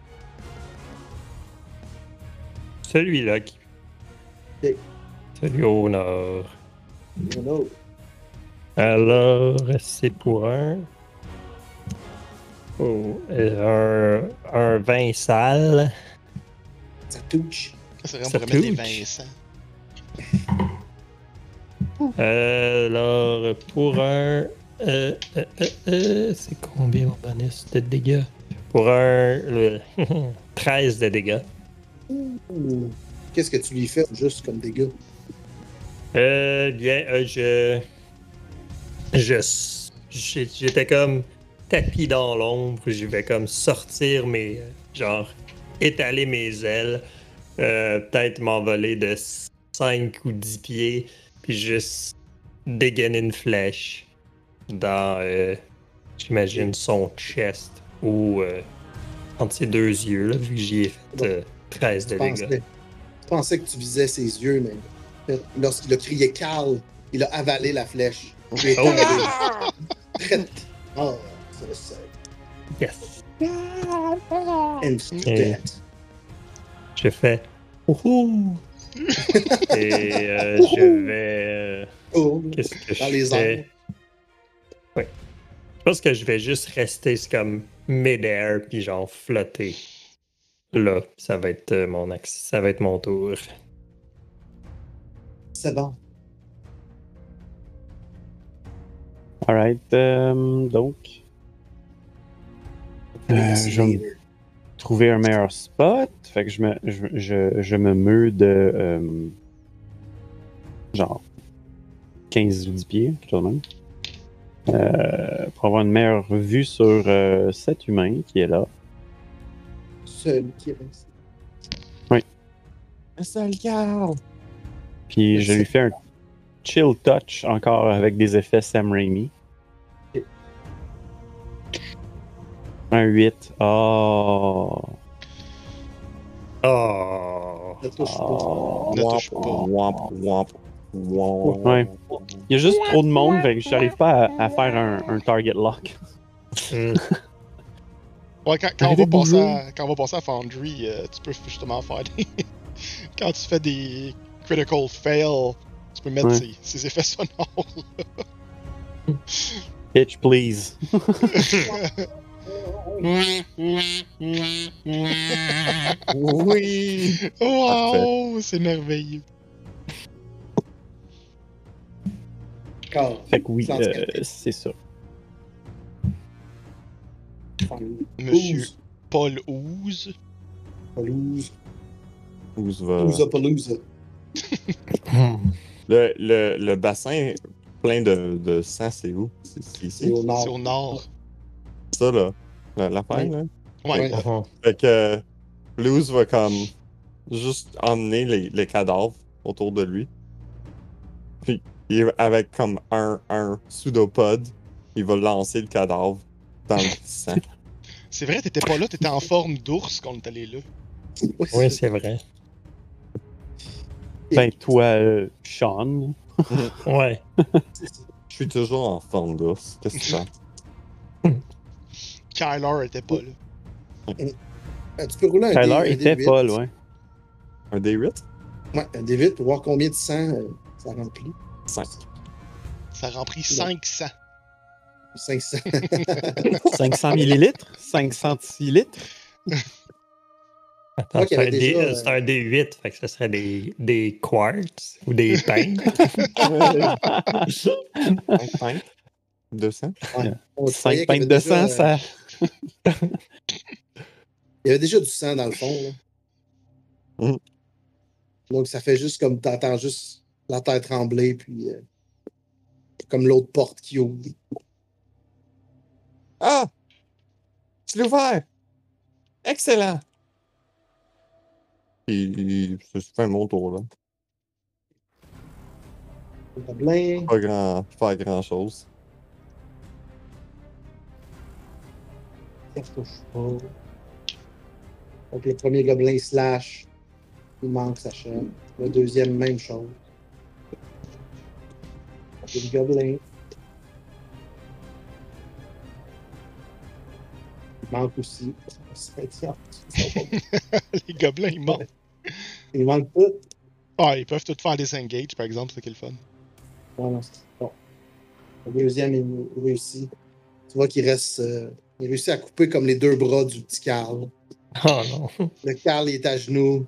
celui-là. Qui... Celui au nord. Oh no. Alors, c'est pour un. Oh, un, un vin sale. Ça touche. C'est vraiment Ça pour remettre les touche. Vincent. Euh, alors, pour un. Euh, euh, euh, euh, c'est combien mon bonus de dégâts? Pour un. le- 13 de dégâts. Ouh. qu'est-ce que tu lui fais juste comme dégâts? Euh, bien, euh, je. Je. J'étais comme tapis dans l'ombre. Je vais comme sortir mes. Genre, étaler mes ailes. euh, Peut-être m'envoler de 5 ou 10 pieds. Puis juste dégainer une flèche dans. euh, J'imagine son chest. Ou. euh, entre ses deux yeux, là, vu que j'y ai fait euh, 13 de dégâts. pensais, je pensais que tu visais ses yeux, mais lorsqu'il a crié Carl, il a avalé la flèche. Il est Oh. Oh, c'est le seul. Yes. Instant Et-. Je fais. Ouhou! Et euh, je vais. euh, Oh, Qu'est-ce que je Dans les fais? Oui. Je pense que je vais juste rester comme mid-air puis genre flotter. Là, ça va être euh, mon axe. Ça va être mon tour. c'est bon. Alright. euh, donc, Euh, je vais me trouver un meilleur spot. Fait que je me, je, je, je me meus de. euh, genre. 15 ou 10 pieds, chose de même. Euh, pour avoir une meilleure vue sur cet humain qui est là. Seul qui est resté. Un seul. Puis je lui fais un chill touch encore avec des effets Sam Raimi. Un 8. Oh. Oh! Ne touche pas. Oh. Ne touche pas. Womp, womp, womp. Ouais. Il y a juste trop de monde, fait que j'arrive pas à, à faire un, un target lock. Hmm. Ouais, quand, quand on va passer à, quand on va passer à Foundry, euh, tu peux justement faire des. quand tu fais des critical fail, tu peux mettre Ouais. ces, ces effets sonores. Pitch, please. Oui. wow, c'est merveilleux. Fait que oui, euh, c'est ça. Monsieur. Paul Ooze. Pelouse. Ouz va- Pelousa, pelousa. Le, le, le bassin plein de, de sang, c'est où? C'est au nord. Ça, là. La- L'affaire, Ouais. là. Ouais. Ouais. Fait que Luz va comme juste emmener les, les cadavres autour de lui. Puis il- avec comme un, un pseudopode, il va lancer le cadavre dans le sang. C'est vrai, t'étais pas là, t'étais en forme d'ours quand on est allé là. Oui, c'est vrai. Ben, toi, euh, Sean. Ouais. Je suis toujours en forme d'ours. Qu'est-ce que tu fais? Kyler était pas là. Euh, Tu peux rouler un Tyler dé- un était D8. pas loin. Un D8? Ouais, un D8 pour voir combien de sang euh, ça remplit. 5. Ça remplit 500. 500. 500 millilitres? 500 litres? Attends, c'est un, avais D- déjà, euh, c'est un D8, fait que ça serait des, des quartz ou des pains. 5? 200? On voyait 5 qu'il y pintes de sang, euh, ça. Il y avait déjà du sang dans le fond. Là. Mhm. Donc ça fait juste comme t'entends juste la terre trembler, puis euh, comme l'autre porte qui ouvre. Ah! Je l'ai ouvert! Excellent! Puis, ça se fait mon tour, là. Pas grand, pas grand chose. Donc le premier gobelin slash, il manque sa chaîne. Le deuxième, même chose. Donc, le gobelin. Il manque aussi. Les gobelins, ils montent. Il manque tout. Ah, ils peuvent tout faire des engage, par exemple, c'est qui est le fun. Ouais, non, c'est bon. Le deuxième, il réussit. Tu vois qu'il reste. euh, il réussit à couper comme les deux bras du petit Carl. Oh non. Le Carl il est à genoux.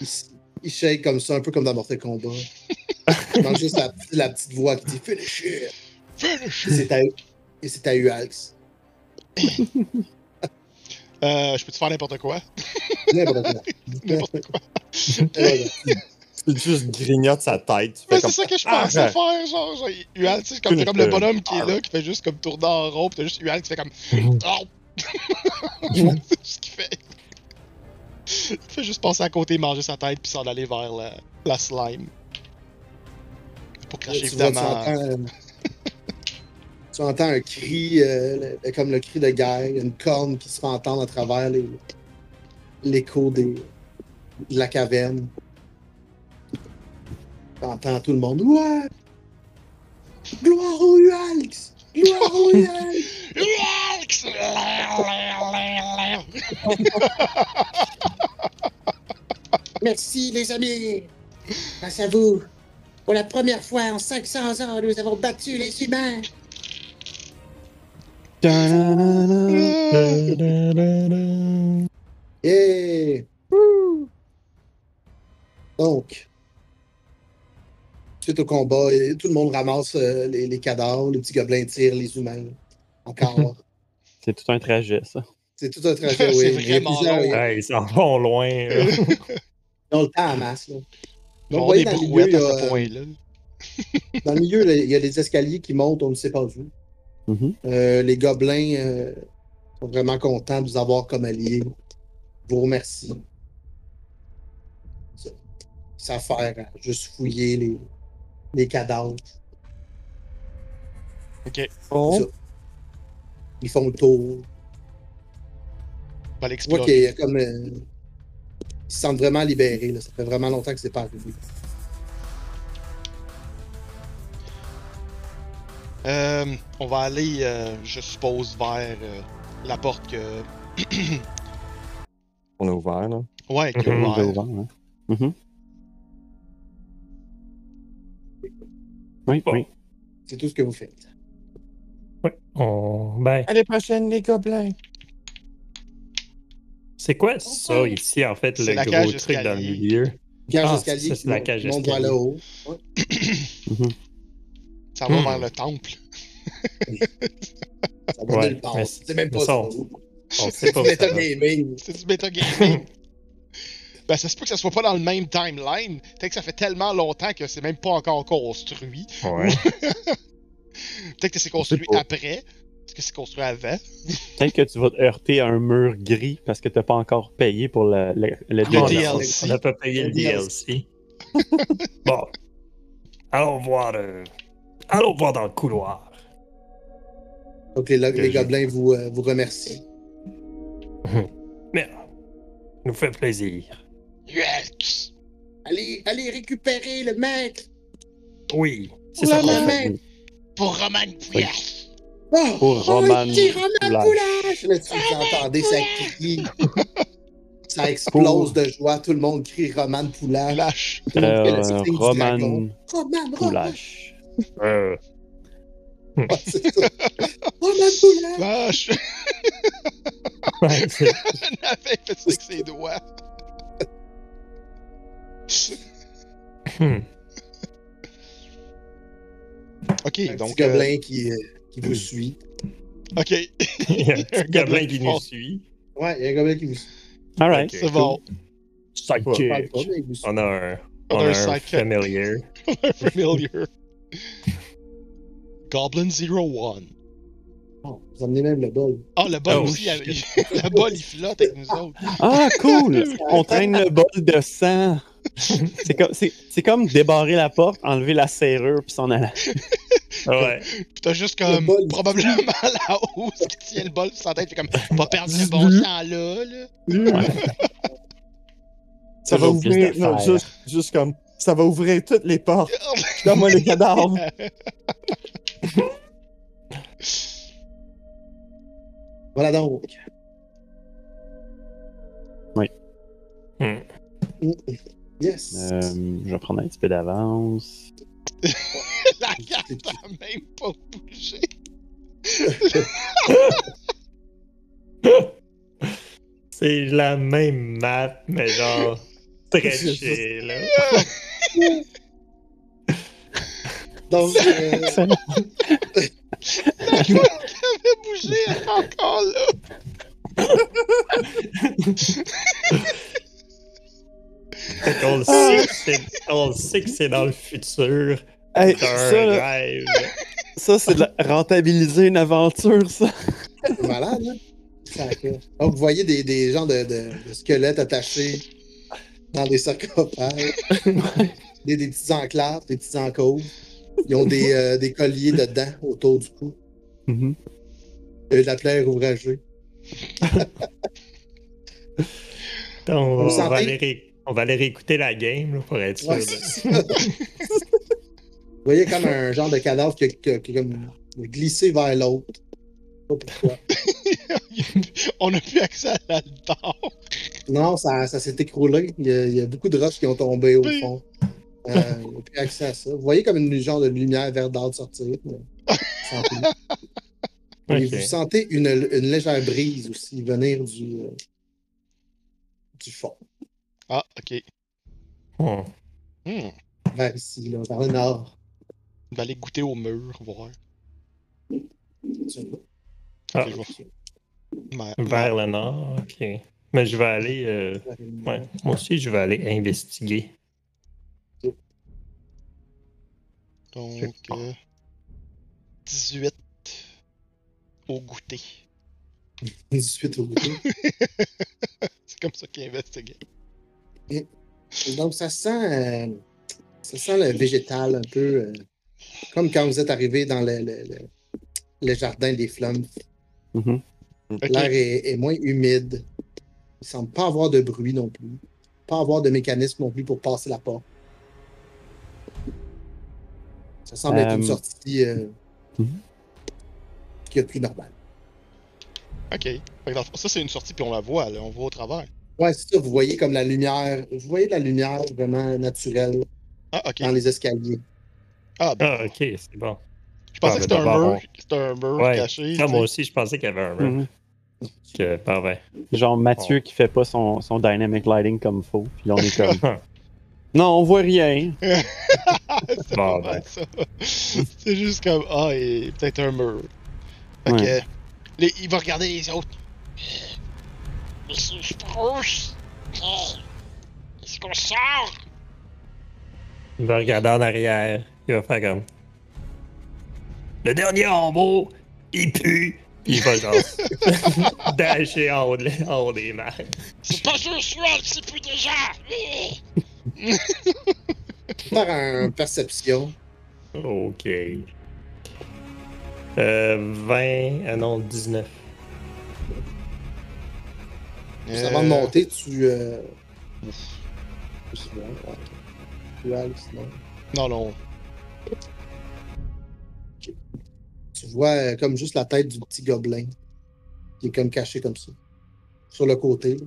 Il, il shake comme ça, un peu comme dans Mortal Kombat. Il juste la, petite- la petite voix qui dit Finish it! Finish! Et c'est à, et c'est à Ualx. Euh, je peux te faire n'importe quoi? N'importe quoi. N'importe quoi. Tu juste grignotes sa tête. Mais c'est comme... ça que je pensais Ah, faire, genre, genre Ual, tu sais, comme, c'est comme le bonhomme qui est là, qui fait juste comme tourner en rond, pis t'as juste Ual qui fait comme. Oh! c'est ce qu'il fait. Il fait juste passer à côté, manger sa tête, puis s'en aller vers la, la slime. Pour cracher tu, vois, tu, évidemment. entends, tu entends un cri, euh, le- comme le cri de guerre, une corne qui se fait entendre à travers les- l'écho des, de la caverne. Tu entends tout le monde. Ouais! Gloire au Hulks! Gloire au Hulks! Merci, les amis. Grâce à vous, pour la première fois en 500 ans, nous avons battu les humains. Yeah! Donc, suite au combat, et tout le monde ramasse euh, les, les cadavres, les petits gobelins tirent les humains. Encore. C'est tout un trajet, ça. C'est tout un trajet, C'est oui. vraiment long. Ouais, ils s'en vont loin. là. Ils ont le temps en masse. Là. Ils Donc, avoir voyez, dans le milieu, à ce point-là. dans le milieu, là, il y a des escaliers qui montent, on ne sait pas où. Euh, les gobelins euh, sont vraiment contents de vous avoir comme alliés. Je vous remercie. Ça, ça faire à juste fouiller les, les cadavres. Ok. Ils font le tour. on va l'explorer. qu'il y a comme. euh, ils se sentent vraiment libérés. Là. Ça fait vraiment longtemps que c'est pas arrivé. Euh, on va aller, euh, je suppose, vers euh, la porte que. On a ouvert, là. Ouais, qui est Mhm, ouverte. J'ai ouvert, ouais. Oui, Bon. oui. C'est tout ce que vous faites. Ouais. On... Ben, À la prochaine, les gobelins. c'est quoi ça ici, en fait, le gros truc dans le milieu? Cage Ah, qui c'est la cage qui monte vers d'escalier. le haut. Ouais. Mhm. Ça va Hmm. vers le temple. Ça va Ouais, nulle part. C'est même pas ça, on- On C'est sait pas du metagaming. C'est du metagaming. Ben, ça se peut que ça soit pas dans le même timeline. Peut-être que ça fait tellement longtemps que c'est même pas encore construit. Ouais. Peut-être que c'est construit après. Est-ce que c'est construit avant? Peut-être que tu vas te heurter à un mur gris parce que tu n'as pas encore payé pour le, le, le Le Non, DLC. On n'a pas payé le Le DLC. bon. Allons voir. euh, Allons voir dans le couloir. Donc les, les gobelins vous, euh, vous remercient. Mais nous fait plaisir. Yes! Allez, allez récupérer le maître. Oui, c'est ça qu'on fait. main. Pour Roman! Oh, Pour Oh, Roman. Là, tu vous entendez, ça crie. Ça explose de joie. Tout le monde crie Roman le Euh, Roman dragon. Roman, Roman. Poulage. Euh, Ouais, c'est ça. Roman avait fait ça avec ses doigts. Hmm. Ok, Un donc. petit euh, gobelin qui, euh, qui vous suit. ok, Il y a un petit gobelin qui nous suit. Ouais, il y a un gobelin qui vous suit. Alright. Ok. c'est bon. Je parle Sidekick. pas, mais il vous suit. On a un, On on a a un un sidekick. familiar. Familiar. Goblin 01. Oh, vous emmenez même le bol. Ah, le bol Oh, aussi, il- le bol il flotte avec nous autres. Ah, cool! On traîne le bol de sang. C'est comme, c'est, c'est comme débarrer la porte, enlever la serrure puis s'en aller. Ouais. Pis t'as juste comme probablement la hausse qui tient le bol sur sa tête, fait comme pas perdre le bon sang là, là. Ça va ouvrir, non, juste, juste comme, ça va ouvrir toutes les portes. Donne-moi les cadavres. Voilà donc. Hmm. Yes. Euh, je vais prendre un petit peu d'avance. la carte a même pas bougé. C'est la même map, mais genre stretchée, là. Donc, euh. La carte qui avait bougé elle est encore là. Fait qu'on le sait que c'est- on le sait que c'est dans le futur. Hey, C'est un ça, là, rêve. ça c'est de la- rentabiliser une aventure, ça. C'est malade, hein? Sacré. Donc, vous voyez des, des genres de, de- de squelettes attachés dans des sarcophages, des, des petites enclaves, des petites encôves. Ils ont des, euh, des colliers de dents autour du cou. Il y a de la plaie ouvragée. On, va aller on va aller réécouter la game là, pour être sûr. Ouais. Vous voyez comme un genre de cadavre qui a, qui a- qui a comme glissé vers l'autre. Je sais Pas pourquoi. On n'a plus accès à l'altar. Non, ça, ça s'est écroulé. Il y, a, il y a beaucoup de roches qui ont tombé au fond. Euh, il n'y a plus accès à ça. Vous voyez comme une genre de lumière verdâtre sortir. mais sans plus. Et Ok. vous sentez une, une légère brise aussi venir du, euh, du fond, Ah, ok. Hmm. Hmm. vers ici, là, vers le nord. On va aller goûter au mur, voir. Ah, Ma- vers le nord, ok. Mais je vais aller. euh, ouais, moi aussi, je vais aller investiguer. Donc, euh, 18 au goûter. 18 au goûter. C'est comme ça qu'il investigue. Donc, ça sent, euh, ça sent le végétal un peu euh, comme quand vous êtes arrivé dans le, le, le- le jardin des flammes. Mhm. Ok. L'air est, est moins humide. Il semble pas avoir de bruit non plus. Pas avoir de mécanisme non plus pour passer la porte. Ça semble être une Euh, sortie euh, mhm. qui est plus normale. Ok. Ça, c'est une sortie, puis on la voit, là. On voit au travers. Ouais, c'est ça. Vous voyez comme la lumière. Vous voyez de la lumière vraiment naturelle Ah, dans les escaliers. Ah, ben, Ah, ok, c'est bon. je pensais ah, que c'était un mur. on- C'était un mur Ouais. caché. Moi aussi, je pensais qu'il y avait un mur. Mhm. Que, parfait. Genre Mathieu qui fait pas son, son dynamic lighting comme faut. Puis là, on est comme. non, on voit rien. c'est Bon, pas mal, ben. ça. C'est juste comme, ah, et peut-être un mur. Fait Ouais. que, les- il va regarder les autres. Monsieur Spruce, hey, est-ce qu'on sort? Il va regarder en arrière. Il va faire comme. Le dernier en haut, il pue. Puis il va genre. dasher en haut, de- en haut des marches. C'est pas juste lui, c'est plus déjà! Faire un perception. Ok. Euh, 20. Ah non, 19. Juste avant de monter, tu. Euh... ouais. Tu as, sinon. Non, non. Tu vois euh, comme juste la tête du petit gobelin qui est comme caché comme ça. Sur le côté. là.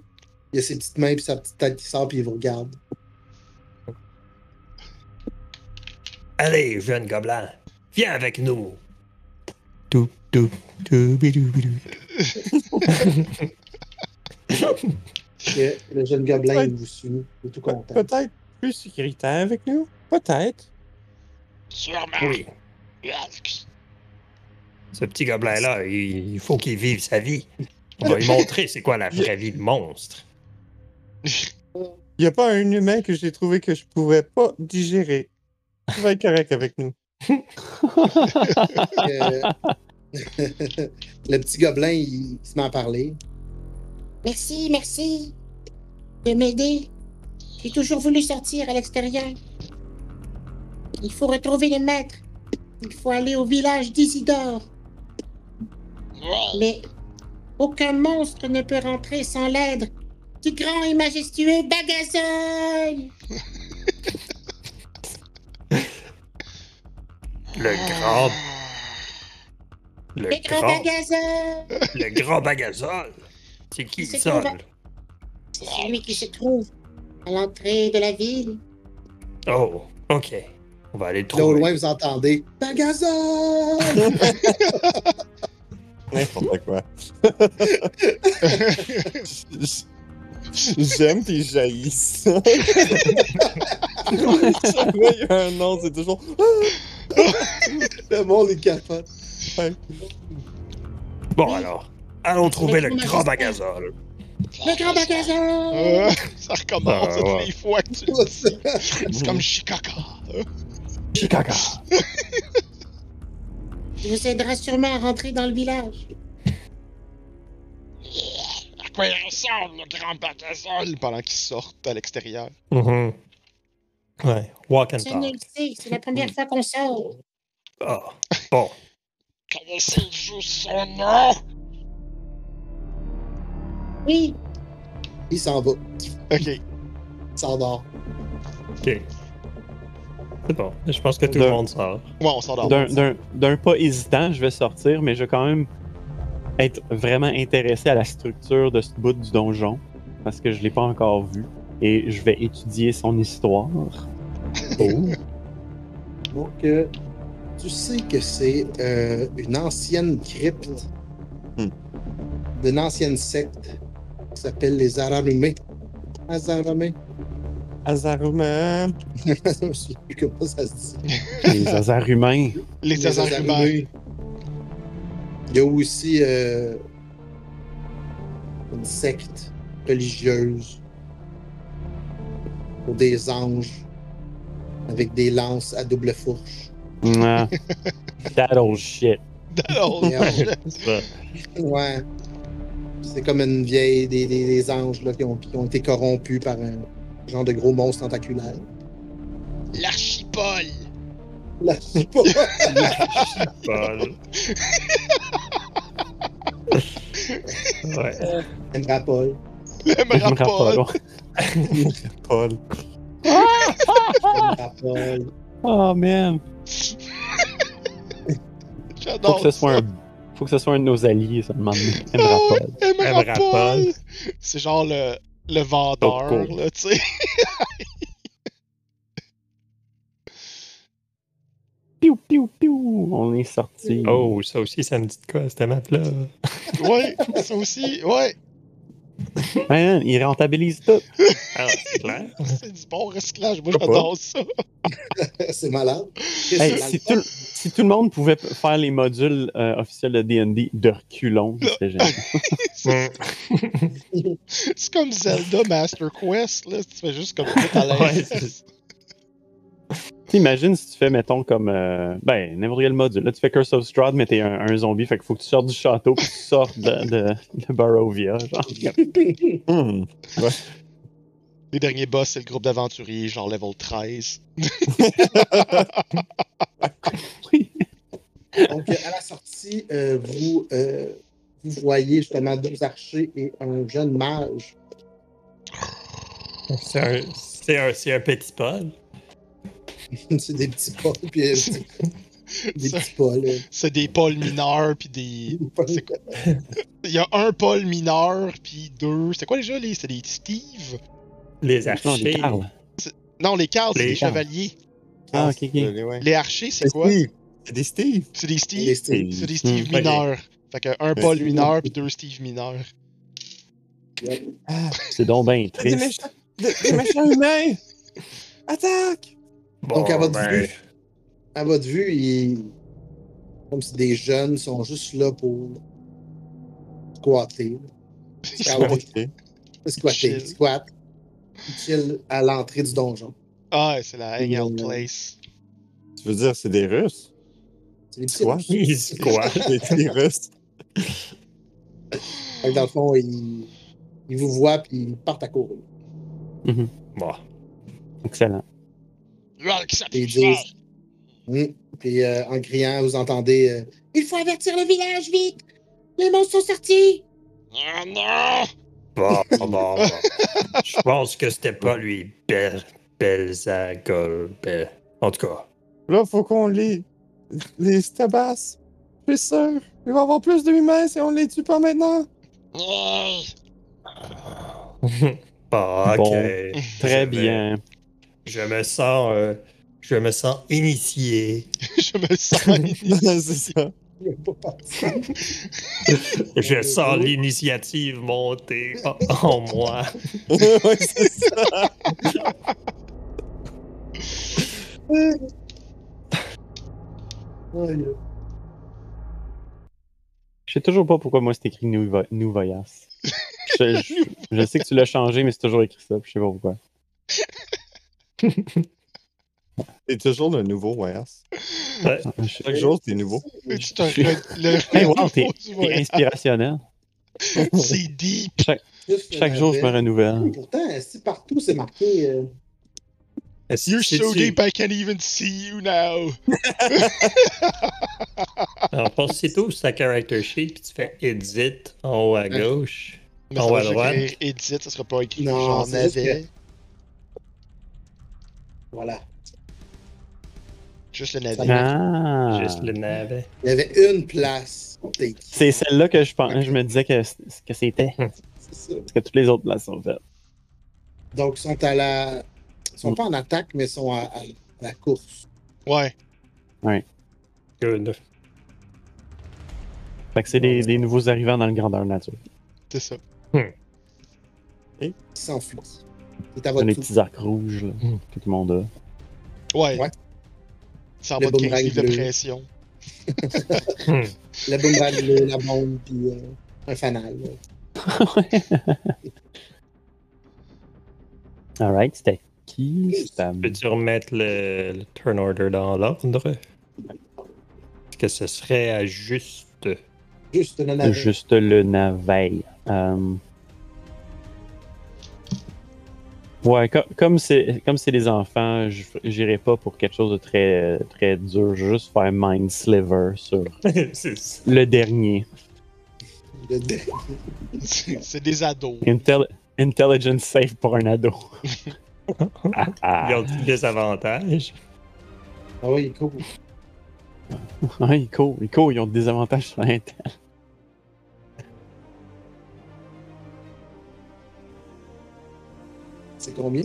Il y a ses petites mains puis sa petite tête qui sort puis il vous regarde. Allez, jeune gobelin, viens avec nous. Tout, tout, tout, bidou, bidou. Et le jeune gobelin il vous suit. Il est tout content. Peut-être plus sécuritaire avec nous. Peut-être. Sûrement. Oui, Yes. ce petit gobelin-là, il, il faut qu'il vive sa vie. On va lui montrer c'est quoi la vraie vie de monstre. Il n'y a pas un humain que j'ai trouvé que je pouvais pas digérer. Tu vas être correct avec nous. Euh, le petit gobelin, il, il se met à parler. Merci, merci de m'aider. J'ai toujours voulu sortir à l'extérieur. Il faut retrouver le maître. Il faut aller au village d'Isidore. Mais aucun monstre ne peut rentrer sans l'aide du grand et majestueux Bagazol. Le grand. Le Le grand grand. Bagazol. Le grand bagazole. C'est qui C'est ça? va- C'est celui qui se trouve à l'entrée de la ville. Oh, ok. On va aller le Là, au trouver. loin, vous entendez Bagazol! N'importe quoi. J'aime tes jaillisses. Chaque fois, il y a un nom, c'est toujours. Le monde est capote. Bon alors, Allons trouver Le grand magasin. Le grand magasin Euh, ça recommence toutes ouais. les fois que tu le dis. C'est comme Chicago. Chicago. Il vous aidera sûrement à rentrer dans le village. Ressemble, le grand magasin? Pendant qu'ils sortent à l'extérieur. Mhm. Ouais, walk and talk. c'est la première fois qu'on sort. Ah, bon. Connaissez-vous son nom? Oui, Il s'en va. Ok. Il s'endort. Ok. C'est bon. Je pense que tout le monde sort. Ouais, on D'un d'un pas hésitant, je vais sortir, mais je vais quand même être vraiment intéressé à la structure de ce bout du donjon, parce que je l'ai pas encore vu, et je vais étudier son histoire. Oh. Donc, euh, tu sais que c'est euh, une ancienne crypte Hmm. d'une ancienne secte qui s'appelle les Ararumés. Azarumés. Azaruman. Je me souviens plus comment ça se dit. Les hasards humains. Les Azarumans. Il y a aussi euh, une secte religieuse pour des anges avec des lances à double fourche. Ah. That old shit. Merde. C'est ça. Ouais. C'est comme une vieille des, des, des anges là, qui, ont, qui ont été corrompus par un genre de gros monstre tentaculaire. L'archipole. Là, je sais pas. Paul. ouais. Me pas. rappelle. Paul. Aimera Paul. Oh man. Faut J'adore que ce soit ça. un. Faut que ce soit un de nos alliés, ça demande. Ah Paul. Paul. C'est genre le, le vendeur, là, tu sais. Piou, piou, piou. On est sorti. Oh, ça aussi, ça me dit de quoi, cette map-là? Ouais, ça aussi, ouais. Man, il rentabilise tout. Ah, c'est clair. C'est du bon recyclage. Moi, j'adore ça. C'est malade. Hey, si, tout, le- si tout le monde pouvait faire les modules euh, officiels de D&D de reculons, c'était génial. C'est comme Zelda Master Quest, là. Tu fais juste comme tout à l'aise. T'imagines si tu fais, mettons, comme... euh, ben, n'importe quel module. Là, tu fais Curse of Strahd, mais t'es un, un zombie, fait qu'il faut que tu sortes du château puis tu sortes de, de, de Barovia, genre. Hmm. Les derniers boss, c'est le groupe d'aventuriers, genre level 13. Oui. Donc, à la sortie, euh, vous, euh, vous voyez justement deux archers et un jeune mage. C'est un, c'est un, c'est un petit Paul. c'est des petits pas, puis euh, des Ça- petits pas, là. C'est des pôles mineurs, puis des. C'est quoi? Il y a un pôle mineur, puis deux. C'était quoi déjà? les- C'était des Steve? Les Non, les archers. Non, les Carls, c'est Les des chevaliers. Ah, ok, ok. Ouais. Les archers, c'est C'est quoi? Steve. C'est des Steve. C'est des Steve? Steve. C'est des Steve Hmm. mineurs. Fait que un Paul mineur, puis deux Steve mineurs. Ah, C'est donc bien des, triste. méchants, des, des méchants humains. Attaque. Donc, à votre ben, vue, à votre vue, ils... comme si des jeunes sont juste là pour squatter. Squatter. Squatter. Squat. Chill à l'entrée du donjon. Ah, c'est la hangout Hmm. place. Tu veux dire, c'est des Russes? C'est des Quoi? Quoi? C'est des Russes. Dans le fond, ils, ils vous voient puis ils partent à courir. Bon. Excellent. Et ils disent. Puis euh, en criant, vous entendez. euh, il faut avertir le village, vite Les monstres sont sortis Ah non! Bon, bon, bon. Je pense que c'était pas lui, Bel, Belzagol, Bel. En tout cas. Là, faut qu'on les. les tabasse. Je suis sûr. Il va y avoir plus de humains si on les tue pas maintenant. Bon, ok. Bon, Très bien. Je me sens. euh, je me sens initié. Je me sens. c'est ça. Je sens l'initiative monter en, moi. ouais, c'est ça. Ouais, sais toujours pas pourquoi moi c'est écrit New, Vo- New Voyas. Je, je- je sais que tu l'as changé, mais c'est toujours écrit ça. puis Je sais pas pourquoi. C'est toujours le nouveau Voyas. Ouais. Chaque jour, c'est nouveau. C'est un re- le Hey, wow, renouveau t'es inspirationnel. C'est deep. Chaque jour, je me renouvelle. Pourtant, si partout c'est marqué. euh, Est-ce- You're so deep I can't even see you now. Alors, pense si tu ouvres ta character sheet puis tu fais edit en haut à gauche. Mais En haut à droite. edit, ça sera pas écrit Non, j'en c'est avais. Voilà. Juste le navet. Ah! Juste le navet. Il y avait une place. C'est C'est celle-là que je, pense, je me disais que, que c'était. c'est ça. Parce que toutes les autres places sont faites. Donc, ils sont à la. Ils sont pas en attaque, mais ils sont à, à la course. Ouais. Good. Fait que c'est des, des nouveaux arrivants dans le grandeur nature. C'est ça. Ils s'enfuient. C'est à votre les tour. petits arcs rouges là, Mm. que tout le monde a. Ouais. Ouais. Ça en Le bas de 15 boomerang livres de bleu. pression. Le boomerang bleu, la bombe, puis euh, un fanal. Alright, c'était qui? Peux-tu remettre le, le turn order dans l'ordre? Est-ce que ce serait à juste? Juste le navet. juste le navet. Euh, Ouais, co- comme c'est comme c'est des enfants, je j'irai pas pour quelque chose de très très dur. Je vais juste faire Mind Sliver sur le dernier. Le dé- C'est des ados. Intel- Intelligence safe pour un ado. Ah, ah. Ils ont des avantages. Ah oui, cool. Ouais, Ico, Ico, ils ont des avantages sur Intel. C'est combien?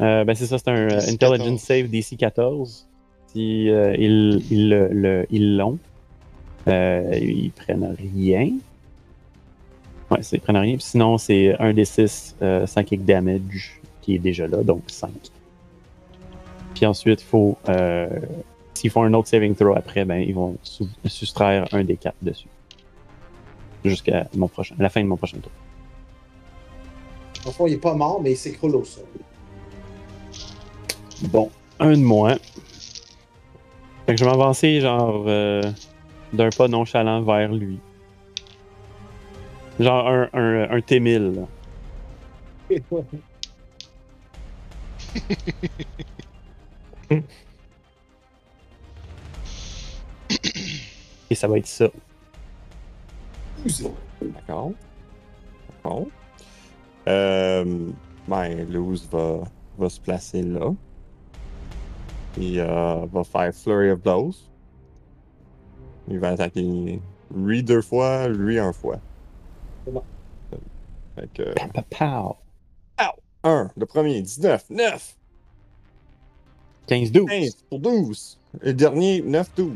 Euh, ben c'est ça, c'est un euh, Intelligence Save DC 14. Si euh, ils ils le- le- ils l'ont, euh, ils prennent rien. Ouais, c'est- ils prennent rien. Puis sinon, c'est un des 6 euh, psychic damage qui est déjà là, donc 5. Puis ensuite, faut. euh, S'ils font un autre saving throw après, ben ils vont sou- soustraire un des 4 dessus. Jusqu'à mon prochain, la fin de mon prochain tour. En fond, il est pas mort, mais il s'écroule au sol. Bon, un de moins. Fait que je vais m'avancer genre euh, d'un pas nonchalant vers lui. Genre un, un, un T1000. là. Et ça va être ça. D'accord. D'accord. Euh, ben, Luz va, va se placer là. Il euh, va faire Flurry of Blows. Il va attaquer lui deux fois, lui un fois. C'est bon. Fait que. Pa, pa, pow. 1, le premier, 19, 9, 15, 12. 15 pour 12. Le dernier, 9, 12.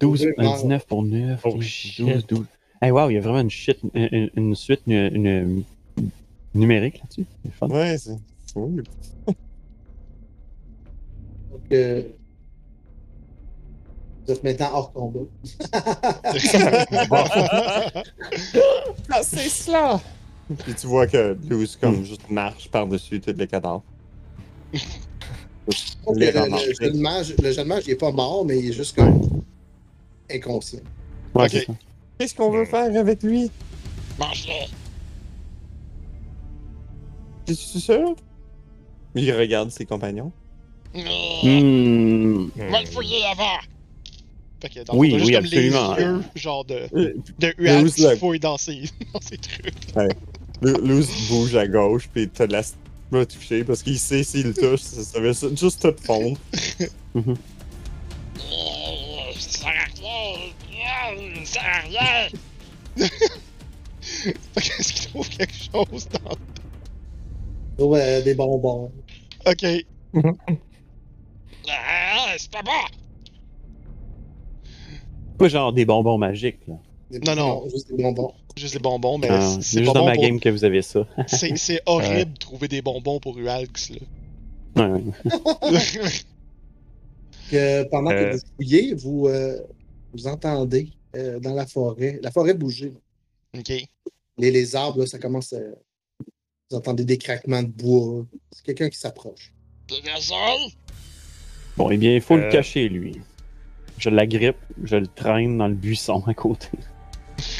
12, Ouais, euh, wow. 19 pour 9. Oh, 12, shit. 12, 12. Hey, wow, il y a vraiment une, shit, une, suite une, une- numérique là-dessus. C'est fun. Ouais, c'est. cool. Donc, euh, vous êtes maintenant hors combat. Ah, c'est cela! Puis tu vois que Luz, comme, juste marche par-dessus tous les cadavres. Donc, Les le, le jeune mage, le jeune mage, il est pas mort, mais il est juste comme inconscient. Ouais, Ok. Qu'est-ce qu'on veut faire avec lui? Mange-le. Es-tu sûr? Il regarde ses compagnons. Hmm. Va le fouiller avant. Fait que dans le Oui, oui, comme absolument. les yeux, genre de, Euh, de Luz, qui là. fouille dans ses, dans ses trucs. Lu- Luz bouge à gauche, puis te laisse pas toucher parce qu'il sait s'il touche, ça, ça va juste te fondre. rien. Ça sert à rien. Fait que est-ce qu'il trouve quelque chose dans... Il trouve euh, des bonbons. Ok. Ah, c'est pas bon. Pas genre des bonbons magiques. Là. Des Non, non. Juste des bonbons. Juste des bonbons, mais Ah, c'est- juste pas dans bon ma pour... game que vous avez ça. C'est c'est horrible de trouver des bonbons pour Ualx, là. Ouais, ouais. Que pendant Euh. que vous fouillez, vous, euh, vous entendez euh, dans la forêt, la forêt bouger. Ok. Les, les arbres, là, ça commence à. Vous entendez des craquements de bois. C'est quelqu'un qui s'approche. Bon, eh bien, il faut Euh. le cacher, lui. Je l'agrippe, je le traîne dans le buisson à côté.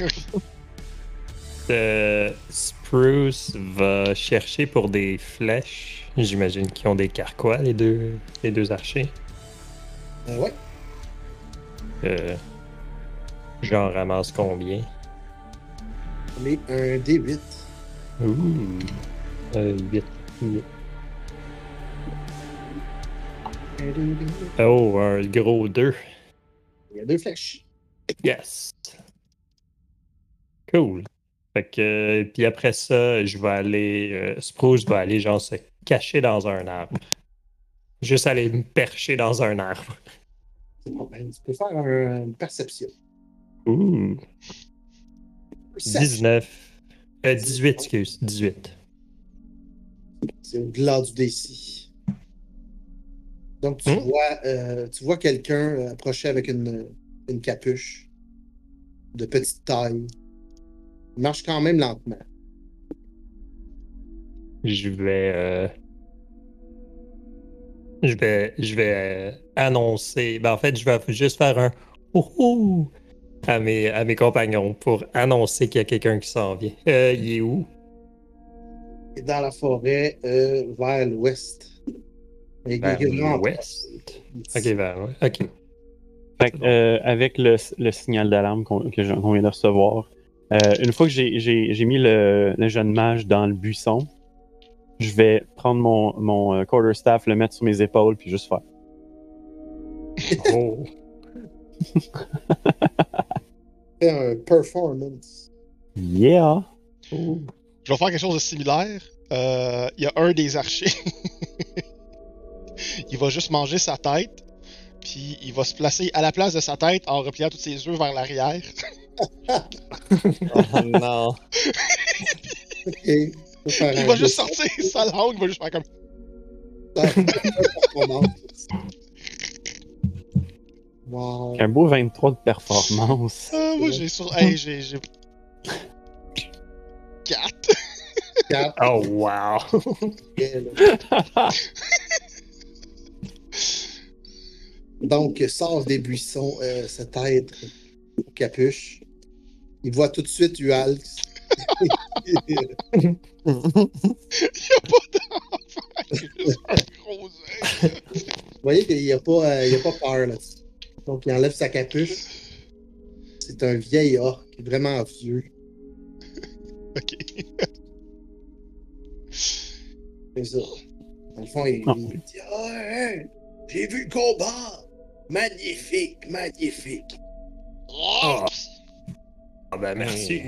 Euh, Spruce va chercher pour des flèches. J'imagine qu'ils ont des carquois, les deux, les deux archers. Euh, ouais. Euh, J'en ramasse combien? Est un D8. Ouh. Euh, 8. Oh, un gros 2. Il y a deux flèches. Yes. Cool. Fait que, euh, puis après ça, je vais aller. euh, Spruce va aller, genre, se cacher dans un arbre. Juste aller me percher dans un arbre. Bon, ben, tu peux faire un- une perception. Ouh. Perception. 19. Euh, 18, excuse. 18. C'est au-delà du DC. Donc, tu Hmm? vois, euh, tu vois quelqu'un euh, approcher avec une, une capuche de petite taille. Il marche quand même lentement. Je vais. euh, Je vais, je vais euh, annoncer. Ben, en fait, je vais juste faire un oh, oh à mes, à mes compagnons pour annoncer qu'il y a quelqu'un qui s'en vient. Euh, il est où? Dans la forêt, euh, vers l'ouest. Vers l'ouest? Ok, vers ouais. Ok. Fait que, euh, avec le, le signal d'alarme qu'on que je- qu'on vient de recevoir, euh, une fois que j'ai- j'ai j'ai mis le, le jeune mage dans le buisson, je vais prendre mon, mon quarterstaff, le mettre sur mes épaules, puis juste faire. Oh. Fais un performance. Yeah! Je vais faire quelque chose de similaire. Euh, Il y a un des archers. il va juste manger sa tête. Puis il va se placer à la place de sa tête en repliant tous ses œufs vers l'arrière. Oh non. Ok. Tu peux faire il va juste sortir sa langue, il va juste faire comme. Wow. Un beau 23 de performance. Ah, moi j'ai sur. Hey, j'ai. j'ai... 4. Quatre. Oh, wow. Donc, sort des buissons euh, cet être aux capuches. Il voit tout de suite Ualx. Il y a pas d'enfant. Il a juste un gros œil. Vous voyez qu'il n'y a, pas, euh, il y a pas peur là-dessus. Donc, il enlève sa capuche. C'est un vieil orc, vraiment vieux. Ok. C'est ça. Dans le fond, il, Ah. il dit Ah, hein, j'ai vu le combat. Magnifique, magnifique. Ah, ben merci.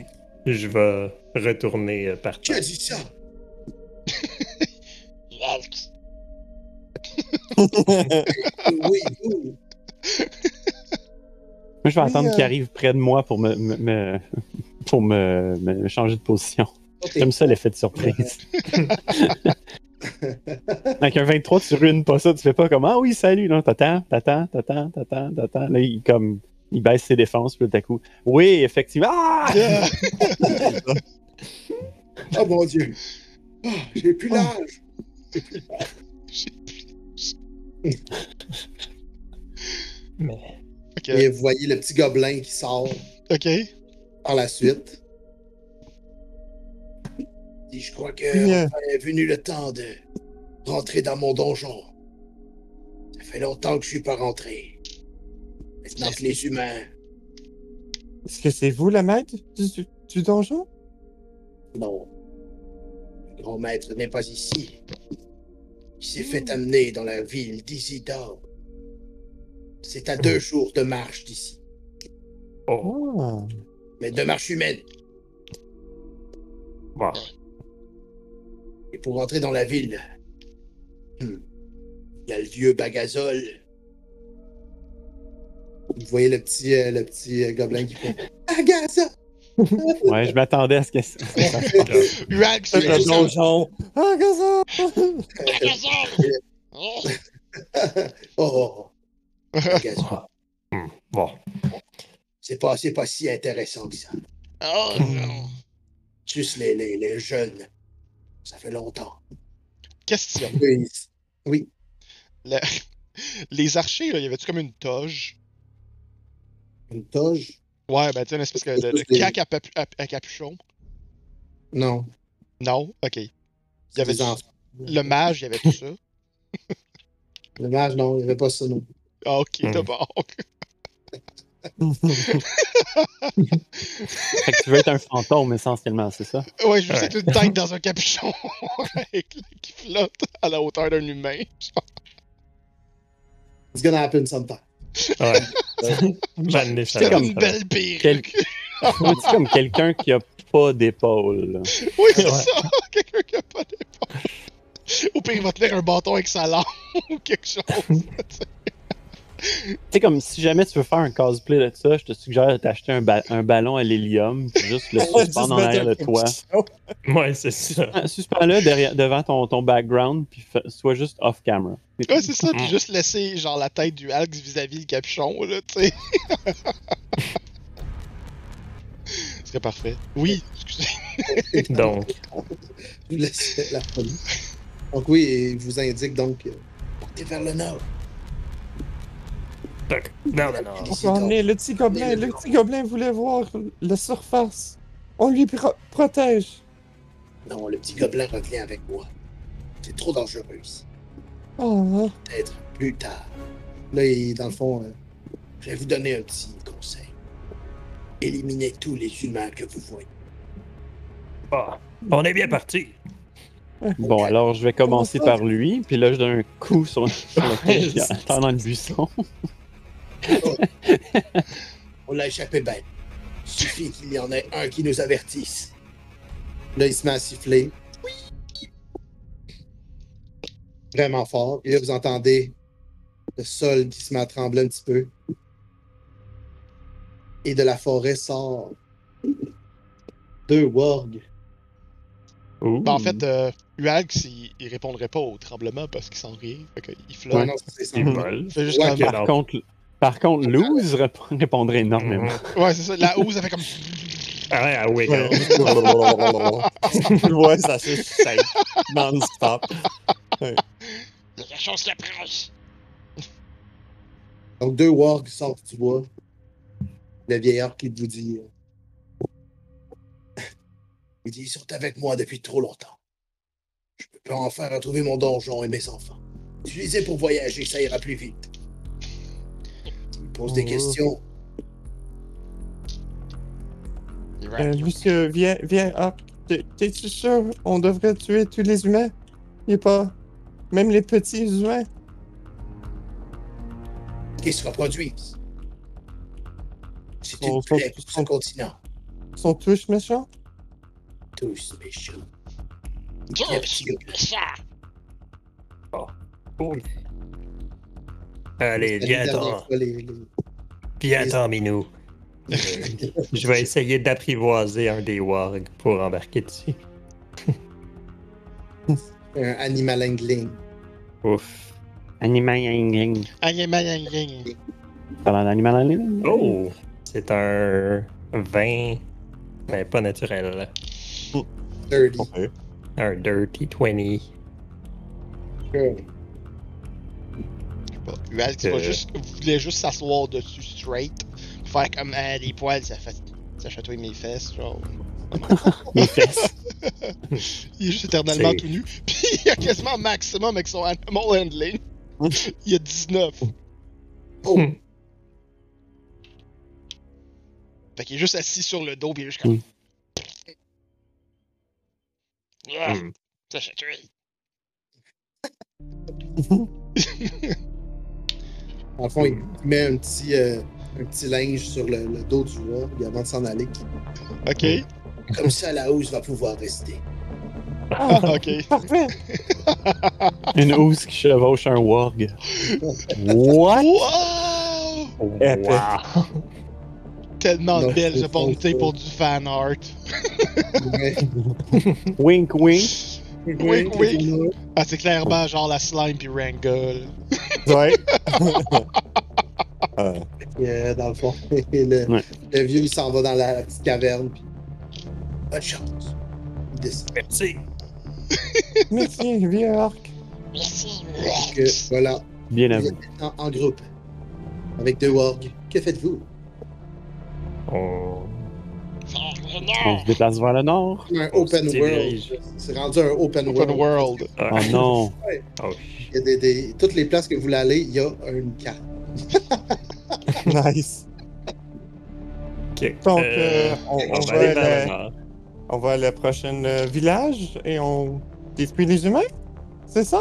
Je vais retourner euh, par Qui a terre. dit ça? Oui, oui. Moi, je vais Oui, attendre euh, qu'il arrive près de moi pour me, me- me- pour me, me changer de position. T'es- J'aime ça l'effet de surprise. Avec un 23, tu ruines pas ça, tu fais pas comme Ah oui, salut, non, t'attends, t'attends, t'attends, t'attends, t'attends. Là, il, comme, il baisse ses défenses, puis tout à coup, oui, effectivement. Ah! Oh mon Dieu. Ah, j'ai plus l'âge. Mais Ok. Et vous voyez le petit gobelin qui sort Ok. par la suite. Dis, je crois que Yeah. enfin est venu le temps de rentrer dans mon donjon. Ça fait longtemps que je suis pas rentré. Maintenant que les humains. Est-ce que c'est vous le maître du, du donjon? Non. Le grand maître n'est pas ici. Il s'est fait amener dans la ville d'Isidore. C'est à deux jours de marche d'ici. Oh. Mais de marche humaine. bon. Et pour rentrer dans la ville, hmm, il y a le vieux Bagazol. Vous voyez le petit, euh, le petit euh, gobelin qui fait Agaza! Ouais, je m'attendais à ce que ça. Uag, C'est le donjon! Ah, que ça! Oh! Hmm, Bon. C'est pas, c'est pas si intéressant que ça. Oh non. Juste les, les, les jeunes. Ça fait longtemps. Question. Oui. Oui. Le- Les archers, là, y avait-tu comme une toge? Une toge? Ouais, ben tu sais, une espèce de, de, de Des- cac à, papu- à- à capuchon. Non. Non? Ok. Y avait. Le mage, y avait tout ça? Le mage, non, il n'y avait pas ça, non. Ah, ok, Hmm. d'abord. Fait que tu veux être un fantôme essentiellement, c'est ça? Ouais, je veux Ouais. être une tête dans un capuchon avec- qui flotte à la hauteur d'un humain. It's gonna happen sometime. Ouais. C'est ça comme va, une belle perruque. Quel- C'est comme quelqu'un qui a pas d'épaule? Oui, c'est Ouais. ça. Quelqu'un qui a pas d'épaule. Au pire, il va te faire un bâton avec sa langue ou quelque chose. Tu sais, comme si jamais tu veux faire un cosplay de ça, je te suggère de t'acheter un, ba- un ballon à l'hélium, puis juste le suspendre en arrière de toi. Ouais, c'est ça. Ah, Suspends-le derrière- devant ton, ton background, puis sois juste off-camera. Ouais, c'est ça. Puis Mm. juste laisser genre la tête du Alx vis-à-vis le capuchon, là, tu sais. Ce serait parfait. Oui, excusez. Donc, Je vous laisse la folie. Donc oui, il vous indique donc euh, Portez vers le nord. Donc, non, non, le petit gobelin. Le petit gobelin voulait voir la surface. On lui pro- protège. Non, le petit gobelin revient avec moi. C'est trop dangereux ici. Oh, Peut-être plus tard. là, il, dans le fond, euh, Je vais vous donner un petit conseil. Éliminez tous les humains que vous voyez. Ah, on est bien parti. Bon, alors je vais commencer par lui, puis là je donne un coup sur, sur le tête dans le buisson. On l'a échappé bête. Suffit qu'il y en ait un qui nous avertisse. là, il se met à siffler. Vraiment fort. Et là, vous entendez le sol qui se met à trembler un petit peu. Et de la forêt sort deux wargs. Ben, en fait, euh, Ualx, il, il répondrait pas au tremblement parce qu'il sent rien. Fait qu'il flotte. Ouais, non, ça. Il vole. Il juste Ouais, Par contre, par contre, rép- répondrait énormément. Ouais, c'est ça. La housse, elle fait comme. Ah ouais, ah oui, Ouais, ouais ça se shake non-stop. Il y a quelque chose qui approche. Donc, deux wargs sortent du bois. Le vieillard qui vous dit euh, Il dit, ils sont avec moi depuis trop longtemps. Je peux pas enfin retrouver mon donjon et mes enfants. Utilisez pour voyager, ça ira plus vite. Il pose des Oh. questions. Euh, monsieur, viens, viens. Ah, t'es- t'es-tu sûr? On devrait tuer tous les humains? Et pas. Même les petits humains? Qui se reproduisent. C'est Oh, une plaie pour faut- continent. Ils sont tous méchants? Tous méchants. Viens, petit gobelin. Cool. Allez, la viens les- viens t'en, Minou. Je vais essayer d'apprivoiser un des wargs pour embarquer dessus. un animal angling. Ouf. Animal angling. Aïe, aïe. Parlant d'animal angling? Oh! C'est un vin, mais pas naturel. Dirty. Un dirty 20. Sure. Va Euh. juste, voulait juste s'asseoir dessus straight. Faire comme ah, les poils, ça fait. Ça chatouille mes fesses, genre. Fesses. Il est juste éternellement tout nu. Puis il a quasiment maximum avec son animal handling. Il a 19. Oh. Hmm. Fait qu'il est juste assis sur le dos, puis il est juste comme. Mm. Ah, Hmm. ça chatouille. En fond, il met un petit, euh, un petit linge sur le, le dos du warg avant de s'en aller. Ok. Comme ça, la housse va pouvoir rester. Ah, ok. parfait! Une housse qui chevauche un warg. What? Wow! Wow! Tellement Non, de opportunités faux, pour du fan art. Wink, wink. Wink, wink. Ah, c'est clairement genre la slime puis Ranga. Ouais. Ah, Euh, dans le fond, le, Ouais. le vieux, il s'en va dans la petite caverne. Puis... Bonne chance. Il descend. Merci. merci, vieux orc. Merci. Que, voilà. Bien à Vous vous. êtes en, en groupe. Avec deux wargs. Que faites-vous? On... Vers le On se déplace vers le nord. Un open world. C'est rendu un open, Open world. world. Ah. Oh non. Oh, Il y a des, des- toutes les places que vous voulez aller, il y a une carte. Nice. ok. Donc, Euh, euh, on, on on va aller vers le nord. on va à le prochain euh, village et on détruit les humains? C'est ça?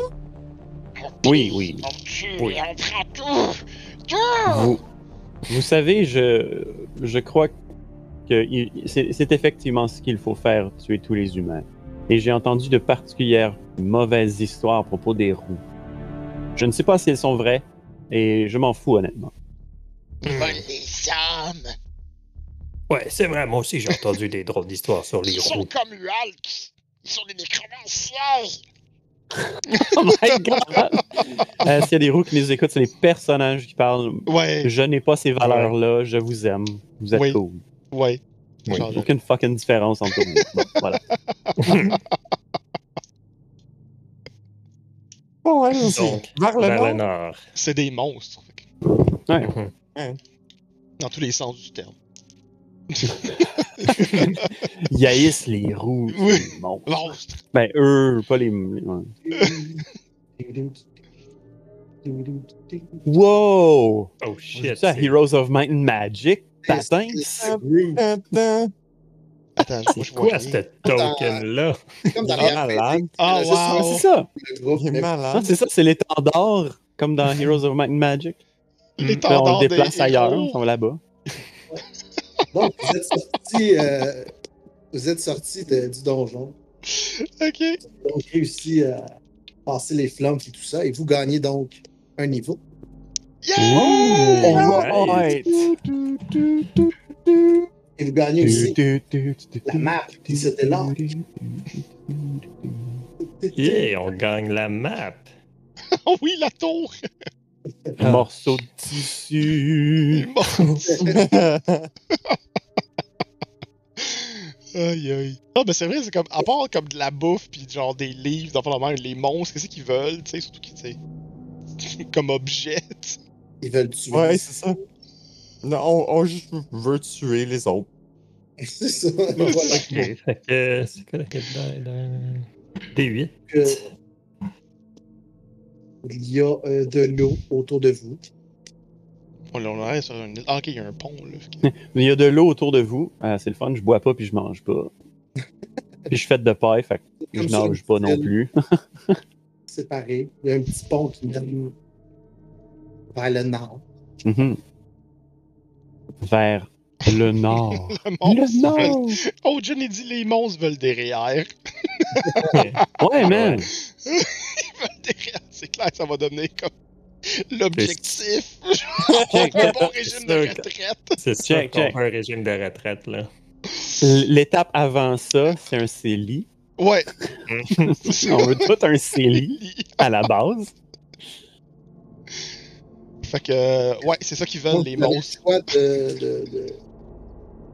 Oui, oui. On tue Oui. et on prend tout. Tout. Vous, vous savez, je, je crois que c'est effectivement ce qu'il faut faire, tuer tous les humains. Et j'ai entendu de particulières mauvaises histoires à propos des roues. Je ne sais pas si elles sont vraies, et je m'en fous honnêtement. Les âmes. Ouais, c'est vrai, moi aussi j'ai entendu des drôles d'histoires sur les Ils sont roues. comme Hulk. Ils sont des nécromanciens. Oh my god! Euh, S'il y a des roues qui nous écoutent, c'est les personnages qui parlent. Ouais, Je n'ai pas ces valeurs-là, je vous aime. Vous êtes Oui. cool. Ouais. Oui. Aucune fucking différence entre. Bon, voilà. Bon, allons-y. Donc, vers le vers nord. le nord. C'est des monstres. fait Ouais. Dans tous les sens du terme. Ils haïssent les roues. Oui. Bon. Monstres. Ben, eux, pas les. ouais. Wow! Oh C'est shit. c'est- Heroes of Might and Magic? Patin? C'est. Attends, je C'est quoi ce token-là? C'est comme dans Ah, malade. Wow. c'est ça! le groupe. Il est mais- Ah, malade. c'est ça, c'est l'étendard, comme dans Heroes of Might and Magic. On le déplace ailleurs, on va là-bas. Donc, vous êtes sorti, euh, vous êtes sorti de- du donjon. Ok. Donc, réussi à passer les flammes et tout ça. Et vous gagnez donc un niveau. Yeah! On va être. Et vous gagnez aussi la map qui c'était là. Yeah, on gagne la map. Oh oui, la tour! Un morceau de tissu. Aïe aïe. Ah, ben c'est vrai, c'est comme. À part comme de la bouffe pis genre des livres, dans la même, les monstres, qu'est-ce qu'ils veulent, tu sais, surtout qu'ils, tu sais. comme objet. Ils veulent tuer. ouais, c'est ça. Non, on, on juste veut tuer les autres. c'est ça. Voilà. Ok, fait que c'est quoi la quête dans D8? Que Il y a euh, de l'eau autour de vous. On sur une île. Ah, ok, il y a un pont, là. Il y a de l'eau autour de vous. Euh, c'est le fun, je bois pas puis je mange pas. puis je fais de paille, fait que je nage pas non plus. séparés. Il y a un petit pont qui mène vers le nord. Mhm. Vers le nord. Le nord! Oh, John, il dit les monstres veulent des REER. Ouais, man! Ils veulent des REER. C'est clair que ça va donner comme l'objectif. Un bon régime de retraite. C'est Check, qu'on check. un régime de retraite, là. L'étape avant ça, c'est un CELI. Ouais. On veut tout un CELI à la base. Fait que, ouais, c'est ça qu'ils veulent, Donc, les monstres. choix de, de- de-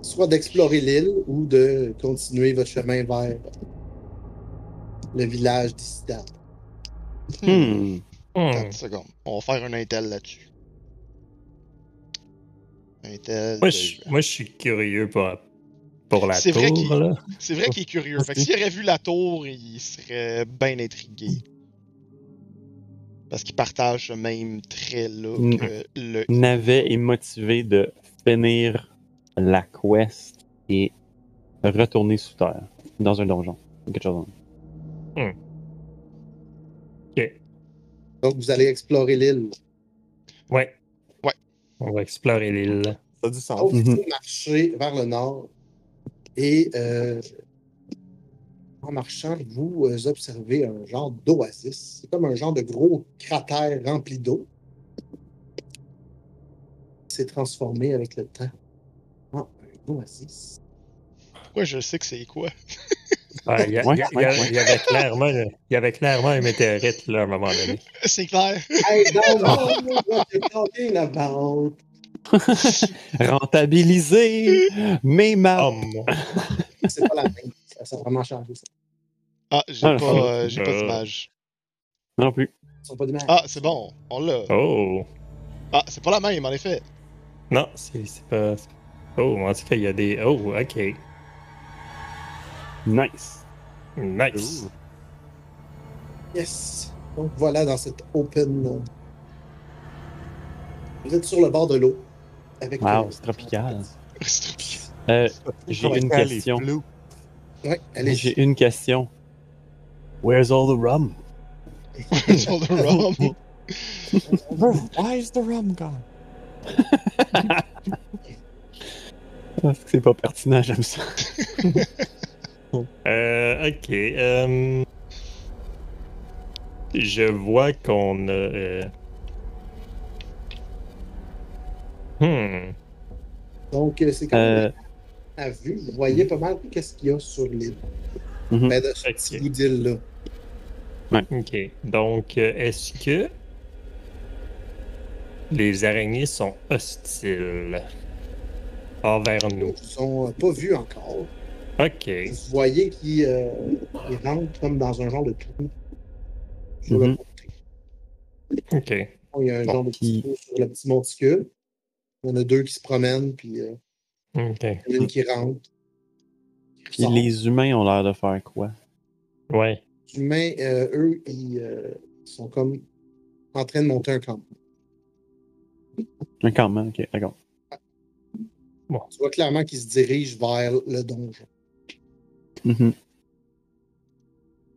soit d'explorer l'île ou de continuer votre chemin vers le village dissident. Hmm. Hmm. 30 secondes. On va faire un intel là-dessus. Intel. Moi, de- je, moi, je suis curieux pour, pour la tour. C'est vrai qu'il est curieux. Fait que s'il aurait vu la tour, il serait bien intrigué. Parce qu'il partage ce même trait-là Mm. que le. Navet est motivé de finir la quest et retourner sous terre, dans un donjon. Quelque chose. comme ça. Donc, vous allez explorer l'île. Ouais. Ouais. On va explorer l'île. Ça a du sens. Donc, faut marcher vers le nord. Et euh, en marchant, vous euh, observez un genre d'oasis. C'est comme un genre de gros cratère rempli d'eau. Il s'est transformé avec le temps en un oasis. Ouais, je sais que c'est quoi. Ah, Il y, avait clairement, il y avait clairement un météorite là, à un moment donné. C'est clair. Hey. Rentabiliser mes maps. Oh, C'est pas la même. Ça, ça a vraiment changé, ça. Ah, j'ai Ah, pas, euh, j'ai pas Euh. d'image. Non plus. Ils sont pas d'images. Ah, c'est bon, on l'a. Oh! Ah, c'est pas la même, en effet. Non, c'est c'est pas. Oh, en tout cas, il y a des. Oh, ok. Nice. Nice. Yes. Donc voilà, dans cette open. euh, Vous êtes sur le bord de l'eau. Avec, Wow, euh, c'est tropical. Euh, J'ai une question. Ouais, allez. J'ai une question. Where's all the rum? Sur le rum? Why is the rum gone? Parce que c'est pas pertinent, j'aime ça. Euh, ok. euh, Je vois qu'on a. euh, Hmm. Donc, euh, c'est comme Euh, à vue. Vous voyez pas mal qu'est-ce qu'il y a sur l'île. Mhm. Ben, de ce Ok. petit bout d'île-là. Ok. Donc, euh, est-ce que les araignées sont hostiles envers nous? Ils sont euh, pas vus encore. Ok. Vous voyez qu'ils euh, ils rentrent comme dans un genre de trou. Sur le Mhm. Ok. Il y a un Bon, genre de petit trou sur le petit monticule. Il y en a deux qui se promènent, puis euh, Ok. il y en a une qui rentre. Puis les humains ont l'air de faire quoi? Ouais. Les humains, euh, eux, ils euh, sont comme en train de monter un camp. Un campement, ok, d'accord. Tu vois clairement qu'ils se dirigent vers le donjon. Mhm.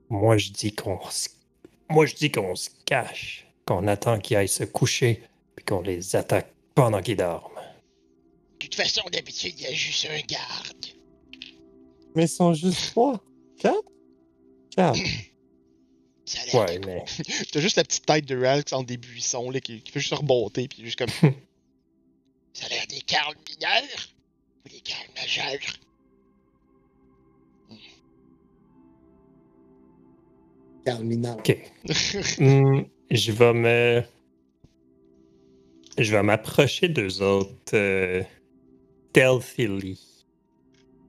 Moi, je dis qu'on se... Moi, je dis qu'on se cache, qu'on attend qu'ils aillent se coucher, puis qu'on les attaque pendant qu'ils dorment. De toute façon, d'habitude, il y a juste un garde. Mais ils sont juste trois. Quatre? Quatre. Ça a l'air Ouais, de- mais... T'as juste la petite tête de Ralph entre des buissons là, qui, qui fait juste remonter, puis juste comme. Ça a l'air des carles mineurs? Ou des carles majeurs? Carmina. Ok. Hmm, je vais me... Je vais m'approcher d'eux autres euh, stealthily.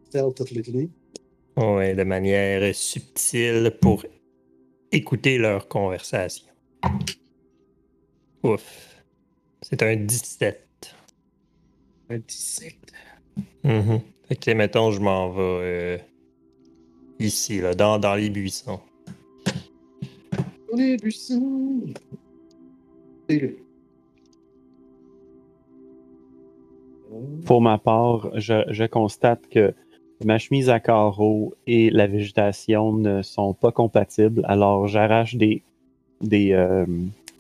Stealth Lately. Ouais, de manière subtile pour écouter leur conversation. Ouf. C'est un 17. Un 17. Mhm. Fait que, mettons, je m'en vais euh, ici, là, dans, dans les buissons. Les buissons. Et le- Pour ma part, je, je constate que ma chemise à carreaux et la végétation ne sont pas compatibles, alors j'arrache des, des, euh,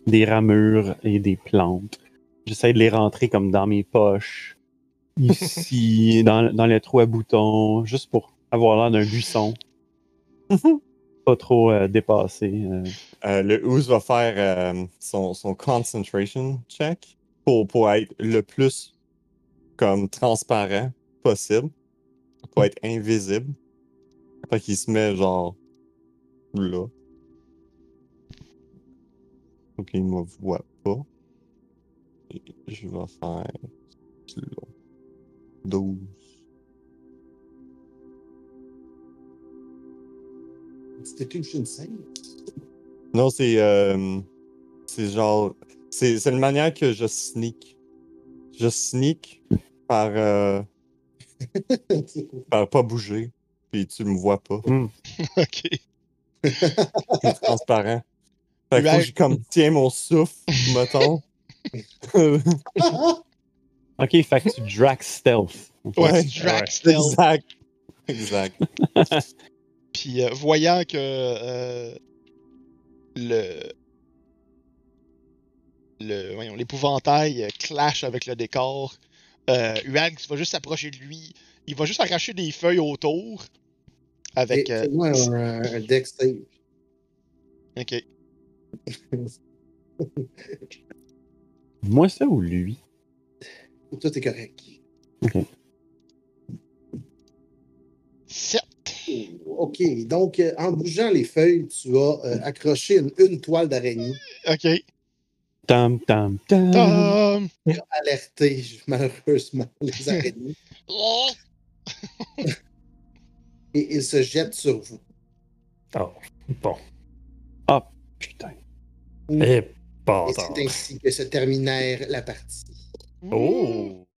des ramures et des plantes. J'essaie de les rentrer comme dans mes poches, ici, dans, dans les trous à boutons, juste pour avoir l'air d'un buisson. pas trop euh, dépassé. euh. Euh, le Ooze va faire son, son concentration check pour, pour être le plus comme transparent possible, pour être invisible. Fait qu'il se met genre là. Donc il me voit pas. Et je vais faire là. 12. C'était une scène? Non, c'est. euh, c'est genre. C'est c'est une manière que je sneak. Je sneak par, euh, par pas bouger. Puis tu me vois pas. ok. C'est transparent. Fait que je comme tiens mon souffle, mettons. Ok, fait que tu drag stealth. Ouais, Ouais, tu drag ouais. stealth. exact. Exact. Puis euh, voyant que euh, le le voyons, l'épouvantail clash avec le décor, euh, Huag va juste s'approcher de lui. Il va juste arracher des feuilles autour avec. Euh, Fais-moi un, un deck save. ok. Moi, ça ou lui? Tout est correct. Sept. OK. Donc, euh, en bougeant les feuilles, tu as euh, accroché une, une toile d'araignée Ok. Tam, tam, tam. Tom! A alerté malheureusement les araignées Oh! et il se jette sur vous. Oh, bon. Ah, putain. Et Et bâtard. c'est ainsi que se terminèrent la partie. Oh!